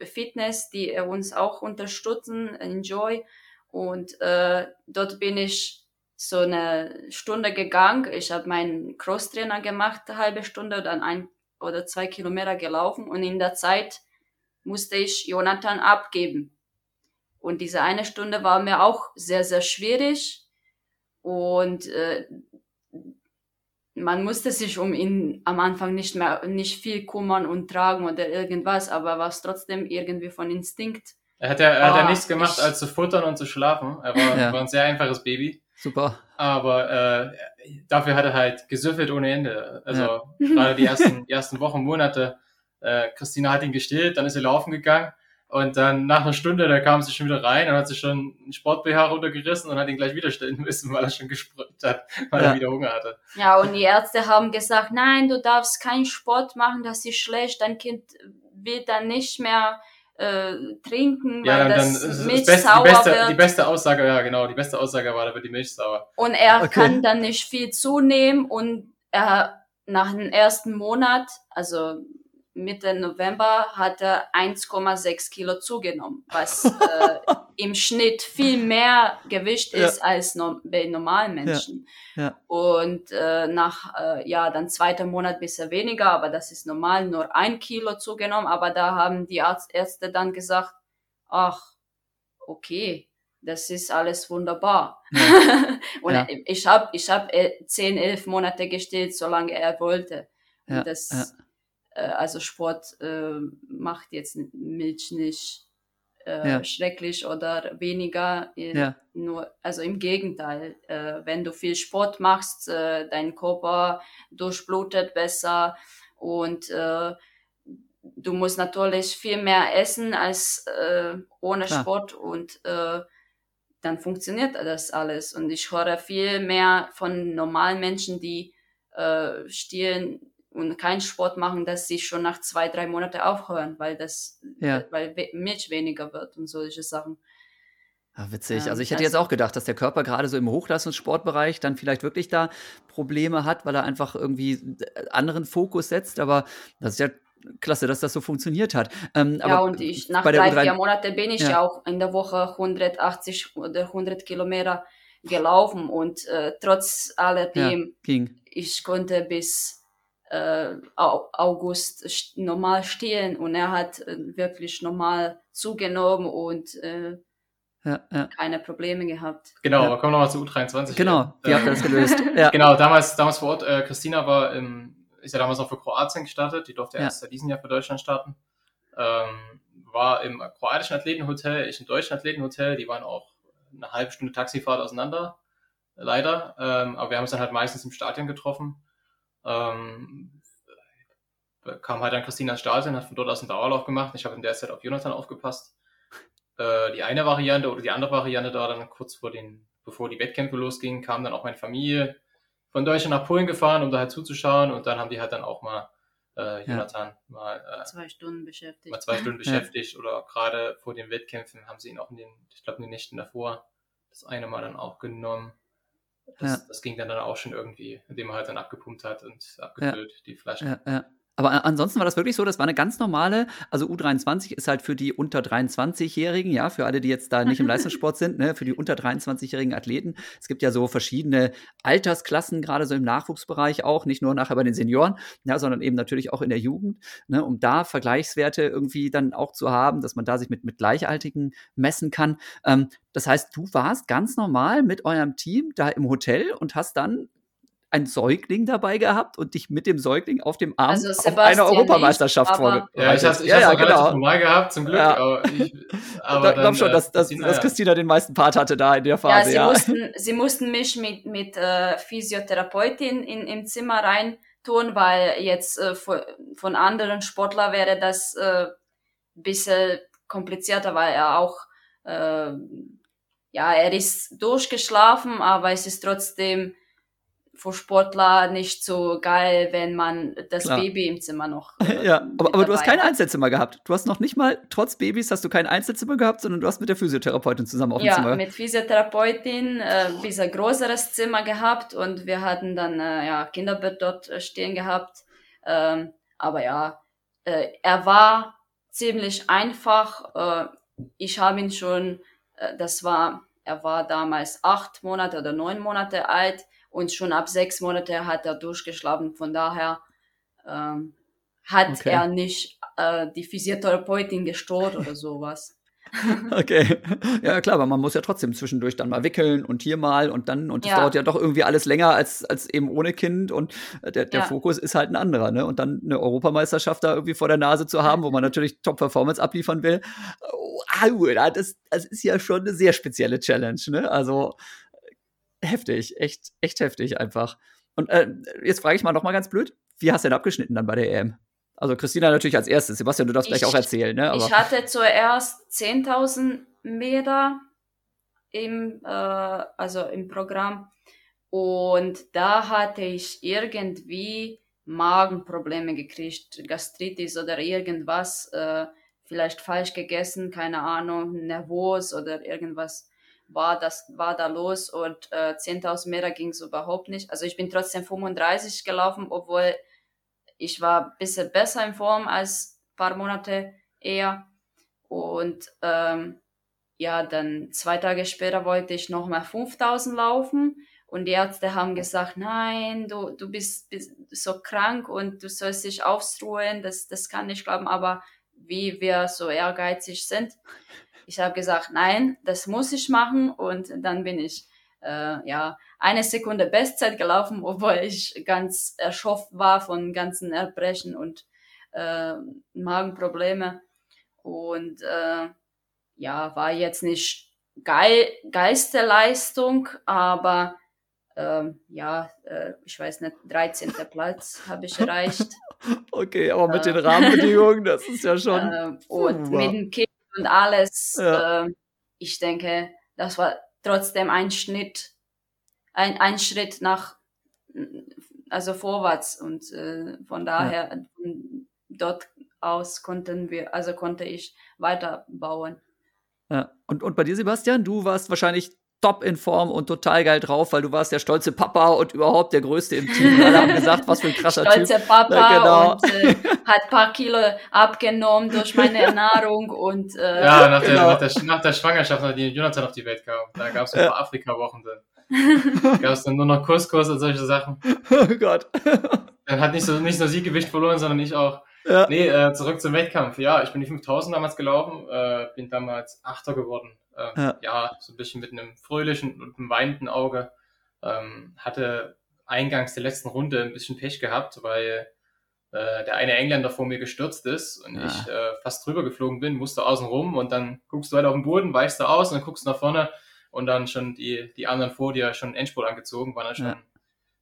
Fitness, die uns auch unterstützen, Enjoy. Und äh, dort bin ich so eine Stunde gegangen. Ich habe meinen Crosstrainer gemacht, eine halbe Stunde, dann ein oder zwei Kilometer gelaufen und in der Zeit musste ich Jonathan abgeben. Und diese eine Stunde war mir auch sehr, sehr schwierig und äh, man musste sich um ihn am Anfang nicht mehr, nicht viel kümmern und tragen oder irgendwas, aber war es trotzdem irgendwie von Instinkt. Er hat ja, er hat ja nichts gemacht, als zu futtern und zu schlafen. Er war, ja. war ein sehr einfaches Baby. Super. Aber äh, dafür hat er halt gesüffelt ohne Ende. Also ja. gerade die ersten, ersten Wochen, Monate. Äh, Christina hat ihn gestillt, dann ist er laufen gegangen. Und dann nach einer Stunde, da kam sie schon wieder rein und hat sich schon einen Sport-BH runtergerissen und hat ihn gleich wieder stellen müssen, weil er schon gesprüht hat, weil ja. er wieder Hunger hatte. Ja, und die Ärzte haben gesagt, nein, du darfst keinen Sport machen, das ist schlecht, dein Kind wird dann nicht mehr äh, trinken, ja, weil dann, das dann Milch das Beste, sauer die beste, wird. Die beste Aussage, ja genau, die beste Aussage war, da wird die Milch sauer. Und er okay. kann dann nicht viel zunehmen und er nach dem ersten Monat, also Mitte November hat er 1,6 Kilo zugenommen, was äh, im Schnitt viel mehr Gewicht ist ja. als no bei normalen Menschen. Ja. Ja. Und äh, nach, äh, ja, dann zweiter Monat bisschen weniger, aber das ist normal, nur ein Kilo zugenommen. Aber da haben die Arzt Ärzte dann gesagt, ach, okay, das ist alles wunderbar. Und ich habe ich hab 10, äh, 11 Monate gestillt, solange er wollte. Und das also Sport äh, macht jetzt Milch nicht äh, Ja. schrecklich oder weniger. Äh, Ja. Nur, also im Gegenteil, äh, wenn du viel Sport machst, äh, dein Körper durchblutet besser und äh, du musst natürlich viel mehr essen als äh, ohne Klar. Sport und äh, dann funktioniert das alles. Und ich höre viel mehr von normalen Menschen, die äh, stehlen und keinen Sport machen, dass sie schon nach zwei, drei Monaten aufhören, weil das, Ja. weil we- Milch weniger wird und solche Sachen. Ja, witzig. Ähm, Also ich hätte jetzt auch gedacht, dass der Körper gerade so im Hochleistungssportbereich dann vielleicht wirklich da Probleme hat, weil er einfach irgendwie äh, anderen Fokus setzt. Aber das ist ja klasse, dass das so funktioniert hat. Ähm, ja, aber und ich, nach drei, U3 vier Monaten bin ich Ja. ja. auch in der Woche 180 oder 100 Kilometer gelaufen und äh, trotz alledem, ging. ich konnte bis äh, Au- August st- normal stehen und er hat äh, wirklich normal zugenommen und äh, Ja, ja. keine Probleme gehabt. Genau, Ja. aber kommen wir nochmal zu U23. Genau, wie Ähm, ihr das gelöst? Ja. Genau, damals, damals vor Ort, äh, Christina war im, ist ja damals auch für Kroatien gestartet, die durfte Ja. erst seit diesem Jahr für Deutschland starten. Ähm, war im kroatischen Athletenhotel, ich im deutschen Athletenhotel, die waren auch eine halbe Stunde Taxifahrt auseinander, leider. Ähm, aber wir haben uns dann halt meistens im Stadion getroffen. Ähm, kam halt dann Christina Stadion, hat von dort aus einen Dauerlauf gemacht. Ich habe in der Zeit auf Jonathan aufgepasst. Äh, die eine Variante oder die andere Variante da dann kurz vor den, bevor die Wettkämpfe losgingen, kam dann auch meine Familie von Deutschland nach Polen gefahren, um da halt zuzuschauen und dann haben die halt dann auch mal äh, Jonathan mal, äh, Zwei Stunden beschäftigt. mal zwei Stunden beschäftigt oder gerade vor den Wettkämpfen haben sie ihn auch in den, ich glaube in den Nächten davor, das eine Mal dann auch genommen. Das, Ja. das ging dann, dann auch schon irgendwie, indem er halt dann abgepumpt hat und abgefüllt, die Flaschen. Ja, ja. Aber ansonsten war das wirklich so, das war eine ganz normale, also U23 ist halt für die unter 23-Jährigen, ja, für alle, die jetzt da nicht im Leistungssport sind, ne, für die unter 23-jährigen Athleten. Es gibt ja so verschiedene Altersklassen, gerade so im Nachwuchsbereich auch, nicht nur nachher bei den Senioren, ja, sondern eben natürlich auch in der Jugend, ne, um da Vergleichswerte irgendwie dann auch zu haben, dass man da sich mit, mit Gleichaltigen messen kann. Ähm, das heißt, du warst ganz normal mit eurem Team da im Hotel und hast dann ein Säugling dabei gehabt und dich mit dem Säugling auf dem Arm Also auf Sebastian eine Europameisterschaft vorbereitet. Ja, ich hab's, ich ja, ja, genau. normal gehabt, zum Glück. Ja. Aber ich, aber glaube schon, äh, dass, dass, Christina, dass. Christina den meisten Part hatte da in der Ja, Phase. sie, Ja, Mussten, sie mussten mich mit, mit äh, Physiotherapeutin in, im Zimmer rein tun, weil jetzt äh, von, von anderen Sportlern wäre das äh, bisschen komplizierter, weil er auch, äh, ja, er ist durchgeschlafen, aber es ist trotzdem für Sportler nicht so geil, wenn man das Klar. Baby im Zimmer noch. äh, ja. aber, aber du hast kein hat. Einzelzimmer gehabt. Du hast noch nicht mal, trotz Babys, hast du kein Einzelzimmer gehabt, sondern du hast mit der Physiotherapeutin zusammen auf dem Ja, Zimmer. mit Physiotherapeutin äh, ein bisschen größeres Zimmer gehabt und wir hatten dann äh, ja Kinderbett dort äh, stehen gehabt. Ähm, aber ja, äh, er war ziemlich einfach. Äh, ich habe ihn schon, äh, das war, er war damals acht Monate oder neun Monate alt und schon ab sechs Monate hat er durchgeschlafen. Von daher ähm, hat Okay. er nicht äh, die Physiotherapeutin gestört oder sowas. Okay. Ja, klar, aber man muss ja trotzdem zwischendurch dann mal wickeln und hier mal und dann, und das Ja. dauert ja doch irgendwie alles länger als, als eben ohne Kind und äh, der, der Ja. Fokus ist halt ein anderer, ne? Und dann eine Europameisterschaft da irgendwie vor der Nase zu haben, wo man natürlich Top-Performance abliefern will, oh, au, das, das ist ja schon eine sehr spezielle Challenge, ne? Also heftig, echt, echt heftig einfach. Und äh, jetzt frage ich mal noch mal ganz blöd, wie hast du denn abgeschnitten dann bei der EM? Also Christina natürlich als erstes. Sebastian, du darfst gleich Ich- auch erzählen, ne? Aber Ich hatte zuerst 10.000 Meter im, äh, also im Programm und da hatte ich irgendwie Magenprobleme gekriegt, Gastritis oder irgendwas, äh, vielleicht falsch gegessen, keine Ahnung, nervös oder irgendwas war das war da los und äh, 10.000 Meter ging es überhaupt nicht. Also ich bin trotzdem 35 gelaufen, obwohl ich war ein bisschen besser in Form als ein paar Monate eher. Und ähm, ja, dann zwei Tage später wollte ich nochmal 5000 laufen. Und die Ärzte haben gesagt, nein, du, du bist, bist so krank und du sollst dich ausruhen. Das, das kann ich glauben. Aber wie wir so ehrgeizig sind, ich habe gesagt, nein, das muss ich machen. Und dann bin ich äh, ja eine Sekunde Bestzeit gelaufen, obwohl ich ganz erschöpft war von ganzen Erbrechen und äh, Magenprobleme. Und äh, ja, war jetzt nicht geil, geilste Leistung, aber ähm, ja, äh, ich weiß nicht, 13. Platz habe ich erreicht. Okay, aber mit äh, den Rahmenbedingungen, das ist ja schon. Äh, und mit dem Kind und alles, ja. äh, ich denke, das war trotzdem ein Schnitt, ein, ein Schritt nach, also vorwärts und äh, von daher, ja. dort aus konnten wir, also konnte ich weiterbauen. Ja. Und, und bei dir, Sebastian, du warst wahrscheinlich top in Form und total geil drauf, weil du warst der stolze Papa und überhaupt der Größte im Team. Alle haben gesagt, was für ein krasser stolze Typ. Papa ja, genau. und äh, hat paar Kilo abgenommen durch meine Ernährung und äh, Ja, nach, genau. der, nach, der, nach der Schwangerschaft, nachdem Jonathan auf die Welt kam, da gab es ein paar Afrika-Wochen dann. gab es dann nur noch Couscous und solche Sachen. Oh Gott. Dann hat nicht, so, nicht nur sie Gewicht verloren, sondern ich auch. Ja. Nee, äh, zurück zum Wettkampf. Ja, ich bin die 5000 damals gelaufen, äh, bin damals Achter geworden. Äh, ja. ja. so ein bisschen mit einem fröhlichen und einem weinenden Auge. Ähm, hatte eingangs der letzten Runde ein bisschen Pech gehabt, weil äh, der eine Engländer vor mir gestürzt ist und ja. ich äh, fast drüber geflogen bin, musste außen rum und dann guckst du halt auf den Boden, weichst du aus und dann guckst du nach vorne und dann schon die, die anderen vor dir schon Endspurt angezogen, waren dann schon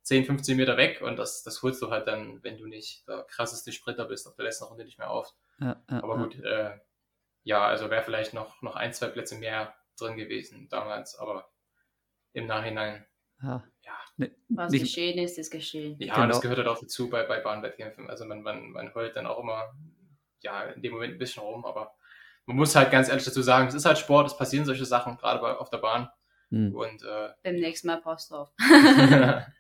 10, 15 Meter weg und das, das holst du halt dann, wenn du nicht der krasseste Sprinter bist, auf der letzten Runde nicht mehr auf. Ja, ja, aber gut, äh, ja, also wäre vielleicht noch, noch ein, zwei Plätze mehr drin gewesen damals, aber im Nachhinein. Ja. ja ne, Was nicht, geschehen ist, ist geschehen. Ja, genau. das gehört halt auch dazu bei, bei Bahnwettkämpfen. Also man, man, man heult dann auch immer, ja, in dem Moment ein bisschen rum, aber man muss halt ganz ehrlich dazu sagen, es ist halt Sport, es passieren solche Sachen, gerade bei, auf der Bahn. Hm. Und, äh, beim nächsten Mal passt du auf.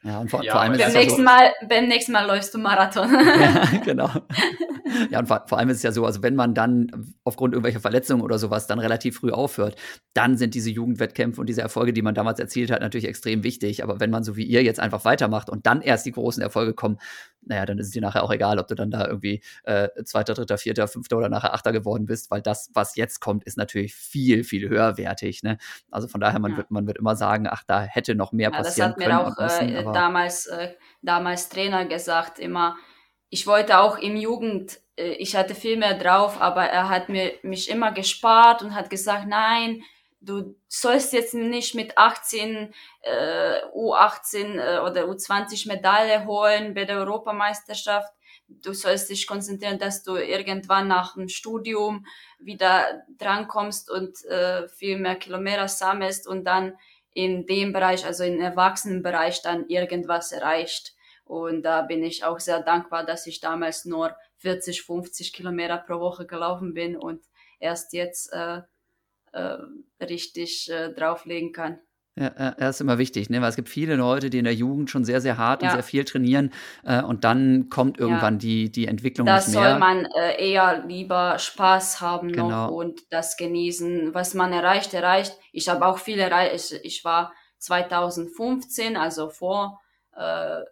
ja, und vor, ja, vor allem beim, nächsten so, Mal, beim nächsten Mal läufst du Marathon. ja, genau. Ja, und vor, vor, allem ist es ja so, also wenn man dann aufgrund irgendwelcher Verletzungen oder sowas dann relativ früh aufhört, dann sind diese Jugendwettkämpfe und diese Erfolge, die man damals erzielt hat, natürlich extrem wichtig. Aber wenn man so wie ihr jetzt einfach weitermacht und dann erst die großen Erfolge kommen, naja, dann ist es dir nachher auch egal, ob du dann da irgendwie äh, Zweiter, Dritter, Vierter, Fünfter oder nachher Achter geworden bist, weil das, was jetzt kommt, ist natürlich viel, viel höherwertig. Ne? Also von daher, man, ja. wird, man wird immer sagen, ach, da hätte noch mehr ja, passieren können. Das hat mir auch müssen, äh, damals, äh, damals Trainer gesagt, immer, ich wollte auch im Jugend, äh, ich hatte viel mehr drauf, aber er hat mir, mich immer gespart und hat gesagt, nein, du sollst jetzt nicht mit 18, äh, U18 äh, oder U20 Medaille holen bei der Europameisterschaft. Du sollst dich konzentrieren, dass du irgendwann nach dem Studium wieder drankommst und äh, viel mehr Kilometer sammelst und dann in dem Bereich, also im Erwachsenenbereich, dann irgendwas erreicht. Und da bin ich auch sehr dankbar, dass ich damals nur 40, 50 Kilometer pro Woche gelaufen bin und erst jetzt äh, äh, richtig äh, drauflegen kann. Ja, das ist immer wichtig, ne? weil es gibt viele Leute, die in der Jugend schon sehr, sehr hart ja. und sehr viel trainieren äh, und dann kommt irgendwann ja. die, die Entwicklung das nicht mehr. soll man äh, eher lieber Spaß haben genau. und das genießen, was man erreicht, erreicht. Ich habe auch viel erreicht. Ich, ich war 2015, also vor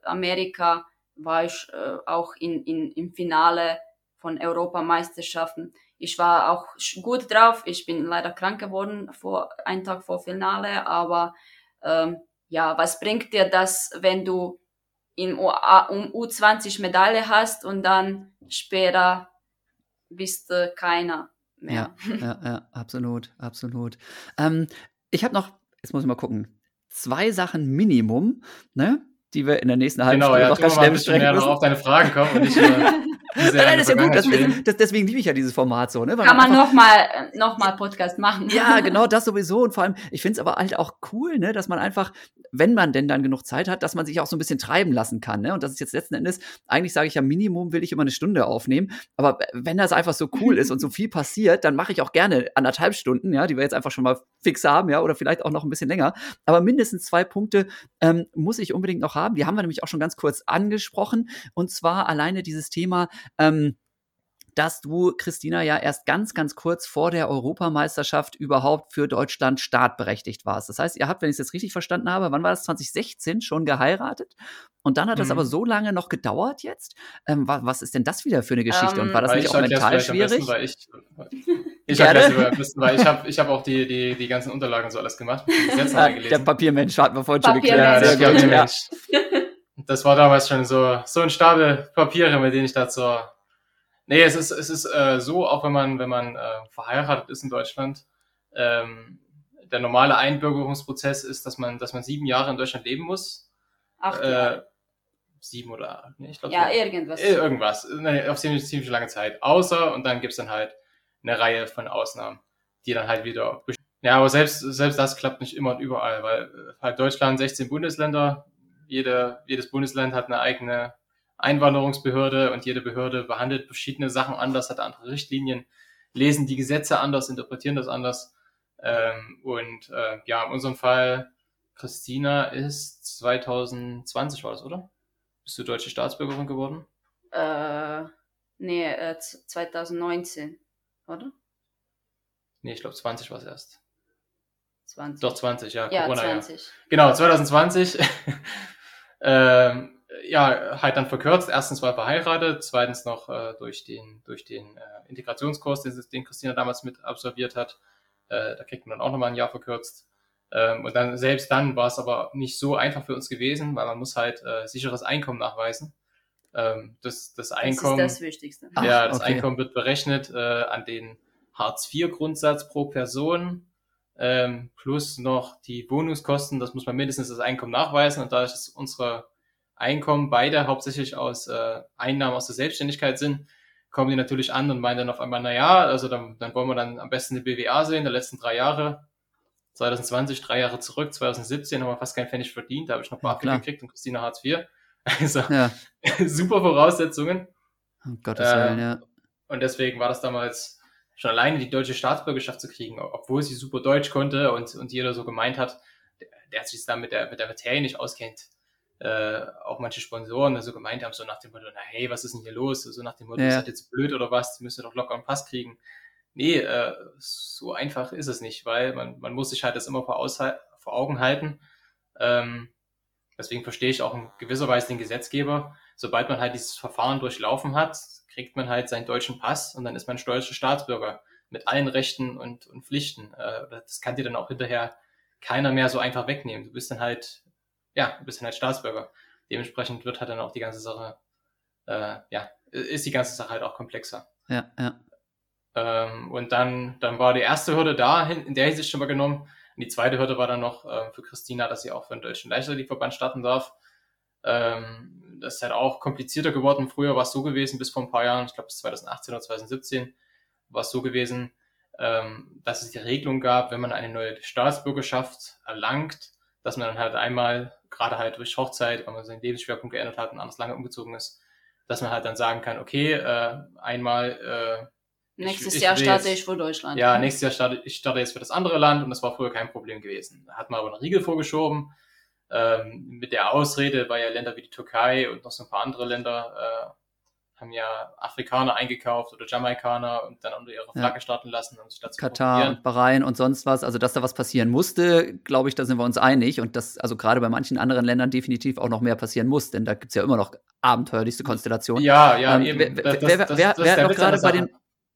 Amerika, war ich äh, auch in, in, im Finale von Europameisterschaften ich war auch gut drauf. Ich bin leider krank geworden vor einen Tag vor Finale, aber ähm, ja, was bringt dir das, wenn du in U um U20 Medaille hast und dann später bist du keiner mehr. Ja, ja, ja absolut, absolut. Ähm, ich habe noch, jetzt muss ich mal gucken, zwei Sachen Minimum, ne? Die wir in der nächsten halben genau, Stunde ja, noch ganz schnell besprechen müssen. Genau, auf deine Fragen kommen und nur nein, nein, das ist ja gut. Das, das, deswegen liebe ich ja dieses Format so. Ne? Weil Kann man, man nochmal noch mal Podcast machen. Ja, genau, das sowieso. Und vor allem, ich finde es aber halt auch cool, ne, dass man einfach, wenn man denn dann genug Zeit hat, dass man sich auch so ein bisschen treiben lassen kann. Ne? Und das ist jetzt letzten Endes, eigentlich sage ich ja, Minimum will ich immer eine Stunde aufnehmen. Aber wenn das einfach so cool ist und so viel passiert, dann mache ich auch gerne anderthalb Stunden, ja, die wir jetzt einfach schon mal fix haben, ja, oder vielleicht auch noch ein bisschen länger. Aber mindestens zwei Punkte ähm, muss ich unbedingt noch haben. Die haben wir nämlich auch schon ganz kurz angesprochen. Und zwar alleine dieses Thema, ähm, dass du, Christina, ja erst ganz, ganz kurz vor der Europameisterschaft überhaupt für Deutschland startberechtigt warst. Das heißt, ihr habt, wenn ich es jetzt richtig verstanden habe, wann war das 2016 schon geheiratet? Und dann hat das mhm. aber so lange noch gedauert jetzt. Ähm, was, was, ist denn das wieder für eine Geschichte? Um, Und war das nicht auch mental schwierig? Besten, weil ich ich habe das ich habe ich hab auch die, die, die ganzen Unterlagen so alles gemacht. Ja, der Papiermensch hat man vorhin schon geklärt. Ja, der Papiermensch. Das war damals schon so, so ein Stapel Papiere, mit denen ich da zur Nee, es ist, es ist äh, so, auch wenn man, wenn man äh, verheiratet ist in Deutschland, ähm, der normale Einbürgerungsprozess ist, dass man, dass man sieben Jahre in Deutschland leben muss. Acht Äh, sieben oder, nee, ich glaube, Ja, irgendwas. äh, irgendwas. Nee, auf ziemlich, ziemlich lange Zeit. Außer, und dann gibt's dann halt eine Reihe von Ausnahmen, die dann halt wieder. Ja, aber selbst, selbst das klappt nicht immer und überall, weil äh, halt Deutschland 16 Bundesländer, jede, jedes Bundesland hat eine eigene Einwanderungsbehörde und jede Behörde behandelt verschiedene Sachen anders, hat andere Richtlinien, lesen die Gesetze anders, interpretieren das anders. Ähm, und äh, ja, in unserem Fall, Christina ist 2020 war das, oder? Bist du deutsche Staatsbürgerin geworden? Äh, nee, äh, z- 2019, oder? Nee, ich glaube 20 war es erst. 20. Doch 20, ja, ja, Corona, 20. Genau, 2020. ähm, ja, halt dann verkürzt. Erstens war verheiratet, zweitens noch äh, durch den, durch den äh, Integrationskurs, den, den Christina damals mit absolviert hat. Äh, da kriegt man dann auch nochmal ein Jahr verkürzt. Ähm, und dann selbst dann war es aber nicht so einfach für uns gewesen, weil man muss halt äh, sicheres Einkommen nachweisen. Ähm, das, das Einkommen. Das ist das Wichtigste. Ach, ja, das okay. Einkommen wird berechnet äh, an den Hartz-IV-Grundsatz pro Person ähm, plus noch die Wohnungskosten. Das muss man mindestens das Einkommen nachweisen. Und da es unsere Einkommen beide hauptsächlich aus äh, Einnahmen aus der Selbstständigkeit sind, kommen die natürlich an und meinen dann auf einmal, na ja, also dann, dann wollen wir dann am besten eine BWA sehen, der letzten drei Jahre. 2020, drei Jahre zurück, 2017 haben wir fast keinen Pfennig verdient, da habe ich noch Ja, BAföG klar. gekriegt und Christina Hartz IV. Also Ja, super Voraussetzungen. um Gottes Willen, ja. Und deswegen war das damals schon alleine die deutsche Staatsbürgerschaft zu kriegen, obwohl sie super Deutsch konnte und, und jeder so gemeint hat, der, der sich da mit der, mit der Materie nicht auskennt. Äh, auch manche Sponsoren so gemeint haben, so nach dem Motto, na hey, was ist denn hier los? So nach dem Motto, Ja. ist das jetzt blöd oder was? Die müsste doch locker einen Pass kriegen. Nee, äh, so einfach ist es nicht, weil man, man muss sich halt das immer vor, Aushal- vor Augen halten. Ähm, deswegen verstehe ich auch in gewisser Weise den Gesetzgeber. Sobald man halt dieses Verfahren durchlaufen hat, kriegt man halt seinen deutschen Pass und dann ist man deutscher Staatsbürger mit allen Rechten und, und Pflichten. Äh, das kann dir dann auch hinterher keiner mehr so einfach wegnehmen. Du bist dann halt, ja, du bist dann halt Staatsbürger. Dementsprechend wird halt dann auch die ganze Sache, äh, ja, ist die ganze Sache halt auch komplexer. Ja, ja. Ähm, und dann, dann war die erste Hürde da, in der Hinsicht schon mal genommen. Und die zweite Hürde war dann noch äh, für Christina, dass sie auch für den Deutschen Leichtathletikverband starten darf. Ähm, das ist halt auch komplizierter geworden. Früher war es so gewesen, bis vor ein paar Jahren, ich glaube bis 2018 oder 2017, war es so gewesen, ähm, dass es die Regelung gab, wenn man eine neue Staatsbürgerschaft erlangt, dass man dann halt einmal, gerade halt durch Hochzeit, weil man seinen Lebensschwerpunkt geändert hat und anders lange umgezogen ist, dass man halt dann sagen kann, okay, äh, einmal äh, Nächstes ich Jahr will starte jetzt- ich für Deutschland. ja, nächstes Jahr starte ich starte jetzt für das andere Land und das war früher kein Problem gewesen. Da hat man aber einen Riegel vorgeschoben ähm, mit der Ausrede, weil ja Länder wie die Türkei und noch so ein paar andere Länder äh, haben ja Afrikaner eingekauft oder Jamaikaner und dann unter ihrer Ja. Flagge starten lassen, um sich dazu Katar und Bahrain und sonst was, also dass da was passieren musste, glaube ich, da sind wir uns einig und dass also gerade bei manchen anderen Ländern definitiv auch noch mehr passieren muss, denn da gibt es ja immer noch abenteuerlichste Konstellationen. Ja, ja, Ähm, eben. wer, Das- wer, das- wer, das- wer, hat noch gerade bei den.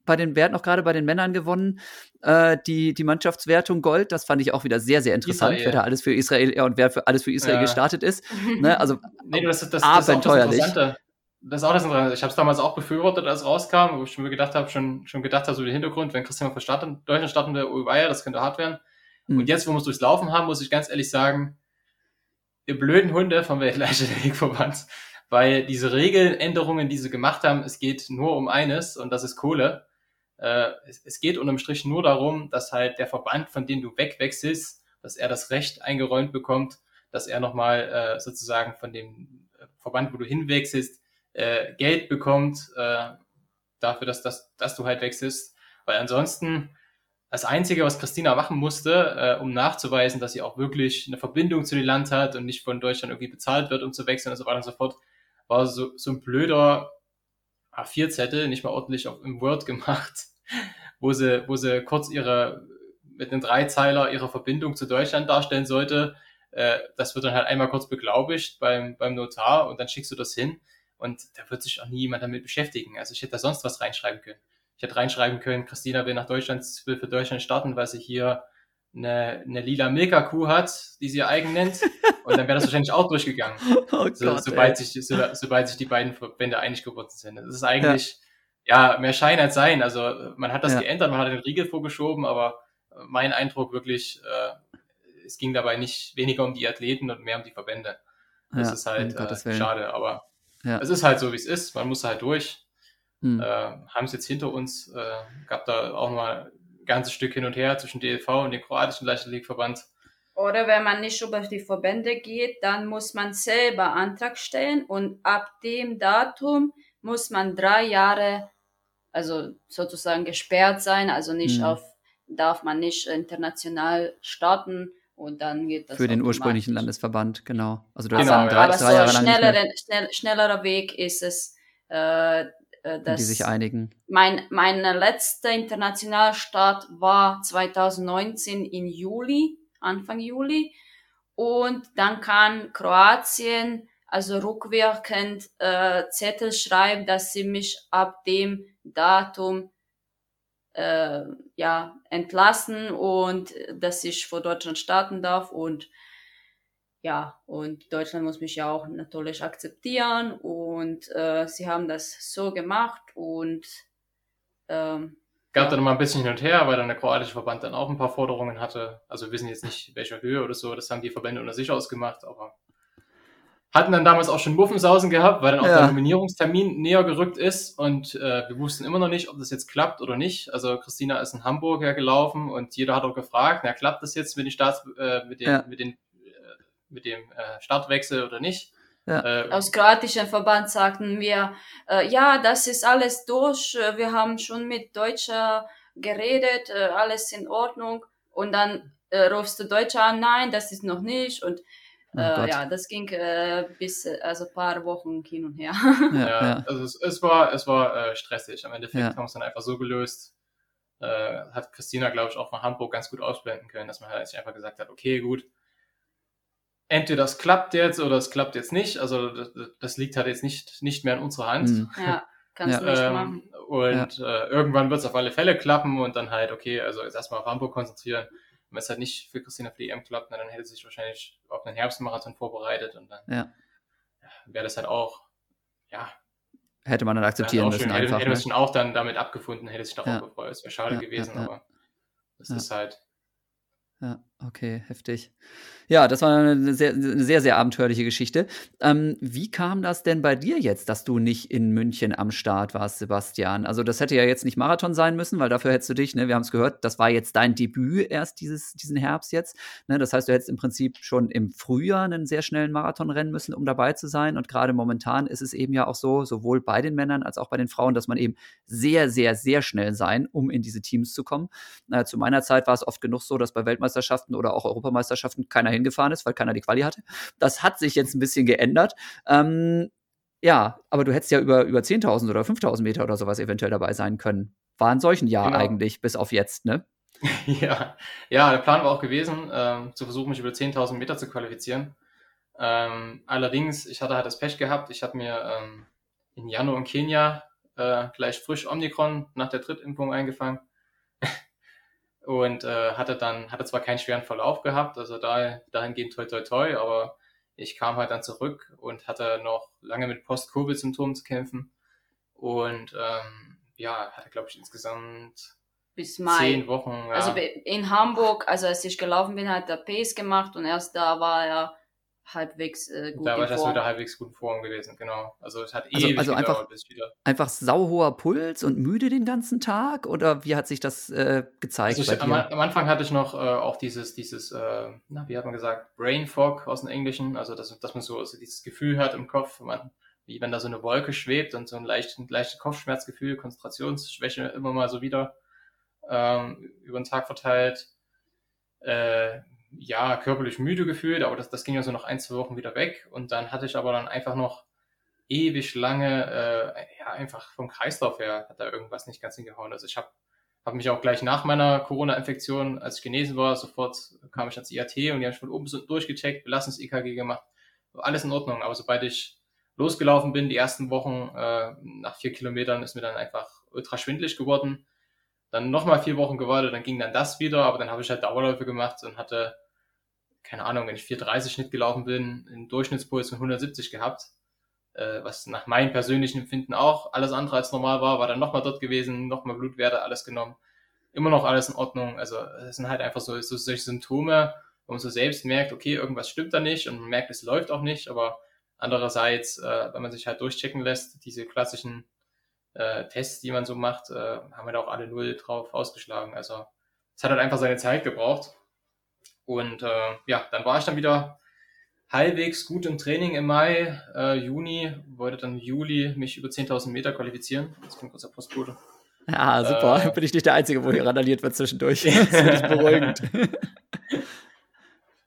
Bei den, wer hat noch gerade bei den Männern gewonnen? Äh, die, die Mannschaftswertung Gold, das fand ich auch wieder sehr, sehr interessant, Israel. wer da alles für Israel ja, und wer für alles für Israel Ja. gestartet ist. Ne? Also Nee, das, das, das, das ist auch das Abenteuerlich. Interessante. Das ist auch das Interessante. Ich habe es damals auch befürwortet, als es rauskam, wo ich schon mir gedacht habe, schon, schon gedacht habe, so den Hintergrund, wenn Christian mal starten, Deutschland starten oh weia, das könnte hart werden. Mhm. Und jetzt, wo wir es durchs Laufen haben, muss ich ganz ehrlich sagen, ihr blöden Hunde vom Weltleichtathletikverband, weil diese Regeländerungen, die sie gemacht haben, es geht nur um eines und das ist Kohle. Äh, es, es geht unterm Strich nur darum, dass halt der Verband, von dem du wegwechselst, dass er das Recht eingeräumt bekommt, dass er nochmal äh, sozusagen von dem äh, Verband, wo du hinwechselst, äh, Geld bekommt äh, dafür, dass, dass, dass du halt wechselst. Weil ansonsten das Einzige, was Christina machen musste, äh, um nachzuweisen, dass sie auch wirklich eine Verbindung zu dem Land hat und nicht von Deutschland irgendwie bezahlt wird, um zu wechseln und so weiter und so fort, war so, so ein blöder A4-Zettel, nicht mal ordentlich auf, im Word gemacht, wo sie, wo sie kurz ihre, mit einem Dreizeiler ihre Verbindung zu Deutschland darstellen sollte. Äh, das wird dann halt einmal kurz beglaubigt beim, beim Notar und dann schickst du das hin und da wird sich auch nie jemand damit beschäftigen. Also ich hätte da sonst was reinschreiben können. Ich hätte reinschreiben können, Christina will nach Deutschland, will für Deutschland starten, weil sie hier eine, eine lila Milka-Kuh hat, die sie ihr eigen nennt. Und dann wäre das wahrscheinlich auch durchgegangen, oh so, Gott, sobald, ey. sich, so, sobald sich die beiden Verbände einig geworden sind. Das ist eigentlich, ja, mehr Schein als Sein. Also man hat das Ja. geändert, man hat den Riegel vorgeschoben, aber mein Eindruck wirklich, äh, es ging dabei nicht weniger um die Athleten und mehr um die Verbände. Das Ja, ist halt äh, schade, aber Ja. es ist halt so, wie es ist. Man muss halt durch. Hm. Äh, haben es jetzt hinter uns. Äh, gab da auch mal ganzes Stück hin und her zwischen DLV und dem kroatischen Leichtathletikverband. Oder wenn man nicht über die Verbände geht, dann muss man selber Antrag stellen und ab dem Datum muss man drei Jahre, also sozusagen gesperrt sein, also nicht Mhm. auf, darf man nicht international starten und dann geht das Für den ursprünglichen Landesverband, genau. Also du hast Genau, dann ja. drei, Aber drei so Jahre lang schnellere, schnell, schnellerer Weg ist es, äh, dass die sich einigen. mein, mein letzter Internationalstart war 2019 in Juli, Anfang Juli. Und dann kann Kroatien also rückwirkend äh, Zettel schreiben, dass sie mich ab dem Datum äh, ja, entlassen und äh, dass ich vor Deutschland starten darf und ja, und Deutschland muss mich ja auch natürlich akzeptieren und äh, sie haben das so gemacht und ähm, Gab Ja. dann mal ein bisschen hin und her, weil dann der kroatische Verband dann auch ein paar Forderungen hatte. Also wir wissen jetzt nicht, welcher Höhe oder so, das haben die Verbände unter sich ausgemacht, aber hatten dann damals auch schon Muffensausen gehabt, weil dann auch Ja. der Nominierungstermin näher gerückt ist und äh, wir wussten immer noch nicht, ob das jetzt klappt oder nicht. Also Christina ist in Hamburg ja gelaufen und jeder hat auch gefragt, na klappt das jetzt mit den Staats, äh, mit den, Ja. mit den, mit dem äh, Startwechsel oder nicht? Ja. Äh, aus kroatischen Verband sagten wir, äh, ja, das ist alles durch, äh, wir haben schon mit Deutscher geredet, äh, alles in Ordnung. Und dann äh, rufst du Deutscher an, nein, das ist noch nicht. Und Oh äh, ja, das ging äh, bis äh, also paar Wochen hin und her. Ja, Ja, also es, es war, es war äh, stressig. Am Endeffekt Ja. haben wir es dann einfach so gelöst. Äh, hat Christina, glaube ich, auch von Hamburg ganz gut ausblenden können, dass man halt sich einfach gesagt hat, okay, gut, entweder das klappt jetzt oder es klappt jetzt nicht. Also das, das liegt halt jetzt nicht, nicht mehr in unserer Hand. Hm. ja, kannst Ja. du nicht Ähm, machen. und äh, irgendwann wird es auf alle Fälle klappen und dann halt, okay, also jetzt erstmal auf Hamburg konzentrieren. Wenn es halt nicht für Christina für die EM klappt, dann hätte sie sich wahrscheinlich auf einen Herbstmarathon vorbereitet und dann Ja. wäre das halt auch, ja, Hätte man dann akzeptieren auch müssen schön, hätte, einfach. hätte Ne? man sich auch dann damit abgefunden, hätte sich Ja. darauf gefreut. Es wäre schade Ja, gewesen, ja, ja. aber das Ja. ist halt. Ja, okay, heftig. Ja, das war eine sehr, eine sehr, sehr abenteuerliche Geschichte. Ähm, wie kam das denn bei dir jetzt, dass du nicht in München am Start warst, Sebastian? Also das hätte ja jetzt nicht Marathon sein müssen, weil dafür hättest du dich, ne, wir haben es gehört, das war jetzt dein Debüt erst dieses, diesen Herbst jetzt. Ne, das heißt, du hättest im Prinzip schon im Frühjahr einen sehr schnellen Marathon rennen müssen, um dabei zu sein. Und gerade momentan ist es eben ja auch so, sowohl bei den Männern als auch bei den Frauen, dass man eben sehr, sehr, sehr schnell sein, um in diese Teams zu kommen. Äh, zu meiner Zeit war es oft genug so, dass bei Weltmeisterschaften oder auch Europameisterschaften keiner hingefahren ist, weil keiner die Quali hatte. Das hat sich jetzt ein bisschen geändert. Ähm, ja, aber du hättest ja über, über 10.000 oder 5.000 Meter oder sowas eventuell dabei sein können. War in solchen Jahr Genau. eigentlich, bis auf jetzt, ne? ja. ja, der Plan war auch gewesen, ähm, zu versuchen, mich über 10.000 Meter zu qualifizieren. Ähm, allerdings, ich hatte halt das Pech gehabt, ich habe mir ähm, in Januar in Kenia äh, gleich frisch Omikron nach der Drittimpfung eingefangen. Und äh, hatte dann, hatte zwar keinen schweren Verlauf gehabt, also da, dahingehend toi toi toi, aber ich kam halt dann zurück und hatte noch lange mit Post-Covid-Symptomen zu kämpfen. Und ähm, ja, hatte, glaube ich, insgesamt Bis Mai. zehn Wochen. Ja. Also in Hamburg, also als ich gelaufen bin, hat er Pace gemacht und erst da war er halbwegs äh, gut da war in ich erst Form. wieder halbwegs gut in Form gewesen, genau. Also es hat Also- ewig also gedauert, einfach- bis wieder. Einfach sauhoher Puls und müde den ganzen Tag? Oder wie hat sich das äh, gezeigt Also ich, am, dir? am Anfang hatte ich noch äh, auch dieses, dieses, äh, na, wie hat man gesagt, Brain Fog aus dem Englischen, also dass, dass man so also dieses Gefühl hat im Kopf, man, wie wenn da so eine Wolke schwebt und so ein leichtes Kopfschmerzgefühl, Konzentrationsschwäche immer mal so wieder ähm, über den Tag verteilt. Äh, ja, körperlich müde gefühlt, aber das, das ging ja so nach ein, zwei Wochen wieder weg. Und dann hatte ich aber dann einfach noch ewig lange, äh, ja, einfach vom Kreislauf her hat da irgendwas nicht ganz hingehauen. Also ich habe hab mich auch gleich nach meiner Corona-Infektion, als ich genesen war, sofort kam ich ans IAT und die haben mich von oben durchgecheckt, Belastungs-EKG gemacht. Alles in Ordnung, aber sobald ich losgelaufen bin, die ersten Wochen, äh, nach vier Kilometern ist mir dann einfach ultra schwindlig geworden. Dann nochmal vier Wochen gewartet, dann ging dann das wieder, aber dann habe ich halt Dauerläufe gemacht und hatte, keine Ahnung, wenn ich 4,30 Schnitt gelaufen bin, einen Durchschnittspuls von 170 gehabt, äh, was nach meinem persönlichen Empfinden auch alles andere als normal war, war dann nochmal dort gewesen, nochmal Blutwerte, alles genommen. immer noch alles in Ordnung. Also es sind halt einfach so, so solche Symptome, wo man so selbst merkt, okay, irgendwas stimmt da nicht und man merkt, es läuft auch nicht, aber andererseits, äh, wenn man sich halt durchchecken lässt, diese klassischen äh, Tests, die man so macht, äh, haben wir da auch alle null drauf ausgeschlagen. Also es hat halt einfach seine Zeit gebraucht. Und äh, ja, dann war ich dann wieder halbwegs gut im Training im Mai, äh, Juni, wollte dann Juli mich über 10.000 Meter qualifizieren. Jetzt kommt kurz der Postbote. Ja, super. Äh, Bin ich nicht der Einzige, wo hier randaliert wird zwischendurch. das finde ich beruhigend.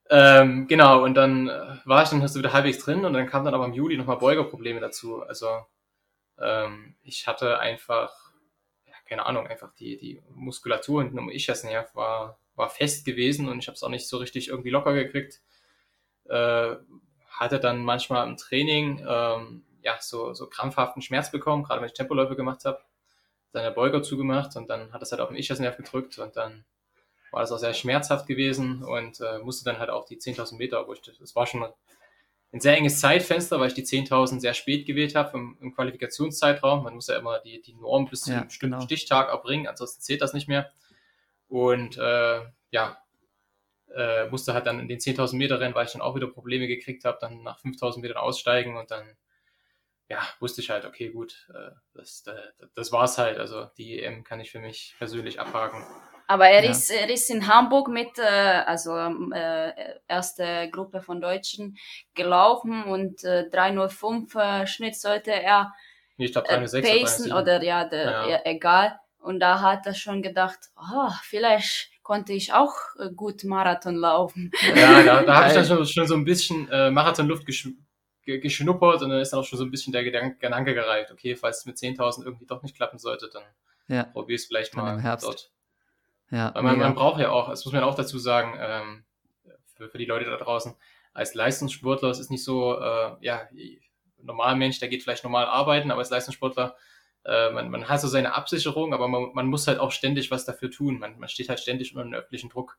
ähm, genau, und dann äh, war ich dann hast du wieder halbwegs drin und dann kam dann aber im Juli nochmal Beugerprobleme dazu. Also ähm, ich hatte einfach, ja, keine Ahnung, einfach die, die Muskulatur hinten um Ischiasnerv war, war fest gewesen und ich habe es auch nicht so richtig irgendwie locker gekriegt. Äh, hatte dann manchmal im Training ähm, ja so, so krampfhaften Schmerz bekommen, gerade wenn ich Tempoläufe gemacht habe. Dann der Beuger zugemacht und dann hat es halt auf den Ischiasnerv gedrückt und dann war das auch sehr schmerzhaft gewesen und äh, musste dann halt auch die 10.000 Meter, wo ich, das war schon ein sehr enges Zeitfenster, weil ich die 10.000 sehr spät gewählt habe im, im, Qualifikationszeitraum. Man muss ja immer die, die Norm bis zu einem bestimmten genau. Stichtag erbringen, ansonsten zählt das nicht mehr. Und äh, ja, äh, musste halt dann in den 10.000 Meter Rennen, weil ich dann auch wieder Probleme gekriegt habe, dann nach 5.000 Metern aussteigen und dann ja, wusste ich halt, okay, gut, äh, das, das, das war's halt. Also die EM kann ich für mich persönlich abhaken. Aber er, ja. ist, er ist in Hamburg mit, äh, also äh, erste Gruppe von Deutschen gelaufen und äh, 305 äh, Schnitt sollte er ich glaub, 306 äh, pacen oder ja, der, ja. ja, egal. Und da hat er schon gedacht, oh, vielleicht konnte ich auch äh, gut Marathon laufen. Ja, da, da habe ich dann schon, schon so ein bisschen äh, Marathonluft gesch geschnuppert und dann ist dann auch schon so ein bisschen der Gedanke gereift, okay, falls es mit 10.000 irgendwie doch nicht klappen sollte, dann ja. probier es vielleicht mal im Herbst. dort. Ja, Weil man, man braucht ja auch, das muss man auch dazu sagen, ähm, für, für die Leute da draußen, als Leistungssportler, es ist nicht so, äh, ja, normaler Mensch, der geht vielleicht normal arbeiten, aber als Leistungssportler, äh, man, man hat so seine Absicherung, aber man, man muss halt auch ständig was dafür tun. Man, man steht halt ständig unter einem öffentlichen Druck.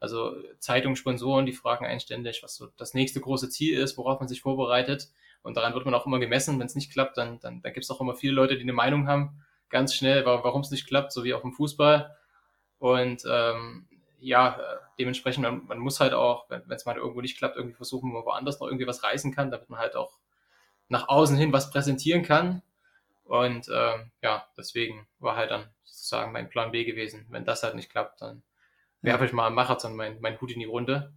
Also Zeitungen, Sponsoren, die fragen einen ständig, was so das nächste große Ziel ist, worauf man sich vorbereitet. Und daran wird man auch immer gemessen. Wenn es nicht klappt, dann, dann, dann gibt es auch immer viele Leute, die eine Meinung haben, ganz schnell, warum es nicht klappt, so wie auch im Fußball. Und ähm, ja, dementsprechend, man, man muss halt auch, wenn es mal irgendwo nicht klappt, irgendwie versuchen, wo man woanders noch irgendwie was reißen kann, damit man halt auch nach außen hin was präsentieren kann. Und ähm, ja, deswegen war halt dann sozusagen mein Plan B gewesen. Wenn das halt nicht klappt, dann werfe ich mal am Marathon mein, mein Hut in die Runde.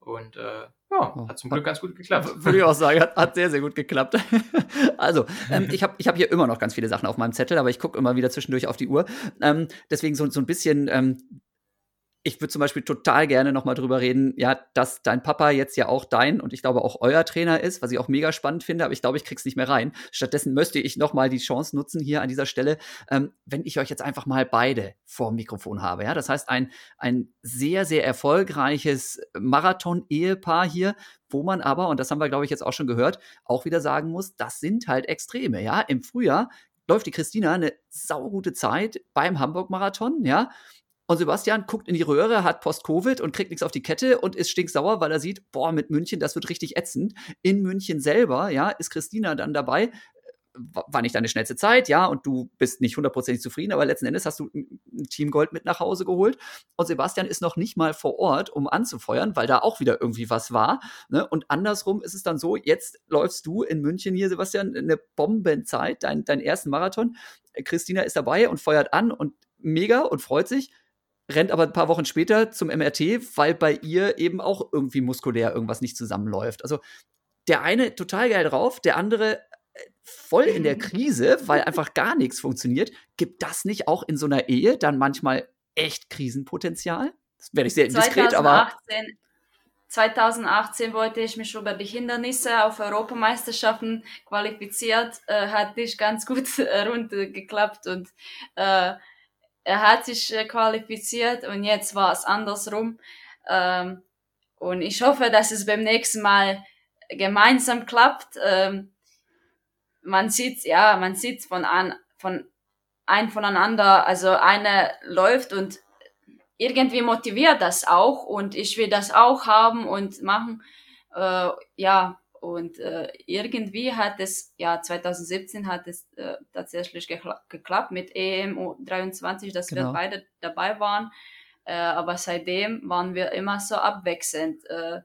Und äh, ja, hat zum Glück ganz gut geklappt. Würde ich auch sagen, hat, hat sehr, sehr gut geklappt. also, ähm, ich habe ich hab hier immer noch ganz viele Sachen auf meinem Zettel, aber ich gucke immer wieder zwischendurch auf die Uhr. Ähm, deswegen so, so ein bisschen ähm, ich würde zum Beispiel total gerne nochmal drüber reden, ja, dass dein Papa jetzt ja auch dein und ich glaube auch euer Trainer ist, was ich auch mega spannend finde, aber ich glaube, ich krieg's nicht mehr rein. Stattdessen möchte ich nochmal die Chance nutzen hier an dieser Stelle, ähm, wenn ich euch jetzt einfach mal beide vor dem Mikrofon habe. Ja, das heißt, ein, ein sehr, sehr erfolgreiches Marathon-Ehepaar hier, wo man aber, und das haben wir, glaube ich, jetzt auch schon gehört, auch wieder sagen muss, das sind halt Extreme. Ja, im Frühjahr läuft die Christina eine saugute Zeit beim Hamburg-Marathon, ja. Und Sebastian guckt in die Röhre, hat Post-Covid und kriegt nichts auf die Kette und ist stinksauer, weil er sieht, boah, mit München, das wird richtig ätzend. In München selber, ja, ist Christina dann dabei. War nicht deine schnellste Zeit, ja, und du bist nicht hundertprozentig zufrieden, aber letzten Endes hast du ein Team Gold mit nach Hause geholt. Und Sebastian ist noch nicht mal vor Ort, um anzufeuern, weil da auch wieder irgendwie was war. Ne? Und andersrum ist es dann so, jetzt läufst du in München hier, Sebastian, eine Bombenzeit, dein, dein ersten Marathon. Christina ist dabei und feuert an und mega und freut sich rennt aber ein paar Wochen später zum MRT, weil bei ihr eben auch irgendwie muskulär irgendwas nicht zusammenläuft. Also der eine total geil drauf, der andere äh, voll in der Krise, weil einfach gar nichts funktioniert. Gibt das nicht auch in so einer Ehe dann manchmal echt Krisenpotenzial? Das werde ich sehr indiskret, 2018, aber. 2018 wollte ich mich über die Hindernisse auf Europameisterschaften qualifiziert, äh, hat nicht ganz gut äh, rund geklappt und äh, er hat sich äh, qualifiziert und jetzt war es andersrum. Ähm, und ich hoffe, dass es beim nächsten Mal gemeinsam klappt. Ähm, man sieht, ja, man sieht von an, von ein voneinander, also einer läuft und irgendwie motiviert das auch und ich will das auch haben und machen. Äh, ja, Und äh, irgendwie hat es, ja, 2017 hat es äh, tatsächlich gekla geklappt mit EM 23, dass genau. wir beide dabei waren. Äh, aber seitdem waren wir immer so abwechselnd. Äh,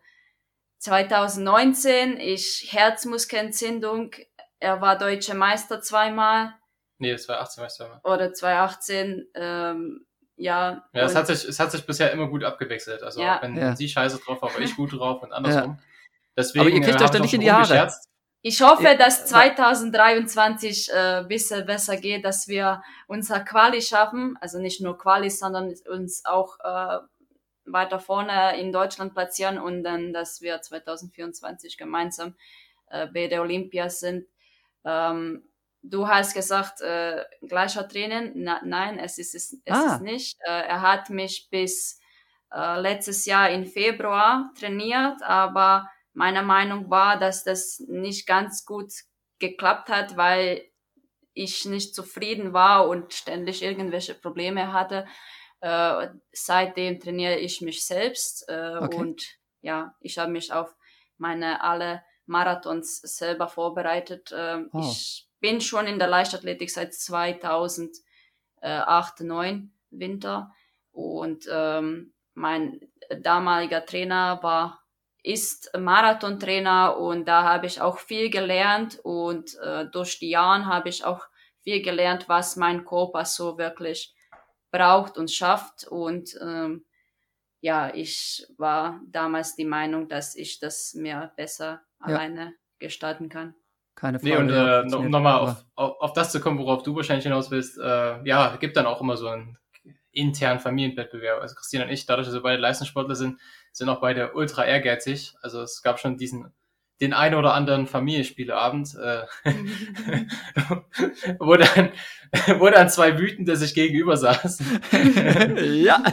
2019, ich Herzmuskelentzündung, er war deutscher Meister zweimal. Nee, 2018 war ich zweimal. Oder 2018, ähm, ja. Ja, es hat, sich, es hat sich bisher immer gut abgewechselt. Also ja. wenn ja. sie scheiße drauf war, war ich gut drauf und andersrum. Ja. Deswegen, Aber ihr kriegt äh, euch da nicht in die Haare. Ich hoffe, dass 2023 äh, bisschen besser geht, dass wir unser Quali schaffen. Also nicht nur Quali, sondern uns auch äh, weiter vorne in Deutschland platzieren und dann, dass wir 2024 gemeinsam äh, bei der Olympia sind. Ähm, du hast gesagt, äh, gleicher Training. Na, nein, es ist es, es ah. ist nicht. Äh, er hat mich bis äh, letztes Jahr im Februar trainiert, aber meine Meinung war, dass das nicht ganz gut geklappt hat, weil ich nicht zufrieden war und ständig irgendwelche Probleme hatte. Äh, seitdem trainiere ich mich selbst äh, okay. und ja, ich habe mich auf meine alle Marathons selber vorbereitet. Äh, oh. Ich bin schon in der Leichtathletik seit 2008, 2009 Winter und ähm, mein damaliger Trainer war ist Marathontrainer und da habe ich auch viel gelernt und äh, durch die Jahre habe ich auch viel gelernt, was mein Körper so wirklich braucht und schafft und ähm, ja, ich war damals die Meinung, dass ich das mir besser ja. alleine gestalten kann. Keine Frage. Nee, und äh, um nochmal auf, auf, auf das zu kommen, worauf du wahrscheinlich hinaus willst, äh, ja, gibt dann auch immer so einen internen Familienwettbewerb. Also Christine und ich, dadurch, dass wir beide Leistungssportler sind, sind auch beide ultra ehrgeizig. Also es gab schon diesen den ein oder anderen Familienspieleabend, äh, wo dann wo dann zwei Wütende sich gegenüber saßen. ja,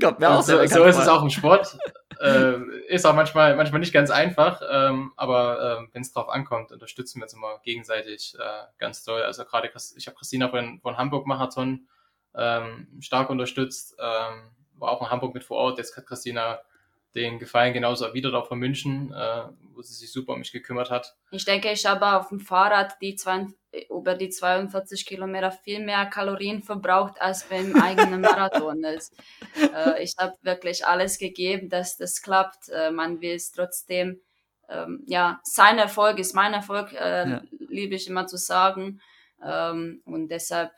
kommt mir auch so, so ist es auch im Sport. Äh, ist auch manchmal manchmal nicht ganz einfach, ähm, aber äh, wenn es drauf ankommt, unterstützen wir uns immer gegenseitig äh, ganz toll. Also gerade ich habe Christina von, von Hamburg Marathon ähm, stark unterstützt, ähm, war auch in Hamburg mit vor Ort. Jetzt hat Christina den Gefallen genauso wieder auch von München, äh, wo sie sich super um mich gekümmert hat. Ich denke, ich habe auf dem Fahrrad die zwei, über die 42 Kilometer viel mehr Kalorien verbraucht als beim eigenen Marathon. ist. äh, ich habe wirklich alles gegeben, dass das klappt. Äh, man will es trotzdem, ähm, ja, sein Erfolg ist mein Erfolg, äh, ja. liebe ich immer zu sagen. Ähm, und deshalb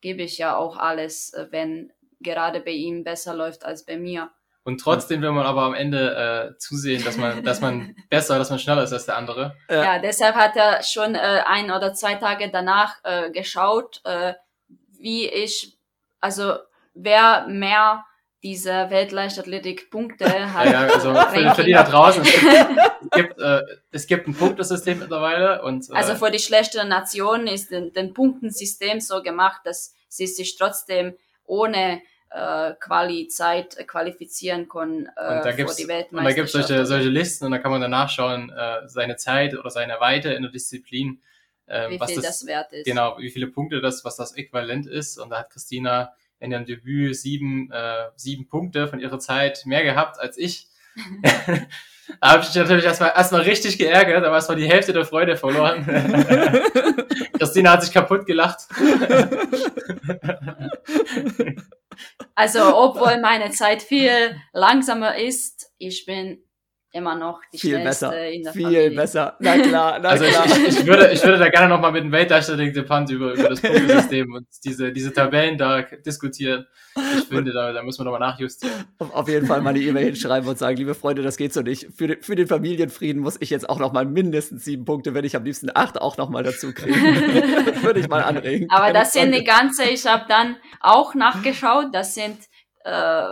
gebe ich ja auch alles, äh, wenn gerade bei ihm besser läuft als bei mir. Und trotzdem will man aber am Ende äh, zusehen, dass man, dass man besser, dass man schneller ist als der andere. Ja, deshalb hat er schon äh, ein oder zwei Tage danach äh, geschaut, äh, wie ich, also wer mehr diese Weltleichtathletik-Punkte hat. Ja, ja also für, für, die da draußen, es gibt, gibt, äh, es gibt ein Punktesystem mittlerweile. Und, äh, also für die schlechteren Nationen ist den, den Punktensystem so gemacht, dass sie sich trotzdem ohne äh, Quali-Zeit äh, qualifizieren können äh, und da gibt's, die Weltmeisterschaft. Und da gibt es solche, solche Listen und da kann man danach schauen, äh, seine Zeit oder seine Weite in der Disziplin. Äh, wie was viel das, das wert ist. Genau, wie viele Punkte das, was das Äquivalent ist. Und da hat Christina in ihrem Debüt sieben, äh, sieben Punkte von ihrer Zeit mehr gehabt als ich. da habe ich natürlich erstmal, erstmal richtig geärgert, aber erstmal die Hälfte der Freude verloren. Christina hat sich kaputt gelacht. Also, obwohl meine Zeit viel langsamer ist, ich bin immer noch die viel schnellste besser. in der Viel Familie. besser. Na klar, na also klar. Ich, ich, würde, ich würde da gerne nochmal mit dem Weltleichtathletik-Depant über, über das Punktesystem und diese, diese Tabellen da diskutieren. Ich finde, da, da müssen wir nochmal nachjustieren. Auf jeden Fall mal eine E-Mail hinschreiben und sagen, liebe Freunde, das geht so nicht. Für den, für den Familienfrieden muss ich jetzt auch nochmal mindestens sieben Punkte, wenn ich am liebsten acht auch nochmal dazu kriege. würde ich mal anregen. Aber das sind die ganze, ich habe dann auch nachgeschaut, das sind äh,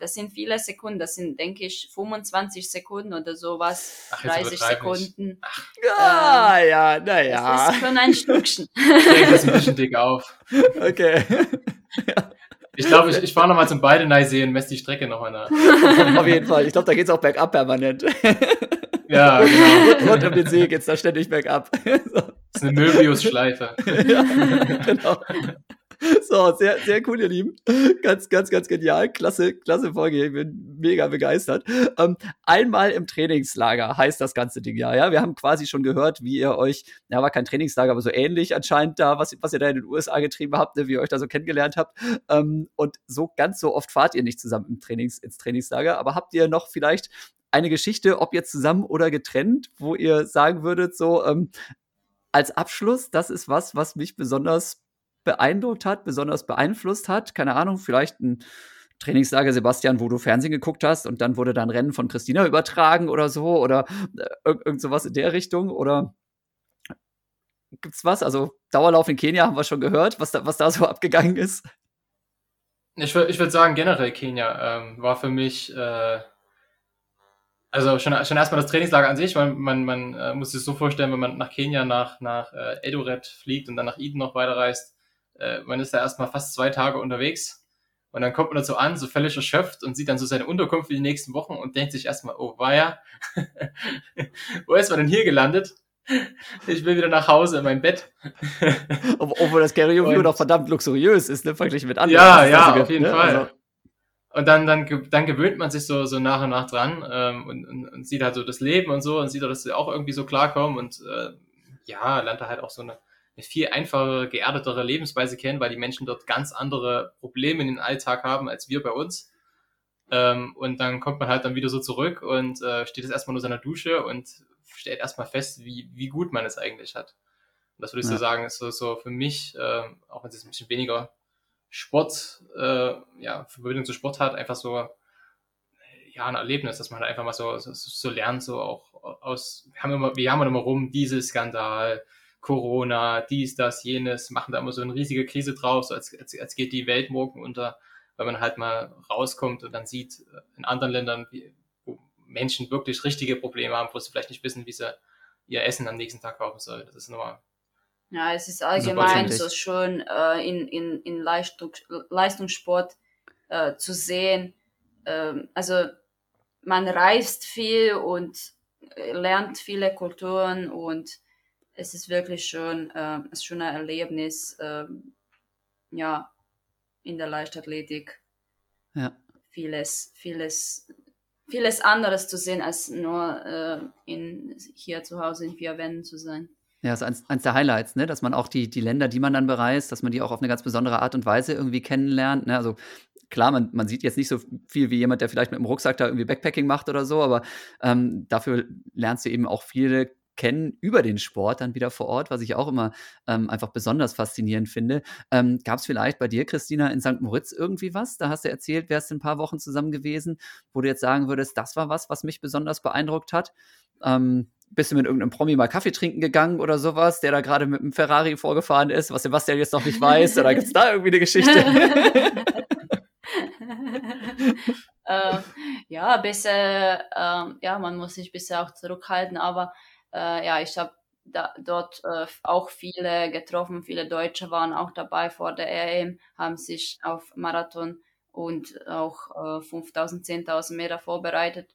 das sind viele Sekunden, das sind, denke ich, 25 Sekunden oder sowas, Ach, 30 Sekunden. Ach. Ja, ähm, ja, naja. Das ist schon ein Stückchen. Ich denke das ein bisschen dick auf. Okay. ja. Ich glaube, ich, ich fahre nochmal zum Beide sehen, messe die Strecke nochmal nach. Auf jeden Fall. Ich glaube, da geht es auch bergab permanent. Ja, genau. Rund um den See geht es da ständig bergab. So. Das ist eine Möbius-Schleife. ja, genau. So, sehr, sehr cool, ihr Lieben. Ganz, ganz, ganz genial. Klasse, klasse Folge. Ich bin mega begeistert. Ähm, einmal im Trainingslager heißt das ganze Ding ja. Ja, wir haben quasi schon gehört, wie ihr euch, ja, war kein Trainingslager, aber so ähnlich anscheinend da, was, was ihr da in den USA getrieben habt, ne, wie ihr euch da so kennengelernt habt. Ähm, und so ganz so oft fahrt ihr nicht zusammen im Trainings, ins Trainingslager. Aber habt ihr noch vielleicht eine Geschichte, ob jetzt zusammen oder getrennt, wo ihr sagen würdet, so ähm, als Abschluss, das ist was, was mich besonders beeindruckt hat, besonders beeinflusst hat. Keine Ahnung, vielleicht ein Trainingslager, Sebastian, wo du Fernsehen geguckt hast und dann wurde dann Rennen von Christina übertragen oder so oder äh, irgend sowas in der Richtung oder gibt's was? Also Dauerlauf in Kenia haben wir schon gehört, was da, was da so abgegangen ist. Ich würde ich würd sagen, generell Kenia ähm, war für mich, äh, also schon, schon erstmal das Trainingslager an sich, weil man, man äh, muss sich so vorstellen, wenn man nach Kenia, nach, nach äh, Eldoret fliegt und dann nach Eden noch weiterreist, äh, man ist da erstmal fast zwei Tage unterwegs und dann kommt man dazu an, so völlig erschöpft und sieht dann so seine Unterkunft für die nächsten Wochen und denkt sich erstmal, oh weia, wo ist man denn hier gelandet? Ich will wieder nach Hause in mein Bett. Obwohl das View noch verdammt luxuriös ist, ne, verglichen mit anderen. Ja, ja, auf jeden ne? Fall. Also, und dann, dann, dann gewöhnt man sich so, so nach und nach dran ähm, und, und, und sieht halt so das Leben und so und sieht, dass sie auch irgendwie so klarkommen und äh, ja, lernt da halt auch so eine, eine viel einfachere, geerdetere Lebensweise kennen, weil die Menschen dort ganz andere Probleme in den Alltag haben als wir bei uns. Ähm, und dann kommt man halt dann wieder so zurück und äh, steht es erstmal nur seiner Dusche und stellt erstmal fest, wie, wie gut man es eigentlich hat. Und das würde ich ja. so sagen, ist so, so für mich, äh, auch wenn es ein bisschen weniger Sport, äh, ja, Verbindung zu Sport hat, einfach so, ja, ein Erlebnis, dass man halt einfach mal so, so, so lernt, so auch aus, wir haben immer, wir haben immer rum, Dieselskandal, Corona, dies, das, jenes, machen da immer so eine riesige Krise drauf, so als, als, als geht die Welt morgen unter, weil man halt mal rauskommt und dann sieht äh, in anderen Ländern, wie, wo Menschen wirklich richtige Probleme haben, wo sie vielleicht nicht wissen, wie sie ihr Essen am nächsten Tag kaufen sollen. Das ist nur ja, es ist allgemein so schon äh, in, in, in Leistung, Leistungssport äh, zu sehen. Ähm, also man reist viel und äh, lernt viele Kulturen und es ist wirklich schon, äh, ein Erlebnis, äh, ja, in der Leichtathletik. Ja. Vieles, vieles, vieles anderes zu sehen, als nur äh, in, hier zu Hause in vier Wänden zu sein. Ja, ist eins, eins der Highlights, ne? dass man auch die, die Länder, die man dann bereist, dass man die auch auf eine ganz besondere Art und Weise irgendwie kennenlernt. Ne? Also klar, man, man sieht jetzt nicht so viel wie jemand, der vielleicht mit dem Rucksack da irgendwie Backpacking macht oder so, aber ähm, dafür lernst du eben auch viele kennen über den Sport dann wieder vor Ort, was ich auch immer ähm, einfach besonders faszinierend finde. Ähm, Gab es vielleicht bei dir, Christina, in St. Moritz irgendwie was? Da hast du erzählt, wärst ein paar Wochen zusammen gewesen, wo du jetzt sagen würdest, das war was, was mich besonders beeindruckt hat. Ähm, bist du mit irgendeinem Promi mal Kaffee trinken gegangen oder sowas, der da gerade mit einem Ferrari vorgefahren ist, was Sebastian jetzt noch nicht weiß? Oder gibt es da irgendwie eine Geschichte? äh, ja, bisher, äh, ja, man muss sich bisher auch zurückhalten, aber äh, ja, ich habe dort äh, auch viele getroffen, viele Deutsche waren auch dabei vor der EM, haben sich auf Marathon und auch äh, 5000, 10.000 Meter vorbereitet.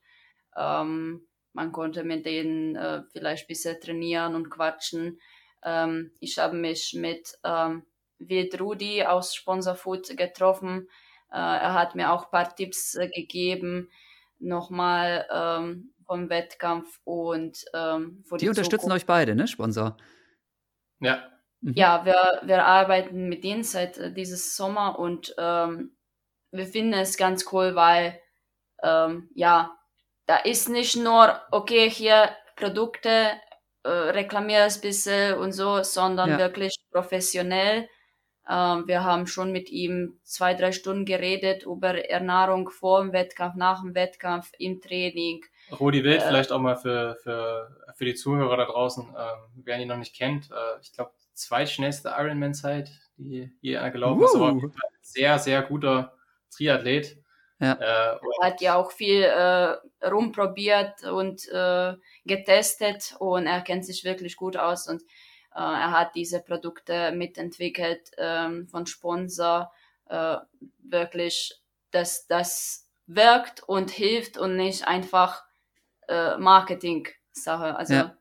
Ähm, man konnte mit denen äh, vielleicht ein bisschen trainieren und quatschen. Ähm, ich habe mich mit ähm, Wild Rudi aus Sponsorfood getroffen. Äh, er hat mir auch ein paar Tipps äh, gegeben, nochmal ähm, vom Wettkampf und ähm, die, die unterstützen Zukunft. euch beide, ne, Sponsor? Ja. Mhm. Ja, wir, wir arbeiten mit denen seit äh, dieses Sommer und ähm, wir finden es ganz cool, weil ähm, ja, da ist nicht nur, okay, hier Produkte, äh, reklamier es ein bisschen und so, sondern ja. wirklich professionell. Ähm, wir haben schon mit ihm zwei, drei Stunden geredet über Ernährung vor dem Wettkampf, nach dem Wettkampf, im Training. Rudi Wild, äh, vielleicht auch mal für, für, für die Zuhörer da draußen, äh, wer ihn noch nicht kennt, äh, ich glaube, zweitschnellste Ironman-Zeit, die je einer gelaufen uh. ist, aber sehr, sehr guter Triathlet. Ja. Äh, hat ja auch viel äh, rumprobiert und äh, getestet und er kennt sich wirklich gut aus und äh, er hat diese Produkte mitentwickelt ähm, von Sponsor. Äh, wirklich, dass das wirkt und hilft und nicht einfach äh, Marketing-Sache. Also ja.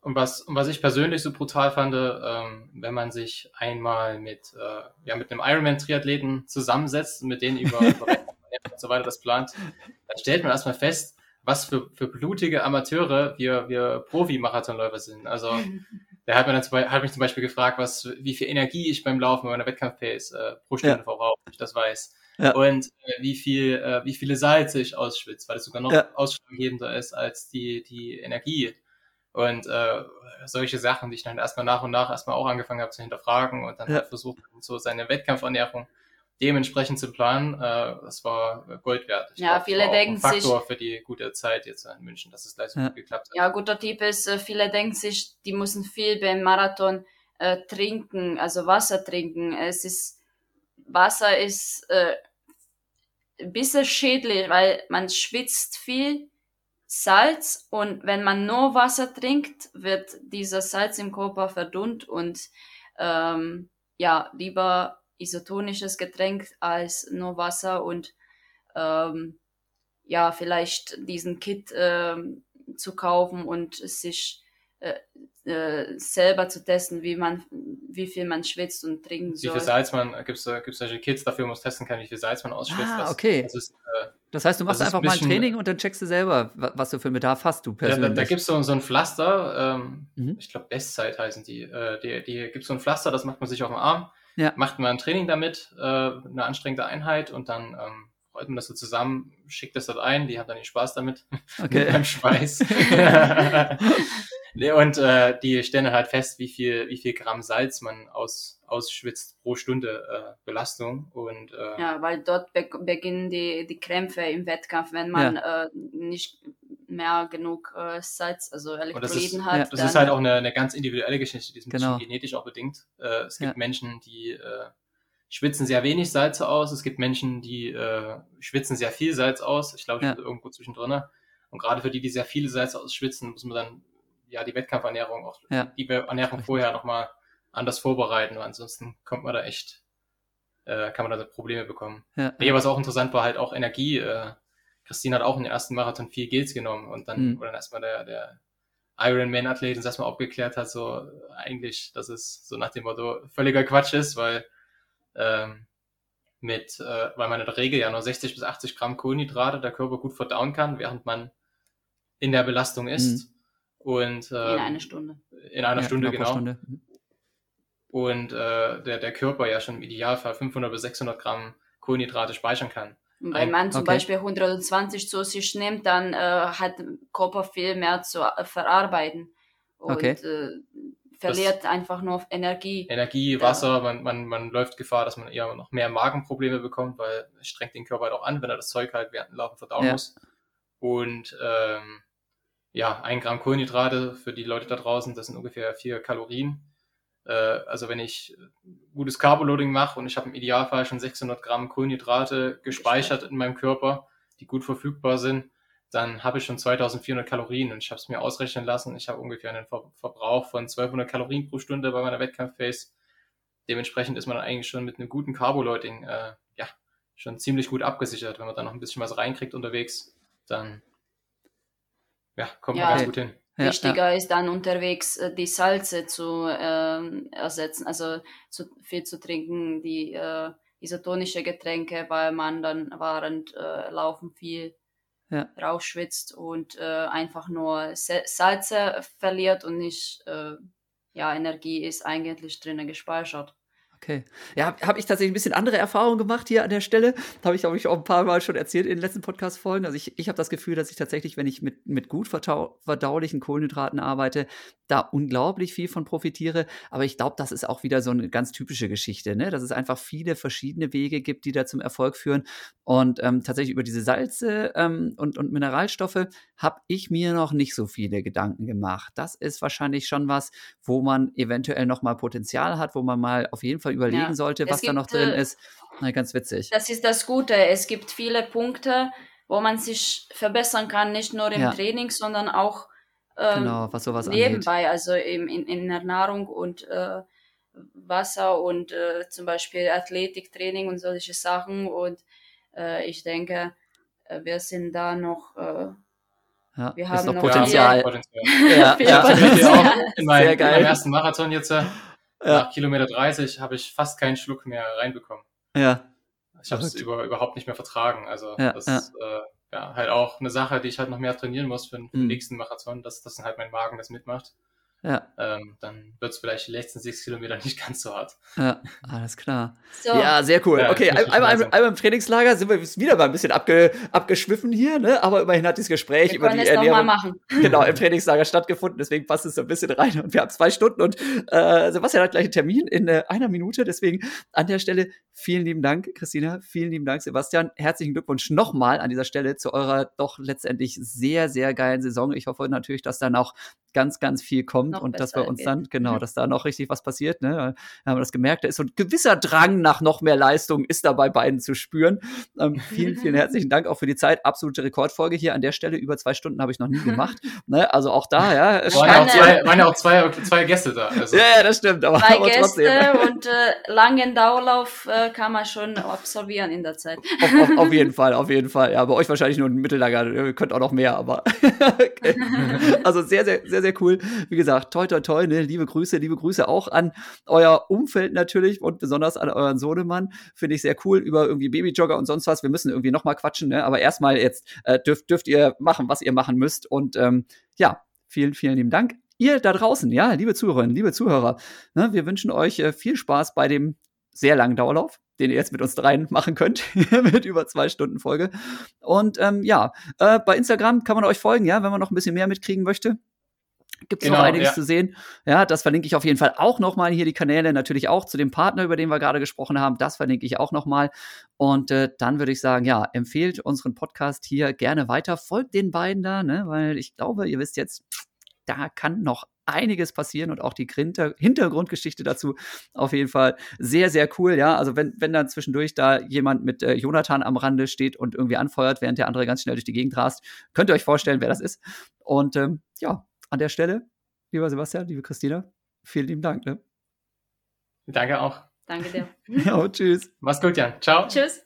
Und was, und was ich persönlich so brutal fand, ähm, wenn man sich einmal mit, äh, ja, mit einem Ironman-Triathleten zusammensetzt und mit denen über, über und so weiter das plant, dann stellt man erstmal fest, was für, für blutige Amateure wir, wir Profi-Marathonläufer sind. Also der hat, mir dann zum, hat mich zum Beispiel gefragt, was, wie viel Energie ich beim Laufen bei meiner Wettkampf-Pace äh, pro Stunde ja. verbrauche, ich das weiß. Ja. Und äh, wie viel, äh, wie viele Salze ich ausschwitze, weil es sogar noch ja. ausschlaggebender ist als die, die Energie. Und äh, solche Sachen, die ich dann erstmal nach und nach erstmal auch angefangen habe zu hinterfragen und dann ja. halt versucht, so seine Wettkampfernährung dementsprechend zu planen, äh, das war Gold wert. Ich ja, glaub, viele denken sich. Faktor sich, für die gute Zeit jetzt in München, dass es gleich so ja. gut geklappt hat. Ja, guter Tipp ist, äh, viele denken sich, die müssen viel beim Marathon äh, trinken, also Wasser trinken. Es ist, Wasser ist äh, ein bisschen schädlich, weil man schwitzt viel Salz und wenn man nur Wasser trinkt, wird dieser Salz im Körper verdunnt und ähm, ja, lieber isotonisches Getränk als nur Wasser und ähm, ja, vielleicht diesen Kit ähm, zu kaufen und sich äh, äh, selber zu testen, wie man, wie viel man schwitzt und trinken soll. Wie viel Salz man, gibt es gibt's solche Kits dafür, wo man testen kann, wie viel Salz man ausschwitzt. Ah, okay. Das, ist, äh, das heißt, du machst einfach ein bisschen, mal ein Training und dann checkst du selber, was du für einen Bedarf hast, du persönlich. Ja, da, da gibt es so, so ein Pflaster, ähm, mhm. ich glaube Bestzeit heißen die, äh, die, die gibt so ein Pflaster, das macht man sich auf den Arm, ja. macht man ein Training damit, äh, eine anstrengende Einheit und dann ähm, rollt man das so zusammen, schickt das dort ein, die haben dann den Spaß damit, okay. beim Schweiß. und äh, die stellen halt fest, wie viel, wie viel Gramm Salz man aus, ausschwitzt pro Stunde äh, Belastung. Und, äh, ja, weil dort be beginnen die, die Krämpfe im Wettkampf, wenn man ja. äh, nicht mehr genug äh, Salz, also Elektrolyten hat. Ja, das ist halt auch eine, eine ganz individuelle Geschichte, die ist ein genau. bisschen genetisch auch bedingt. Äh, es gibt ja. Menschen, die äh, schwitzen sehr wenig Salze aus. Es gibt Menschen, die äh, schwitzen sehr viel Salz aus. Ich glaube, ich ja. bin irgendwo zwischendrin. Und gerade für die, die sehr viele Salze ausschwitzen, muss man dann ja die Wettkampfernährung auch ja. die Ernährung vorher nochmal anders vorbereiten, weil ansonsten kommt man da echt, äh, kann man da Probleme bekommen. Ja. Nee, was auch interessant war, halt auch Energie. Äh, Christine hat auch in den ersten Marathon viel Gels genommen und dann, mhm. wo dann erstmal der, der Ironman-Athlet uns erstmal aufgeklärt hat, so eigentlich, dass es so nach dem Motto völliger Quatsch ist, weil ähm, mit, äh, weil man in der Regel ja nur 60 bis 80 Gramm Kohlenhydrate der Körper gut verdauen kann, während man in der Belastung ist. Mhm. Und, äh, in einer Stunde. In einer ja, Stunde, genau. Stunde. Mhm. Und äh, der, der Körper ja schon im Idealfall 500 bis 600 Gramm Kohlenhydrate speichern kann. Und wenn man zum okay. Beispiel 120 zu sich nimmt, dann äh, hat der Körper viel mehr zu äh, verarbeiten. Und okay. äh, verliert das einfach nur Energie. Energie, Wasser, man, man, man läuft Gefahr, dass man eher noch mehr Magenprobleme bekommt, weil es strengt den Körper halt auch an, wenn er das Zeug halt während dem Laufen verdauen ja. muss. Und ähm, ja, ein Gramm Kohlenhydrate für die Leute da draußen, das sind ungefähr vier Kalorien. Äh, also wenn ich gutes Carboloading mache und ich habe im Idealfall schon 600 Gramm Kohlenhydrate gespeichert in meinem Körper, die gut verfügbar sind, dann habe ich schon 2400 Kalorien und ich habe es mir ausrechnen lassen. Ich habe ungefähr einen Ver Verbrauch von 1200 Kalorien pro Stunde bei meiner Wettkampf-Phase. Dementsprechend ist man eigentlich schon mit einem guten Carboloading äh, ja, schon ziemlich gut abgesichert. Wenn man da noch ein bisschen was reinkriegt unterwegs, dann ja, kommt ja, man ganz gut hin. Wichtiger ja. ist dann unterwegs äh, die Salze zu äh, ersetzen, also zu viel zu trinken, die äh, isotonische Getränke, weil man dann während äh, Laufen viel ja. rausschwitzt und äh, einfach nur Salze verliert und nicht, äh, ja, Energie ist eigentlich drinnen gespeichert. Okay. Ja, habe hab ich tatsächlich ein bisschen andere Erfahrungen gemacht hier an der Stelle. Habe ich, glaube ich, auch ein paar Mal schon erzählt in den letzten Podcast-Folgen. Also ich, ich habe das Gefühl, dass ich tatsächlich, wenn ich mit, mit gut verdaulichen Kohlenhydraten arbeite, da unglaublich viel von profitiere. Aber ich glaube, das ist auch wieder so eine ganz typische Geschichte, ne? dass es einfach viele verschiedene Wege gibt, die da zum Erfolg führen. Und ähm, tatsächlich über diese Salze ähm, und, und Mineralstoffe habe ich mir noch nicht so viele Gedanken gemacht. Das ist wahrscheinlich schon was, wo man eventuell noch mal Potenzial hat, wo man mal auf jeden Fall überlegen ja. sollte, was gibt, da noch drin äh, ist. Na, ganz witzig. Das ist das Gute. Es gibt viele Punkte, wo man sich verbessern kann, nicht nur im ja. Training, sondern auch ähm, genau, was sowas nebenbei, angeht. also in, in, in der Nahrung und äh, Wasser und äh, zum Beispiel Athletiktraining und solche Sachen. Und äh, ich denke, äh, wir sind da noch äh, Ja, Wir ist haben noch noch Potenzial. Ja, Potenzial. Ja, Viel ja. Ich hatte Potenzial. auch in meinem, Sehr in geil. meinem ersten Marathon jetzt, äh, Ja. nach Kilometer 30, habe ich fast keinen Schluck mehr reinbekommen. ja. Ich habe es über, überhaupt nicht mehr vertragen. Also Ja, das ja. ist äh, ja, halt auch eine Sache, die ich halt noch mehr trainieren muss für den, für den Mhm. nächsten Marathon, dass, dass halt mein Magen das mitmacht. Ja, Ähm, dann wird es vielleicht die letzten sechs Kilometer nicht ganz so hart. ja, alles klar. So, Ja, sehr cool. Ja, okay, einmal, einmal, einmal im Trainingslager sind wir wieder mal ein bisschen abge, abgeschwiffen hier, ne? aber immerhin hat das Gespräch wir über die Ernährung machen. genau, im Trainingslager stattgefunden, deswegen passt es so ein bisschen rein und wir haben zwei Stunden und äh, Sebastian hat gleich einen Termin in äh, einer Minute, deswegen an der Stelle vielen lieben Dank, Christina, vielen lieben Dank, Sebastian, herzlichen Glückwunsch nochmal an dieser Stelle zu eurer doch letztendlich sehr, sehr geilen Saison. Ich hoffe natürlich, dass da noch ganz, ganz viel kommt Noch und dass wir uns dann, genau, Mhm. dass da noch richtig was passiert, ne? Wir haben das gemerkt, da ist so ein gewisser Drang nach noch mehr Leistung, ist da bei beiden zu spüren. Ähm, vielen, vielen herzlichen Dank auch für die Zeit. Absolute Rekordfolge hier an der Stelle. Über zwei Stunden habe ich noch nie gemacht. ne? Also auch da, ja. Waren ja auch zwei, waren ja auch zwei, zwei Gäste da. Also, ja, ja, das stimmt, aber, Zwei aber trotzdem. Gäste und äh, langen Dauerlauf äh, kann man schon absolvieren in der Zeit. Auf, auf, auf jeden Fall, auf jeden Fall. Ja, bei euch wahrscheinlich nur ein Mittellager. Ihr könnt auch noch mehr, aber. Also sehr, sehr, sehr, sehr cool. Wie gesagt, toi, toi, toi, ne? Liebe Grüße, liebe Grüße auch an euer Umfeld natürlich und besonders an euren Sohnemann. Finde ich sehr cool über irgendwie Babyjogger und sonst was. Wir müssen irgendwie noch mal quatschen, ne? Aber erstmal jetzt äh, dürft, dürft ihr machen, was ihr machen müsst. Und ähm, ja, vielen, vielen lieben Dank. Ihr da draußen, ja, liebe Zuhörerinnen, liebe Zuhörer, ne, wir wünschen euch äh, viel Spaß bei dem sehr langen Dauerlauf, den ihr jetzt mit uns dreien machen könnt, mit über zwei Stunden Folge. Und ähm, ja, äh, bei Instagram kann man euch folgen, ja, wenn man noch ein bisschen mehr mitkriegen möchte. Gibt es noch Genau, einiges ja. zu sehen. Ja, das verlinke ich auf jeden Fall auch nochmal hier die Kanäle, natürlich auch zu dem Partner, über den wir gerade gesprochen haben. Das verlinke ich auch nochmal. Und äh, dann würde ich sagen, ja, empfehlt unseren Podcast hier gerne weiter. Folgt den beiden da, ne? weil ich glaube, ihr wisst jetzt, da kann noch einiges passieren und auch die Hinter Hintergrundgeschichte dazu auf jeden Fall sehr, sehr cool, ja. Also wenn, wenn dann zwischendurch da jemand mit äh, Jonathan am Rande steht und irgendwie anfeuert, während der andere ganz schnell durch die Gegend rast, könnt ihr euch vorstellen, wer das ist. Und ähm, ja, an der Stelle, lieber Sebastian, liebe Christina, vielen lieben Dank. Ne? Danke auch. Danke dir. Ja, tschüss. Mach's gut, Jan. Ciao. Tschüss.